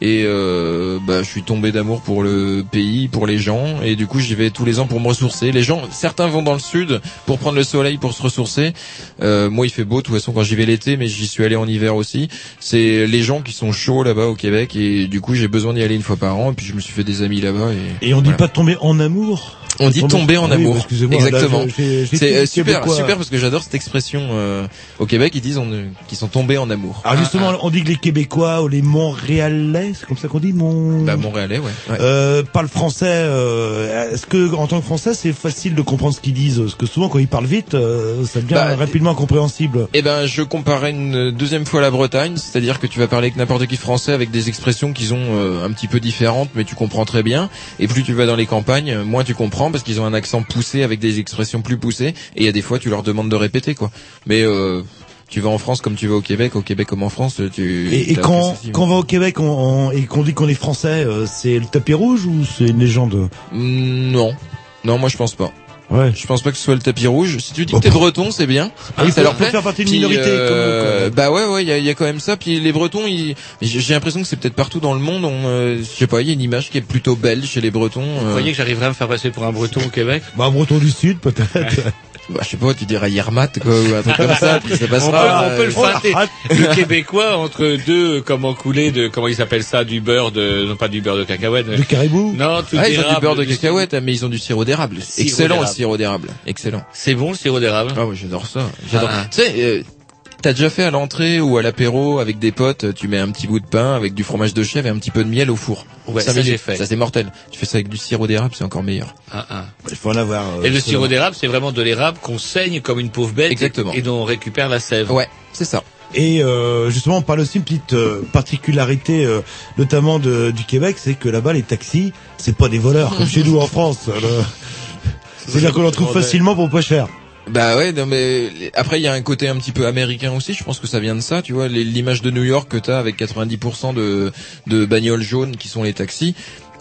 Et euh, bah, je suis tombé d'amour pour le pays, pour les gens, et du coup j'y vais tous les ans pour me ressourcer. Les gens, certains vont dans le sud pour prendre le soleil, pour se ressourcer. Euh, moi il fait beau de toute façon quand j'y vais l'été, mais j'y suis allé en hiver aussi. C'est les gens qui sont chauds là-bas au Québec, et du coup j'ai besoin d'y aller une fois par an. Et puis je me suis fait des amis là-bas. Et, Et on dit voilà. pas de tomber en amour On dit tomber en Ah oui, amour. Exactement. C'est euh, super, super parce que j'adore cette expression euh, au Québec. Ils disent qu'ils sont tombés en amour. Alors justement, on dit que les Québécois ou les Montréalais, c'est comme ça qu'on dit, mon... Bah Montréalais, ouais. ouais. Euh, parlent français. euh, Est-ce que en tant que Français, c'est facile de comprendre ce qu'ils disent? Parce que souvent, quand ils parlent vite, euh, ça devient Bah, rapidement incompréhensible. Eh ben, je comparais une deuxième fois la Bretagne, c'est-à-dire que tu vas parler avec n'importe qui français avec des expressions qui sont euh, un petit peu différentes, mais tu comprends très bien. Et plus tu vas dans les campagnes, moins tu comprends parce qu'ils ont un accent poussé avec des expressions plus poussées. Et il y a des fois, tu leur demandes de répéter, quoi. Mais euh, tu vas en France comme tu vas au Québec, au Québec comme en France, tu. Et, et quand, quand on va au Québec on, on- et qu'on dit qu'on est français, euh, c'est le tapis rouge ou c'est une légende? Mm, Non, non, moi je pense pas. Ouais. Je pense pas que ce soit le tapis rouge. Si tu dis que t'es breton, c'est bien. Ah oui, ça leur plaît. faire partie d'une minorité, euh, comme- comme- Bah ouais, ouais, il y a, il y a quand même ça. Puis les Bretons, ils... j'ai l'impression que c'est peut-être partout dans le monde. On, euh, je sais pas, il y a une image qui est plutôt belle chez les Bretons. Vous euh. croyez que j'arriverai à me faire passer pour un breton au Québec? Bah, un breton du sud, peut-être. [laughs] Bah, je sais pas, tu dirais Yermat, quoi, ou un truc comme ça, puis ça on peut, passera. on peut le fâter. Le Québécois entre deux, comment couler de, comment ils appellent ça, du beurre de, non pas du beurre de cacahuète. mais- Du caribou Non, tout Ah, ils ont du beurre de cacahuète, mais ils ont du sirop d'érable. Excellent le sirop d'érable. Excellent. C'est bon le sirop d'érable? Ah ouais, j'adore ça. J'adore. Ah. Tu sais, euh, t'as déjà fait à l'entrée ou à l'apéro avec des potes, tu mets un petit bout de pain avec du fromage de chèvre et un petit peu de miel au four. Ouais, ça, j'ai fait. Ça c'est mortel. Tu fais ça avec du sirop d'érable, c'est encore meilleur. Ah, ah. Il faut en avoir. euh, Et le sirop d'érable, c'est vraiment de l'érable qu'on saigne comme une pauvre bête. Exactement. Et, et dont on récupère la sève. Ouais, c'est ça. Et euh, justement, on parle aussi une petite euh, particularité, euh, notamment de, du Québec, c'est que là-bas, les taxis, c'est pas des voleurs comme chez nous en France. alors. C'est-à-dire qu'on en trouve facilement pour pas cher. Bah ouais, non mais après il y a un côté un petit peu américain aussi. Je pense que ça vient de ça, tu vois, l'image de New York que t'as avec 90% de de bagnoles jaunes qui sont les taxis.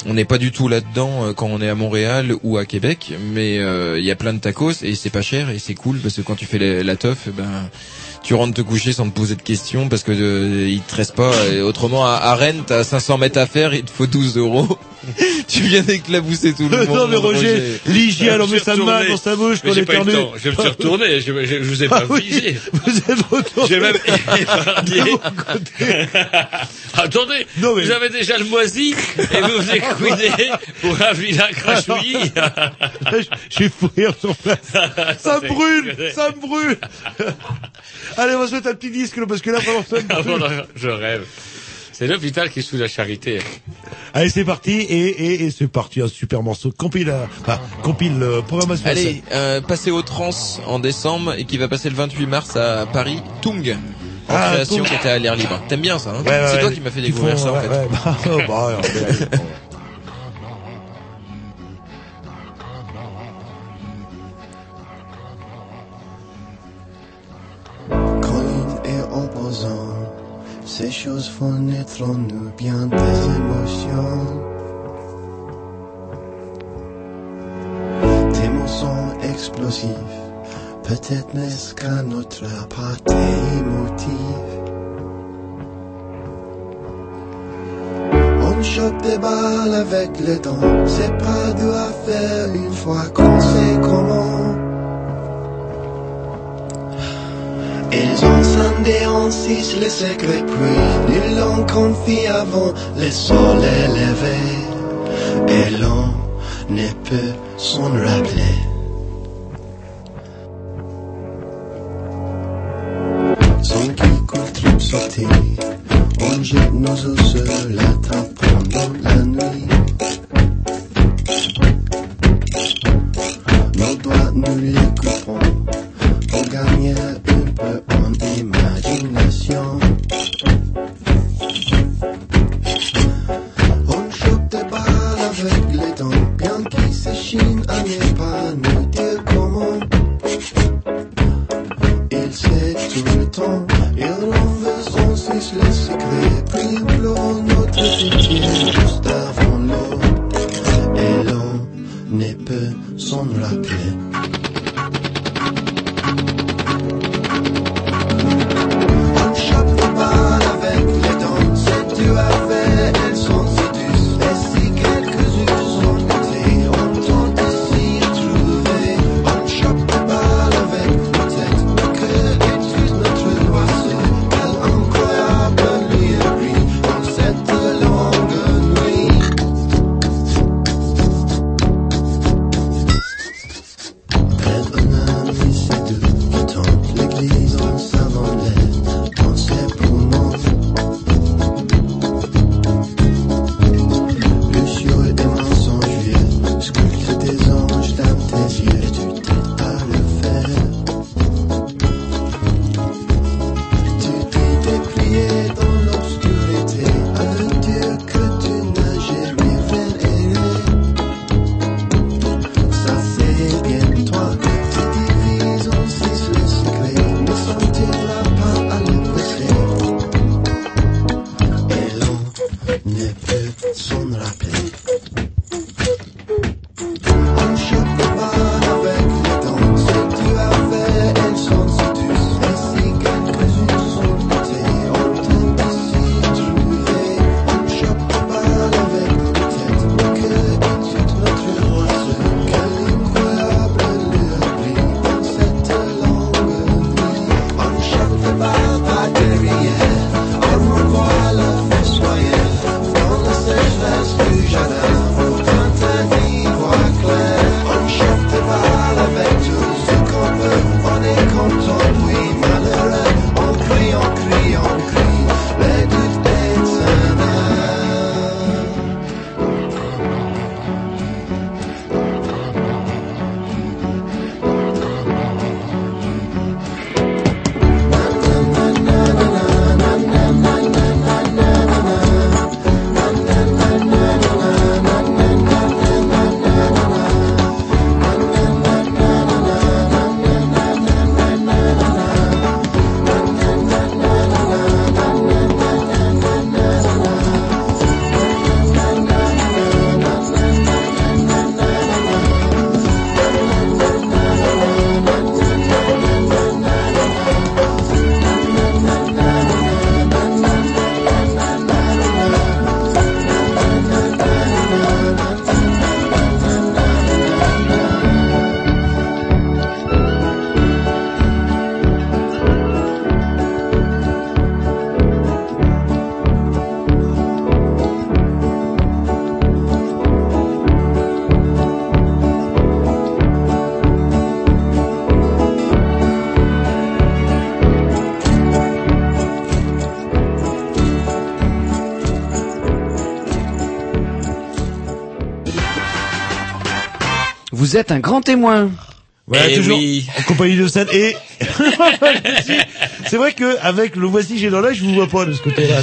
On n'est pas du tout là-dedans euh, quand on est à Montréal ou à Québec, mais euh, il y a plein de tacos et c'est pas cher et c'est cool parce que quand tu fais la, la teuf, ben tu rentres te coucher sans te poser de questions parce que euh, il te reste pas. Et autrement, à, à Rennes, t'as 500 mètres à faire, il te faut 12 euros. [laughs] tu viens d'éclabousser tout le monde. non mais Roger, l'hygiène, on met sa main dans sa bouche Mais quand éternue. temps. Je me suis [laughs] retourné. Je, je, je vous ai pas Ah oui, visé. Vous êtes retourné. J'ai même [laughs] épargné. Attendez, vous avez déjà le moisi et vous vous écouinez pour un vilain crachouillis. J'ai fou rire sur place. Ça me c'est- brûle, ça me brûle. Allez, on va se mettre un petit disque là, parce que là me [laughs] Ah, je rêve. C'est l'hôpital qui est sous la charité. Allez, c'est parti et, et, et c'est parti un super morceau compile, euh, enfin, compile euh, programmation. Allez, euh, passer au trans en décembre et qui va passer le 28 mars à Paris, Tung. En Ah, création Tung. qui était à l'air libre. T'aimes bien ça, hein Ouais, ouais, C'est toi qui m'as fait découvrir font- ça en ouais, fait. ouais, bah, [laughs] oh, bah, choses font naître en nous bien des émotions. Tes mots sont explosifs, peut-être n'est-ce qu'à notre partie émotive. On chope des balles avec les dents, c'est pas dur à faire une fois qu'on sait comment. Scindé en six les secrets, puis nul en confie avant les soleils levés. Et l'on ne peut s'en rappeler. Sans qui coule trop sauter, on jette nos os sur la table Vous êtes un grand témoin. Voilà, Eh toujours oui. en compagnie de Stan. Et [laughs] c'est vrai que avec le voici j'ai dans l'œil, je vous vois pas de ce côté-là.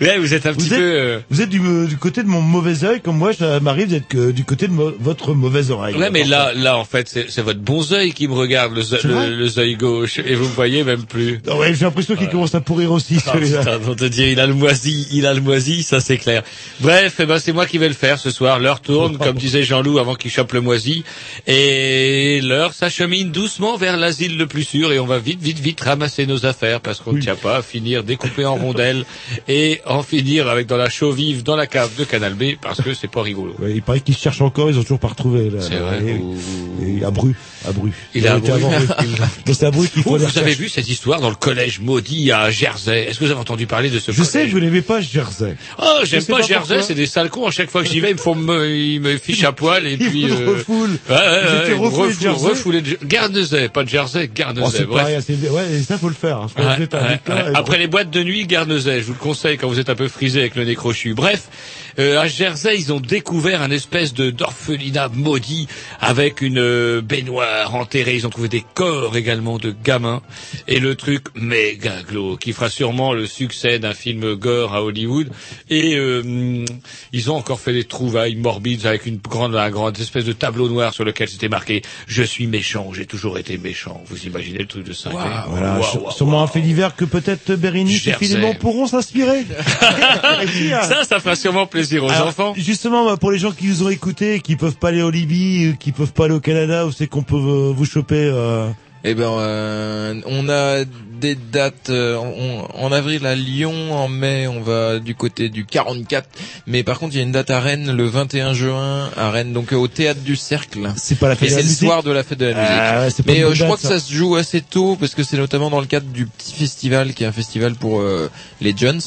Ouais, vous êtes un petit Vous êtes, peu. euh, vous êtes du, du côté de mon mauvais œil, comme moi, ça m'arrive d'être que du côté de mo- votre mauvaise oreille. Ouais, mais là, là, en fait, c'est c'est votre bon œil qui me regarde, le, ze- C'est vrai le, le œil gauche, et vous me voyez même plus. Ah ouais, j'ai l'impression qu'il commence à pourrir aussi, Ah, celui-là. putain, pour te dire, il a le moisi, il a le moisi, ça c'est clair. Bref, eh ben, c'est moi qui vais le faire ce soir. L'heure tourne, comme disait Jean-Loup avant qu'il chope le moisi. Et l'heure s'achemine doucement vers l'asile le plus sûr et on va vite, vite, vite ramasser nos affaires parce qu'on ne tient pas à finir découpé en rondelles et en finir avec dans la chaux vive dans la cave de Canal B parce que c'est pas rigolo. Ouais, il paraît qu'ils se cherchent encore, ils ont toujours pas retrouvé. là. C'est vrai, Et- et à Bru, à Bru. Il à Bru. Bru. [laughs] Donc c'est à Bru qu'il faut Oh, vous avez vu cette histoire dans le collège maudit à Jersey? Est-ce que vous avez entendu parler de ce Je sais collège? vous n'aimez pas Jersey. Oh, Je j'aime pas, pas Jersey, c'est des sales cons. À chaque fois que j'y vais, ils me font me, ils me fichent à poil et [laughs] Ils puis. vous refoulent. Ouais, ouais, ouais, me refoulent- Jersey refoulés de Guernesey, pas de Jersey, Oh, Guernesey. c'est ouais, et ça faut le faire. hein. Ouais, vous êtes ouais, ouais. Après les boîtes de nuit, Guernesey, je vous le conseille quand vous êtes un peu frisé avec le nez crochu. Bref, euh, à Jersey, ils ont découvert un espèce de d'orphelinat maudit avec une euh, baignoire enterrée. Ils ont trouvé des corps également de gamins et le truc méga glauque qui fera sûrement le succès d'un film gore à Hollywood. Et euh, ils ont encore fait des trouvailles morbides avec une grande, un grande espèce de tableau noir sur lequel c'était marqué "Je suis méchant, j'ai toujours été méchant". Vous imaginez le truc de ça Voilà, sur- sûrement un fait divers que peut-être Bérénice et Jersey. Philémon pourront s'inspirer. [laughs] Ça, ça fera sûrement plaisir aux Alors, enfants. Justement, bah, pour les gens qui nous ont écoutés, qui peuvent pas aller en Libye, euh, qui peuvent pas aller au Canada, où c'est qu'on peut euh, vous choper euh... Eh ben, euh, on a des dates euh, en, en avril à Lyon, en mai on va du côté du 44, mais par contre il y a une date à Rennes le 21 juin à Rennes, donc euh, au théâtre du Cercle. C'est pas la fête Et de la c'est le musique soir de la fête de la musique. Ah ouais, c'est pas mais euh, je crois que ça se joue assez tôt parce que c'est notamment dans le cadre du petit festival qui est un festival pour euh, les jeunes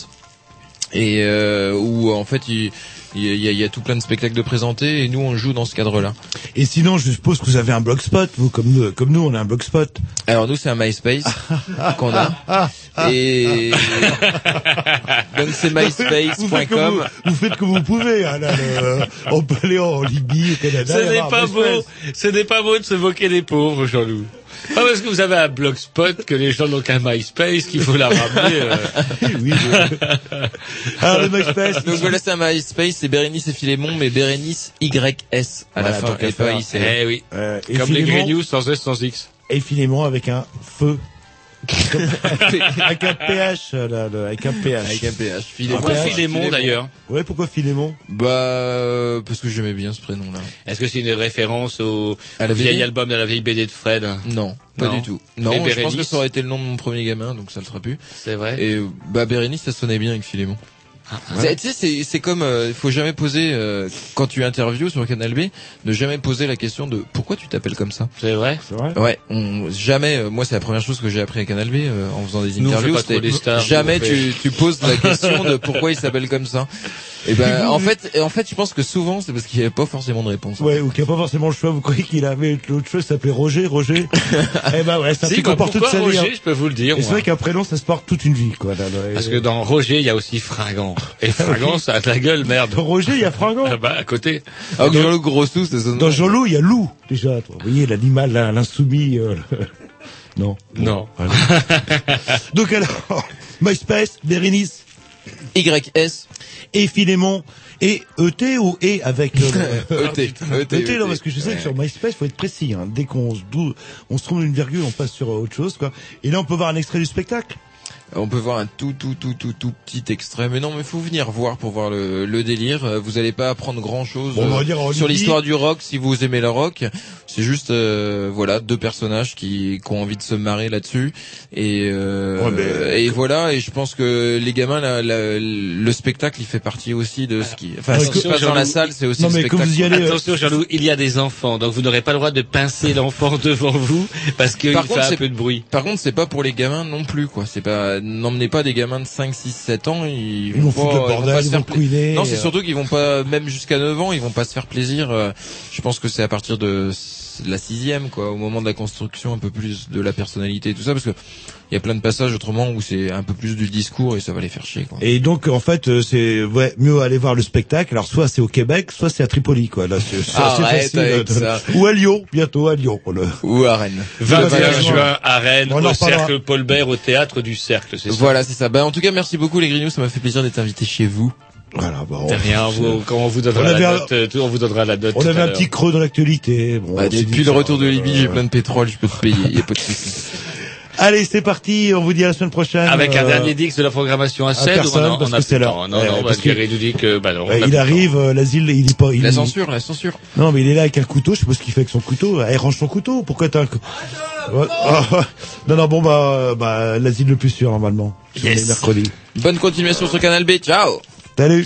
et euh, où en fait il il y, a, il y a tout plein de spectacles de présentés et nous on joue dans ce cadre-là. Et sinon, je suppose que vous avez un blogspot, vous, comme nous, comme nous, on a un blogspot. Alors nous c'est un MySpace [laughs] qu'on a et [laughs] donc c'est myspace.com. vous, vous faites comme vous pouvez. Hein, là, le- on peut aller en Libye, au Canada. Ce n'est pas beau, ce n'est pas beau de se moquer des pauvres, Jean-Loup. Pas parce que vous avez un blogspot que les gens n'ont qu'un MySpace qu'il faut la ramener. euh. [laughs] oui, Alors le MySpace. Donc voilà c'est un MySpace, c'est Bérénice et Philémon, mais Bérénice YS à la Voilà, fin tant qu'à et pas. IC. Eh oui. Euh, et Comme les Grey News sans S sans X. Et Philémon avec un feu. Avec un PH, là, là, avec un PH. Avec un PH. Philémon. Pourquoi PH, Philémon d'ailleurs Ouais, pourquoi Philémon Bah euh, parce que j'aimais bien ce prénom là. Est-ce que c'est une référence au, À la vieil album de la vieille BD de Fred? Non, pas Non. du tout. Non, je pense Bérénice que ça aurait été le nom de mon premier gamin, donc ça le sera plus. C'est vrai Et euh, bah Bérénice, ça sonnait bien avec Philémon. C'est- Tu sais, c'est c'est comme, euh, il faut jamais poser euh, quand tu interviews sur Canal B, ne jamais poser la question de pourquoi tu t'appelles comme ça. C'est vrai C'est vrai Ouais, on, jamais. euh, moi, c'est la première chose que j'ai appris à Canal B euh, en faisant des Nous, interviews. les stars, jamais nous, tu, tu poses la question de pourquoi il s'appelle comme ça. Et ben, en fait, en fait, je pense que souvent, c'est parce qu'il n'y avait pas forcément de réponse. Ouais, ou qu'il n'y a pas forcément le choix. Vous croyez qu'il avait l'autre choix s'appelait Roger, Roger [laughs] Eh ben ouais, c'est un Si, truc bah, qu'on porte toute sa vie. Roger, hein. je peux vous le dire. C'est vrai qu'un prénom, ça se porte toute une vie, quoi. là, là. Parce que dans Roger, il y a aussi Fringant. [laughs] Et Fringant, ça a de la gueule, merde. Dans Roger, il y a Fringant. Ah bah, à côté. Ah, que Jean-Luc Grossou, c'est son nom. Dans Jean-Loup, il y a Loup, déjà. toi. Vous voyez, l'animal, l'insoumis. euh, [laughs] Non. Non. Voilà. [laughs] Donc alors, MySpace, Bérénice YS. et Philémon et ET ou E avec euh, ET. ET. ET, non, parce que je sais que sur MySpace, faut être précis. Hein. Dès qu'on se, on se trompe d'une virgule, on passe sur autre chose, quoi. Et là, on peut voir un extrait du spectacle. On peut voir un tout tout tout tout tout petit extrait, mais non, mais faut venir voir pour voir le, le délire. Euh, Vous allez pas apprendre grand chose Bon, on va dire en sur l'histoire du rock si vous aimez le rock. C'est juste euh, voilà deux personnages qui, qui ont envie de se marrer là-dessus et euh, Ouais, mais- et voilà. Et je pense que les gamins, la- la- le spectacle, il fait partie aussi de ce qui. Enfin, ce qui se passe dans la salle, c'est aussi Non, le mais spectacle. vous y allez, euh, Attention, Jean-Loup, il y a des enfants, donc vous n'aurez pas le droit de pincer l'enfant [laughs] devant vous parce qu'il Par fait un c'est- peu de bruit. Par contre, c'est pas pour les gamins non plus, quoi. C'est pas, n'emmenez pas des gamins de 5, 6, 7 ans, ils, Ils vont foutre le pas- ils vont bordel, pas se ils faire vont pla- Non, c'est euh. surtout qu'ils vont pas, même jusqu'à 9 ans, ils vont pas se faire plaisir. euh, Je pense que c'est à partir de de la sixième, quoi, au moment de la construction, un peu plus de la personnalité et tout ça, parce que il y a plein de passages autrement où c'est un peu plus du discours et ça va les faire chier, quoi. Et donc en fait euh, c'est ouais mieux aller voir le spectacle. Alors soit c'est au Québec, soit c'est à Tripoli quoi. Là c'est facile. avec ça. Ou à Lyon bientôt à Lyon. Le- Ou à Rennes. 21 juin à Rennes, au. Cercle Paul Bert, au Théâtre du Cercle, c'est ça? Voilà, c'est ça. Ben, en tout cas, merci beaucoup les Grignoux, ça m'a fait plaisir d'être invité chez vous. Voilà, bon. De rien, vous, quand on vous donnera On la un- note, euh, tout, on vous donnera la note. On avait un petit creux dans l'actualité. Bon, Bah, depuis le retour de euh, Libye, j'ai plein de pétrole, je peux te payer, y a pas de souci. [laughs] Allez, c'est parti. On vous dit à la semaine prochaine. Avec un Euh, dernier dix de la programmation à à 7 ou personne, on a, parce on a que c'est Non, Ouais, non, parce parce que- nous dit que, bah non, il arrive, euh, l'asile, il est pas. Il La censure, la censure. Non, mais il est là avec un couteau. Je sais pas ce qu'il fait avec son couteau. Eh, range son couteau. Pourquoi t'as un cou- Ouais, ah, [laughs] Non, non, bon bah, euh, bah l'asile le plus sûr normalement. Yes. mercredi. Bonne continuation sur Canal B, ciao Salut.